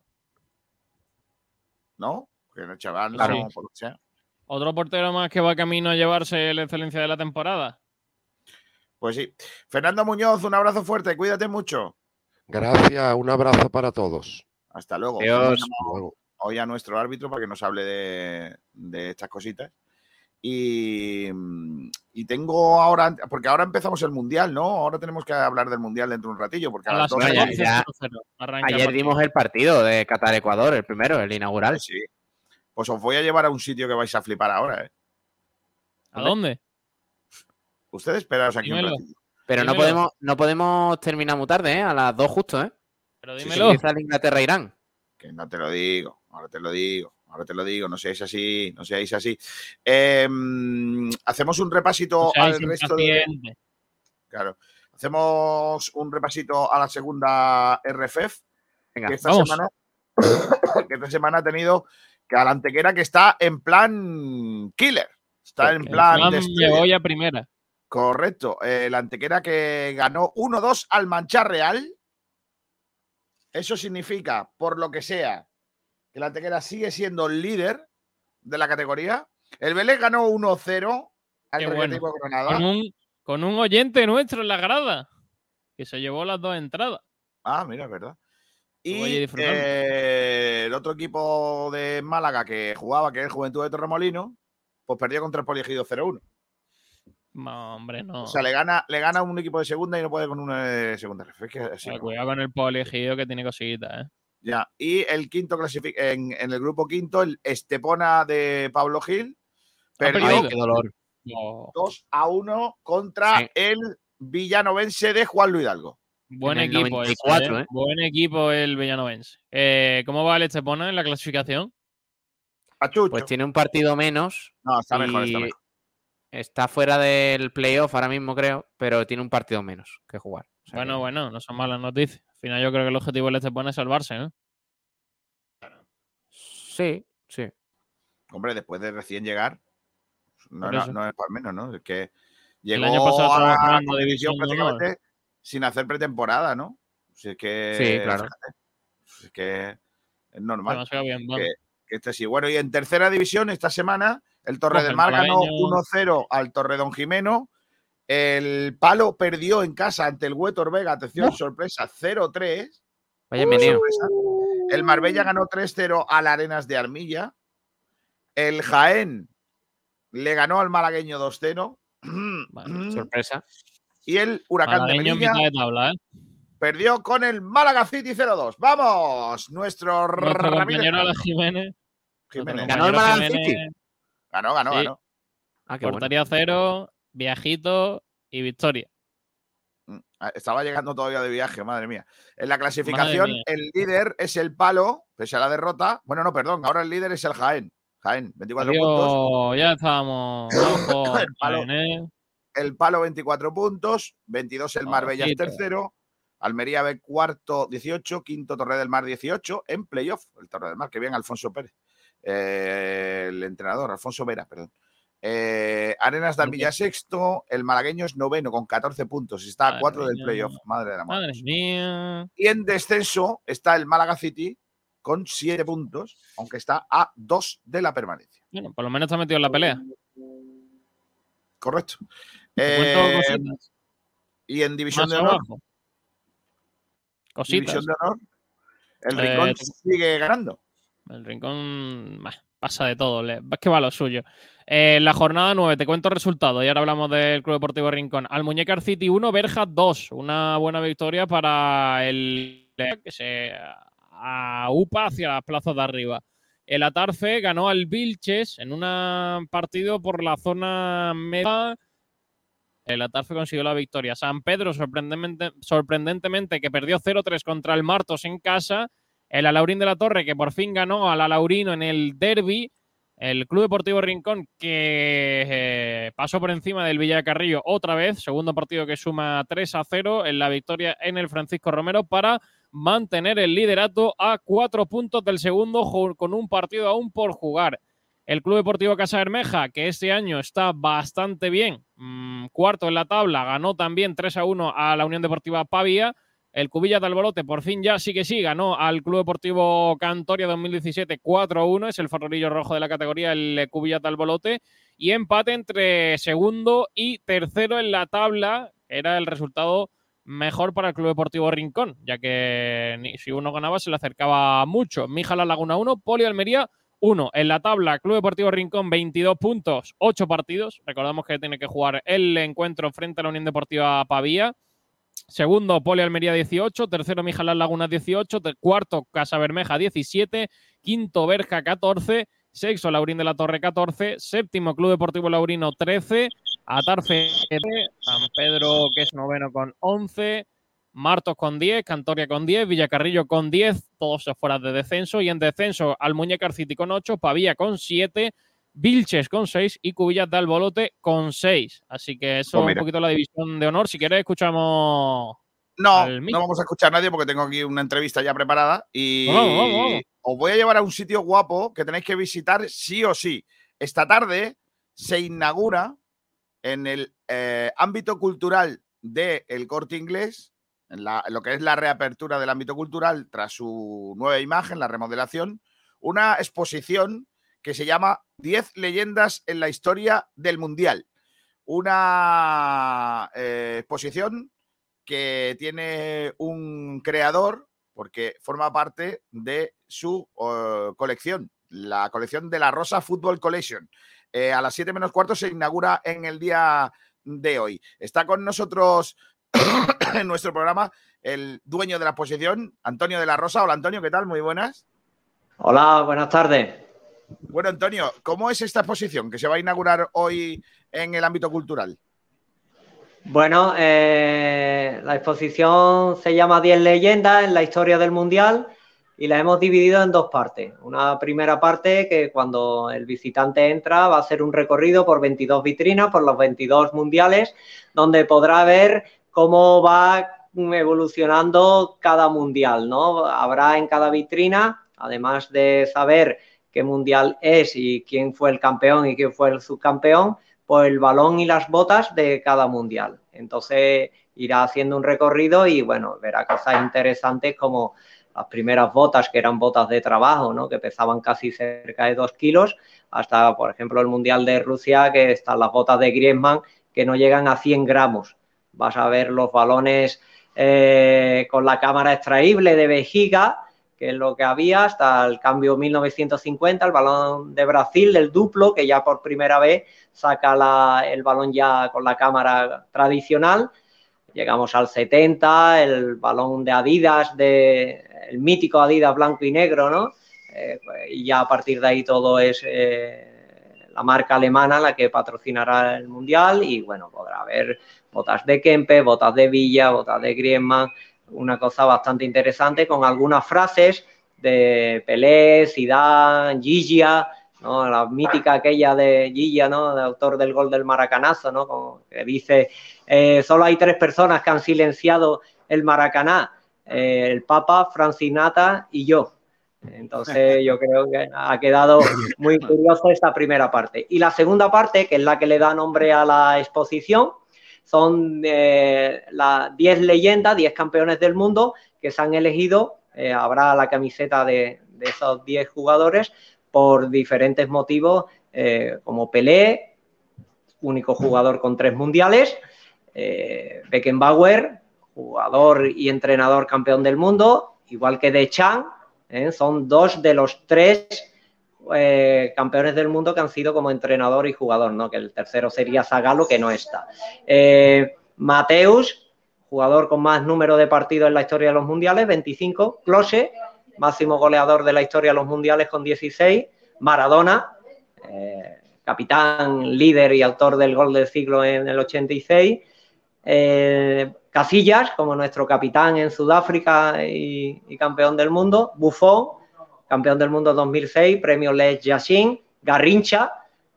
¿no? Que el chaval, Claro. no, por lo que sea. Otro portero más que va camino a llevarse la excelencia de la temporada. Pues sí. Fernando Muñoz, un abrazo fuerte, cuídate mucho. Gracias, un abrazo para todos. Hasta luego. Adiós. Hoy a nuestro árbitro para que nos hable de, de estas cositas. Y, y tengo ahora, porque ahora empezamos el mundial, ¿no? Ahora tenemos que hablar del mundial dentro de un ratillo, porque a, las las 12 ya, 11, ya. 0-0, arranca el Ayer dimos el partido de Qatar-Ecuador, el primero, el inaugural. Sí. Pues os voy a llevar a un sitio que vais a flipar ahora, ¿eh? ¿A dónde? Ustedes esperaos aquí Dímelo. un ratito. Pero no podemos, no podemos terminar muy tarde, ¿eh? A las dos justo, ¿eh? Pero dímelo. Empieza el Inglaterra-Irán. Que no te lo digo, ahora te lo digo, ahora te lo digo, no seáis así, no seáis así. Eh, mm, hacemos un repasito al resto de. Claro. Hacemos un repasito a la segunda RFF, Venga, que esta, vamos. semana, [COUGHS] que esta semana ha tenido Que a la Antequera que está en plan killer. Está en plan. plan, de voy a primera. Correcto. Eh, la Antequera que ganó 1-2 al Manchar Real. Eso significa, por lo que sea, que la Antequera sigue siendo el líder de la categoría. El Vélez ganó 1-0 al bueno. Granada. Con un, con un oyente nuestro en la grada. Que se llevó las dos entradas. Ah, mira, es verdad. Y eh, el otro equipo de Málaga que jugaba, que es el Juventud de Torremolino, pues perdió contra el Poliegido 0-1. No, hombre, no. O sea, le gana, le gana un equipo de segunda y no puede con uno de segunda. Es que no. Cuidado con el poligido que tiene cositas, ¿eh? Ya. Y el quinto clasifica en, en el grupo quinto, el Estepona de Pablo Gil, perdió. Ay, qué dolor. Oh, 2 a 1 contra Sí. el villanovense de Juan Luis Hidalgo. Buen En el equipo. ese, 94, ¿eh? ¿eh? Buen equipo el Villanovense. Eh, ¿Cómo va el Estepona en la clasificación? Pues tiene un partido menos. no, está mejor, está y mejor. Está fuera del playoff ahora mismo, creo, pero tiene un partido menos que jugar. O sea Bueno, que- bueno, no son malas noticias. Al final yo creo que el objetivo del Estepona es salvarse, ¿no? Sí, sí. Hombre, después de recién llegar, no, es para menos, ¿no? Es que El llegó año pasado a la División prácticamente sin hacer pretemporada, ¿no? Si es que, Sí, claro. fíjate, es que es normal bien, que, que este sí. Bueno, y en tercera división esta semana, el Torre del el Mar ganó malagueño. 1-0 al Torredón Jimeno. El Palo perdió en casa ante el Huetor Vega, atención, sorpresa, 0-3. Vaya sorpresa. El Marbella ganó 3-0 al Arenas de Armilla. El Jaén le ganó al malagueño 2-0. Bueno, [CLEARS THROAT] Sorpresa. Y el Huracán de Malagueño en Melilla mitad de tabla, ¿eh? perdió con el Málaga City 0-2. ¡Vamos! Nuestro, Nuestro Ramírez compañero Cano. Alex Jiménez. Jiménez. ¿Ganó el Málaga Jiménez, City? Ganó, ganó, Sí. ganó. Ah, qué bueno. Cero, viajito y victoria. Mm, ah, Estaba llegando todavía de viaje, madre mía. En la clasificación, el líder es el Palo, pese a la derrota. Bueno, no, perdón, ahora el líder es el Jaén. Jaén, 24 puntos. Adiós, ya estábamos. [COUGHS] Ojo, El palo. Jaén, El Palo, 24 puntos. 22 el Marbella es tercero. Almería B cuarto, 18. Quinto Torre del Mar, 18. En playoff, el Torre del Mar. Que bien, Alfonso Pérez. Eh, el entrenador, Alfonso Vera, perdón. Eh, Arenas de Armilla sexto. El malagueño es noveno con 14 puntos. Está a 4 del playoff. Madre de la madre. Madre mía. Y en descenso está el Málaga City con 7 puntos, aunque está a 2 de la permanencia. Bueno, por lo menos está metido en la pelea. Correcto. Eh, y en División de Honor, abajo. Cositas. División de Honor, el Eh, Rincón sigue ganando. El rincón bah, pasa de todo, le- es que va lo suyo. Eh, En la jornada 9, te cuento resultados y ahora hablamos del Club Deportivo Rincón. Almuñécar City 1, Berja 2. Una buena victoria para el que se aupa hacia las plazas de arriba. El Atarfe ganó al Vilches en un partido por la zona media. El Atarfe consiguió la victoria. San Pedro, sorprendentemente, sorprendentemente que perdió 0-3 contra el Martos en casa. El Alaurín de la Torre, que por fin ganó al Alaurino en el derby. El Club Deportivo Rincón, que eh, pasó por encima del Villacarrillo otra vez. Segundo partido que suma 3 a 0 en la victoria en el Francisco Romero para mantener el liderato a cuatro puntos del segundo con un partido aún por jugar. El Club Deportivo Casa Bermeja, que este año está bastante bien, mm, cuarto en la tabla, ganó también 3 a 1 a la Unión Deportiva Pavía. El Cubilla de Alborote por fin ya sí que sí ganó al Club Deportivo Cantoria 2017 4-1, es el farolillo rojo de la categoría el eh, Cubilla de Alborote y empate entre segundo y tercero en la tabla, era el resultado mejor para el Club Deportivo Rincón, ya que si uno ganaba se le acercaba mucho. Mijala Laguna 1, Poli Almería 1. En la tabla, Club Deportivo Rincón 22 puntos, 8 partidos. Recordamos que tiene que jugar el encuentro frente a la Unión Deportiva Pavía. Segundo, Poli Almería 18. Tercero, Mijalas Lagunas 18. Ter- Cuarto, Casa Bermeja 17. Quinto, Berja 14. Sexto, Laurín de la Torre 14. Séptimo, Club Deportivo Laurino 13. Atarfe 13. San Pedro, que es noveno con 11. Martos con 10, Cantoria con 10, Villacarrillo con 10, todos fuera de descenso. Y en descenso, Almuñécar City con 8, Pavía con 7, Vilches con 6 y Cubillas de Albolote con 6. Así que eso Pues es un poquito la división de honor. Si quieres, escuchamos No, no vamos a escuchar a nadie porque tengo aquí una entrevista ya preparada y os voy a llevar a un sitio guapo que tenéis que visitar sí o sí. Esta tarde se inaugura en el eh, ámbito cultural del Corte Inglés, en la- lo que es la reapertura del ámbito cultural tras su nueva imagen, la remodelación, una exposición que se llama 10 leyendas en la historia del Mundial. Una eh, exposición que tiene un creador porque forma parte de su eh, colección, la colección de la Rosa Football Collection. Eh, a las 7 menos cuarto se inaugura en el día de hoy. Está con nosotros [COUGHS] en nuestro programa el dueño de la exposición, Antonio de la Rosa. Hola Antonio, ¿qué tal? Muy buenas. Hola, buenas tardes. Bueno, Antonio, ¿cómo es esta exposición que se va a inaugurar hoy en el ámbito cultural? Bueno, eh, la exposición se llama 10 leyendas en la historia del Mundial y la hemos dividido en dos partes. Una primera parte que cuando el visitante entra va a hacer un recorrido por 22 vitrinas, por los 22 mundiales, donde podrá ver cómo va evolucionando cada mundial, ¿no? Habrá en cada vitrina, además de saber qué mundial es y quién fue el campeón y quién fue el subcampeón, pues el balón y las botas de cada mundial. Entonces irá haciendo un recorrido y bueno, verá cosas interesantes como las primeras botas que eran botas de trabajo, ¿no? que pesaban casi cerca de dos kilos, hasta por ejemplo el Mundial de Rusia, que están las botas de Griezmann que no llegan a 100 gramos. Vas a ver los balones eh, con la cámara extraíble de vejiga, que es lo que había hasta el cambio 1950, el balón de Brasil, el duplo, que ya por primera vez saca la, el balón ya con la cámara tradicional. Llegamos al 70, el balón de Adidas, de, el mítico Adidas blanco y negro, ¿no? Eh, y ya a partir de ahí todo es eh, la marca alemana la que patrocinará el Mundial y bueno, podrá haber botas de Kempe, botas de Villa, botas de Griezmann, una cosa bastante interesante con algunas frases de Pelé, Zidane, Gigia, la mítica aquella de Gigia, ¿no? de autor del gol del maracanazo, ¿no? Como que dice, eh, solo hay tres personas que han silenciado el Maracaná, eh, el Papa, Francinata y yo. Entonces yo creo que ha quedado muy curiosa esta primera parte. Y la segunda parte, que es la que le da nombre a la exposición, son eh, las 10 leyendas, 10 campeones del mundo que se han elegido. Eh, habrá la camiseta de, de esos 10 jugadores por diferentes motivos, eh, como Pelé, único jugador con tres mundiales, eh, Beckenbauer, jugador y entrenador campeón del mundo, igual que Deschamps, ¿eh? son dos de los tres eh, campeones del mundo que han sido como entrenador y jugador, ¿no? que el tercero sería Zagalo, que no está. Eh, Mateus, jugador con más número de partidos en la historia de los mundiales, 25. Close, máximo goleador de la historia de los mundiales con 16. Maradona, eh, capitán, líder y autor del gol del siglo en el 86. Eh, Casillas, como nuestro capitán en Sudáfrica y, y, campeón del mundo. Buffon, campeón del mundo 2006, premio Les Yassin. Garrincha,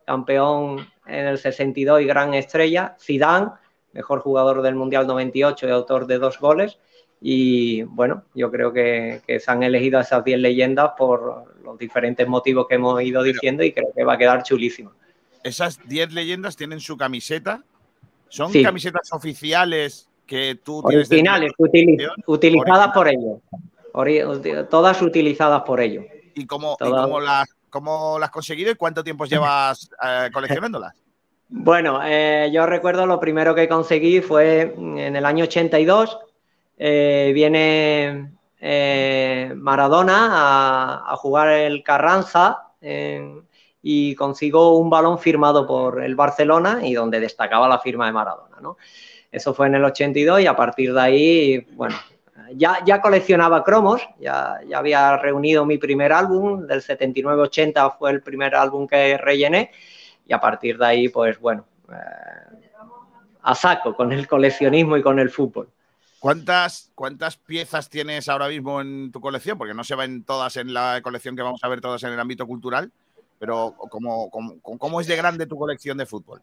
campeón en el 62 y gran estrella. Zidane, mejor jugador del Mundial 98 y autor de dos goles. Y bueno, yo creo que, que se han elegido a esas 10 leyendas por los diferentes motivos que hemos ido diciendo y creo que va a quedar chulísimo. Esas 10 leyendas tienen su camiseta. ¿Son sí. camisetas oficiales que tú tienes? Originales, utiliz utilizadas Original. por ellos. Todas utilizadas por ellos. ¿Y cómo, ¿y cómo, las, cómo las has conseguido y cuánto tiempo llevas eh, coleccionándolas? Bueno, eh, yo recuerdo lo primero que conseguí fue en el año 82. Eh, viene eh, Maradona a, a, jugar el Carranza y consigo un balón firmado por el Barcelona y donde destacaba la firma de Maradona. ¿no? Eso fue en el 82 y a partir de ahí, bueno, ya, ya coleccionaba cromos, ya, ya, había reunido mi primer álbum, del 79-80 fue el primer álbum que rellené y a partir de ahí, pues bueno, eh, a saco con el coleccionismo y con el fútbol. ¿Cuántas, ¿Cuántas piezas tienes ahora mismo en tu colección? Porque no se ven todas en la colección que vamos a ver todas en el ámbito cultural, pero ¿cómo, cómo, cómo es de grande tu colección de fútbol?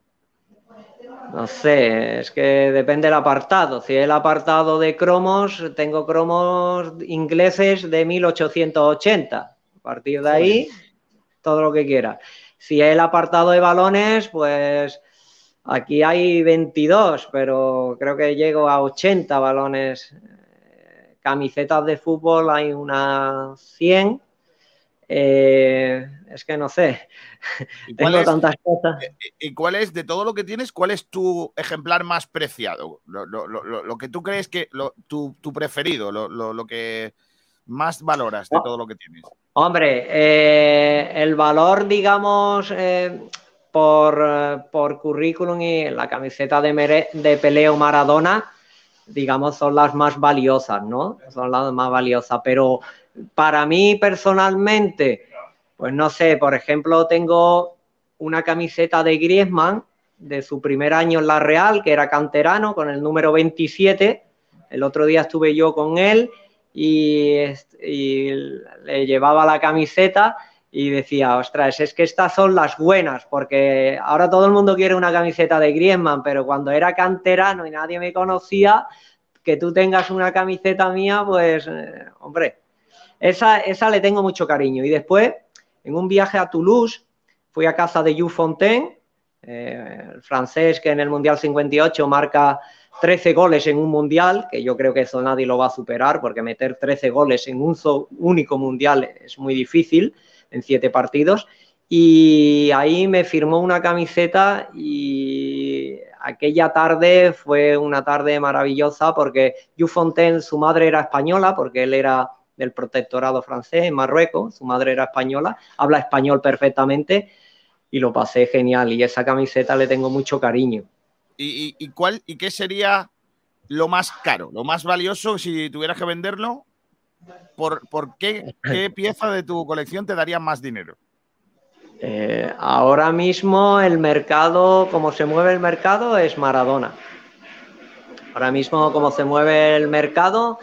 No sé, es que depende del apartado. Si el apartado de cromos, tengo cromos ingleses de 1880. A partir de ahí, todo lo que quiera. Si el apartado de balones, pues aquí hay 22, pero creo que llego a 80 balones. Camisetas de fútbol hay unas 100 eh, es que no sé. [LAUGHS] Tengo tantas cosas. Eh, eh, ¿Y cuál es, de todo lo que tienes, cuál es tu ejemplar más preciado? Lo, que tú crees que, tu, preferido, lo, que más valoras de oh. todo lo que tienes. Hombre, el valor, digamos, por, por, currículum y la camiseta de, de peleo Maradona, digamos, son las más valiosas, ¿no? Son las más valiosas, pero para mí personalmente, pues no sé, por ejemplo, tengo una camiseta de Griezmann de su primer año en la Real, que era canterano, con el número 27. El otro día estuve yo con él y, le llevaba la camiseta y decía, ostras, es que estas son las buenas, porque ahora todo el mundo quiere una camiseta de Griezmann, pero cuando era canterano y nadie me conocía, que tú tengas una camiseta mía, pues, eh, hombre, esa, esa le tengo mucho cariño. Y después, en un viaje a Toulouse, fui a casa de Yu Fontaine, eh, el francés que en el Mundial 58 marca 13 goles en un Mundial, que yo creo que eso nadie lo va a superar, porque meter 13 goles en un único Mundial es muy difícil, en siete partidos. Y ahí me firmó una camiseta y aquella tarde fue una tarde maravillosa porque Yu Fontaine, su madre era española, porque él era del protectorado francés en Marruecos, su madre era española, habla español perfectamente y lo pasé genial y esa camiseta le tengo mucho cariño. ¿Y, cuál y qué sería lo más caro, lo más valioso si tuvieras que venderlo? ¿Por, qué, [LAUGHS] pieza de tu colección te daría más dinero? Eh, ahora mismo el mercado, como se mueve el mercado, es Maradona. Ahora mismo, como se mueve el mercado,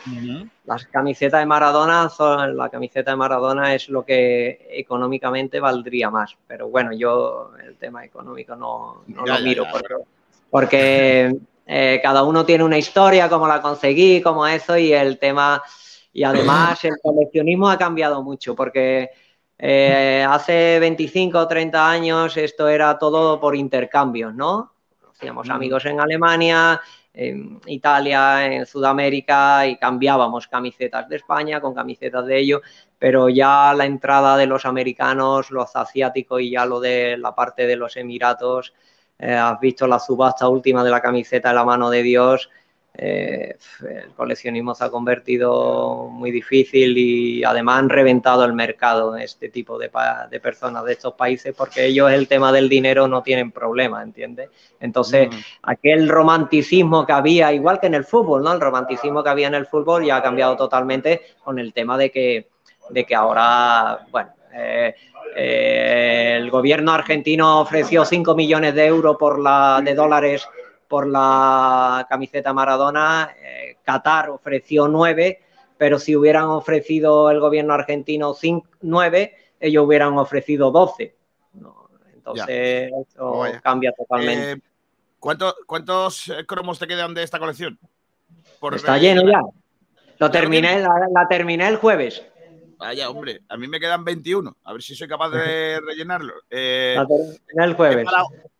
las camisetas de Maradona son, la camiseta de Maradona es lo que económicamente valdría más. Pero bueno, yo el tema económico no, lo miro porque, eh, cada uno tiene una historia, cómo la conseguí, cómo eso, y el tema, y además el coleccionismo ha cambiado mucho, porque eh, hace 25 o 30 años esto era todo por intercambios, ¿no? Conocíamos amigos en Alemania, en Italia, en Sudamérica y cambiábamos camisetas de España con camisetas de ellos, pero ya la entrada de los americanos, los asiáticos y ya lo de la parte de los Emiratos, eh, has visto la subasta última de la camiseta de la mano de Dios, eh, el coleccionismo se ha convertido muy difícil y además han reventado el mercado este tipo de, personas de estos países porque ellos el tema del dinero no tienen problema, ¿entiendes? Entonces, aquel romanticismo que había, igual que en el fútbol, ¿no? El romanticismo que había en el fútbol ya ha cambiado totalmente con el tema de que, de que ahora, bueno, eh, eh, el gobierno argentino ofreció 5 millones de euros por la, de dólares por la camiseta Maradona, eh, Qatar ofreció nueve, pero si hubieran ofrecido el gobierno argentino nueve, ellos hubieran ofrecido doce. entonces, eso cambia totalmente. Eh, ¿Cuántos eh, cromos te quedan de esta colección? Está lleno ya. Lo terminé, la terminé el jueves. Vaya, hombre, a mí me quedan 21. A ver si soy capaz de [LAUGHS] rellenarlo. Eh, el jueves.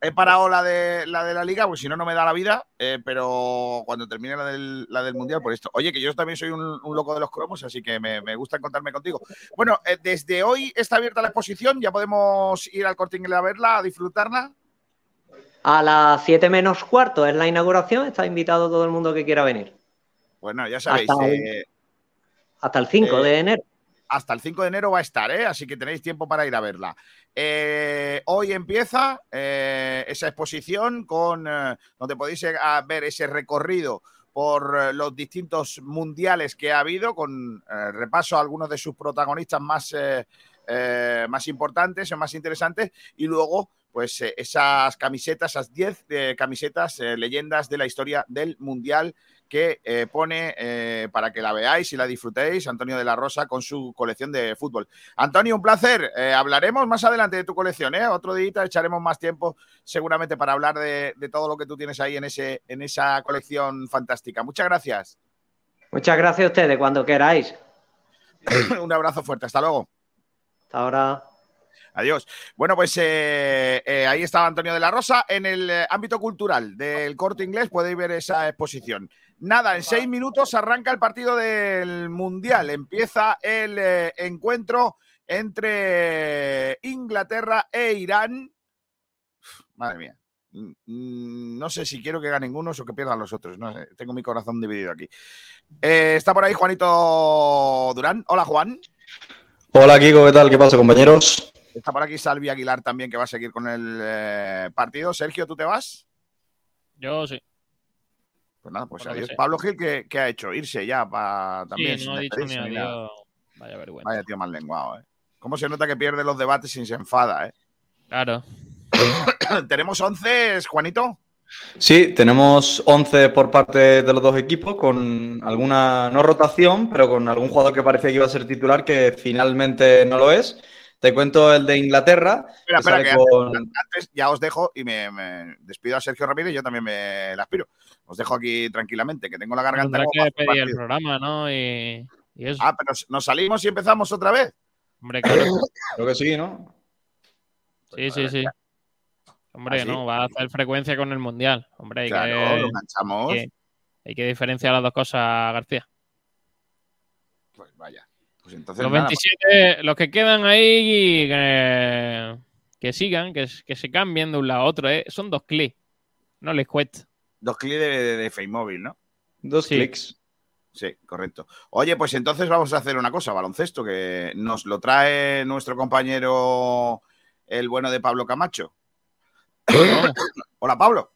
He parado, la, de, la de la liga, pues si no, no me da la vida. Eh, pero cuando termine la del, la del mundial, por esto. Oye, que yo también soy un, loco de los cromos, así que me, gusta encontrarme contigo. Bueno, eh, desde hoy está abierta la exposición. Ya podemos ir al corte a verla, a disfrutarla. A las 7 menos cuarto es la inauguración. Está invitado todo el mundo que quiera venir. Bueno, ya sabéis. hasta el 5 de enero hasta el 5 de enero va a estar, ¿eh? así que tenéis tiempo para ir a verla. Eh, hoy empieza eh, esa exposición con donde podéis ver ese recorrido por los distintos mundiales que ha habido, con repaso a algunos de sus protagonistas más, más importantes o más interesantes, y luego pues esas camisetas, esas 10 eh, camisetas, leyendas de la historia del Mundial que eh, pone eh, para que la veáis y la disfrutéis, Antonio de la Rosa, con su colección de fútbol. Antonio, un placer. Eh, hablaremos más adelante de tu colección, ¿eh? Otro día echaremos más tiempo seguramente para hablar de, de todo lo que tú tienes ahí en, ese, en esa colección fantástica. Muchas gracias. Muchas gracias a ustedes, cuando queráis. [COUGHS] un abrazo fuerte. Hasta luego. Hasta ahora. Adiós. Bueno, pues eh, eh, ahí estaba Antonio de la Rosa. En el ámbito cultural del corte inglés podéis ver esa exposición. Nada, en seis minutos arranca el partido del Mundial. Empieza el eh, encuentro entre Inglaterra e Irán. Uf, Madre mía. No sé si quiero que ganen unos o que pierdan los otros. No sé, tengo mi corazón dividido aquí. Eh, está por ahí Juanito Durán. Hola, Juan. Hola Kiko, ¿qué tal? ¿Qué pasa, compañeros? Está por aquí Salvi Aguilar también, que va a seguir con el eh, partido. Sergio, ¿tú te vas? Yo sí. Pues nada, pues lo que adiós. Pablo Gil, ¿qué, qué ha hecho? Irse ya para también. sí, no ha dicho ni adiós. Vaya vergüenza. Vaya tío más lenguado, ¿eh? ¿Cómo se nota que pierde los debates sin se enfada, eh? Claro. [COUGHS] Tenemos 11, Juanito. Sí, tenemos 11 por parte de los dos equipos, con alguna, no rotación, pero con algún jugador que parecía que iba a ser titular, que finalmente no lo es. Te cuento el de Inglaterra. Espera, que espera, que con- antes, antes ya os dejo y me, me despido a Sergio Ramírez y yo también me la aspiro. Os dejo aquí tranquilamente, que tengo la garganta Tendrá que pedir el programa, ¿no? Y, y eso. Ah, pero nos salimos y empezamos otra vez. Hombre, claro. [LAUGHS] Creo que sí, ¿no? Sí, sí, sí. Hombre, ¿Ah, sí? no, va a hacer frecuencia con el Mundial. Hombre, hay, Claro, que, lo enganchamos. hay que- hay que diferenciar las dos cosas, García. Pues vaya. Pues entonces Los nada, 27, los que quedan ahí, que, que sigan, que, que se cambien de un lado a otro, ¿eh? son dos clics. No les cuesta. Dos clics de, de, de Feimóvil, ¿no? Dos Sí. clics. Sí, correcto. Oye, pues entonces vamos a hacer una cosa, baloncesto, que nos lo trae nuestro compañero, el bueno de Pablo Camacho. [COUGHS] Hola, Pablo.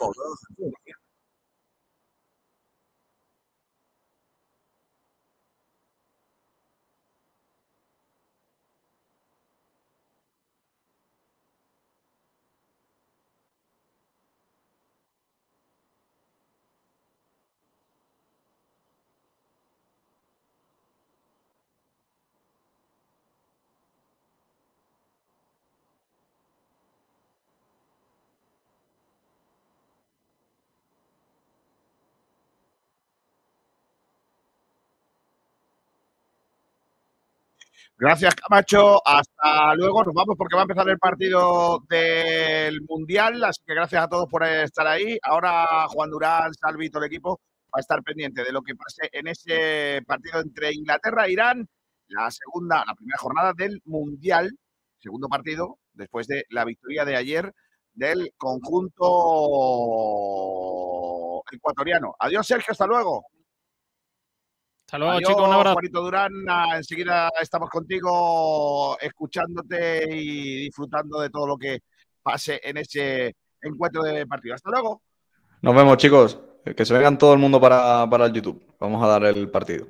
搞得很重要。Gracias, Camacho. Hasta luego. Nos vamos porque va a empezar el partido del Mundial. Así que gracias a todos por estar ahí. Ahora Juan Durán, Salvi y todo el equipo va a estar pendiente de lo que pase en ese partido entre Inglaterra e Irán. La segunda, la primera jornada del Mundial. Segundo partido después de la victoria de ayer del conjunto ecuatoriano. Adiós, Sergio. Hasta luego. Hasta luego, Adiós, chicos. Un abrazo. Juanito Durán, enseguida estamos contigo escuchándote y disfrutando de todo lo que pase en ese encuentro de partido. Hasta luego. Nos vemos, chicos. Que se vengan todo el mundo para, para el YouTube. Vamos a dar el partido.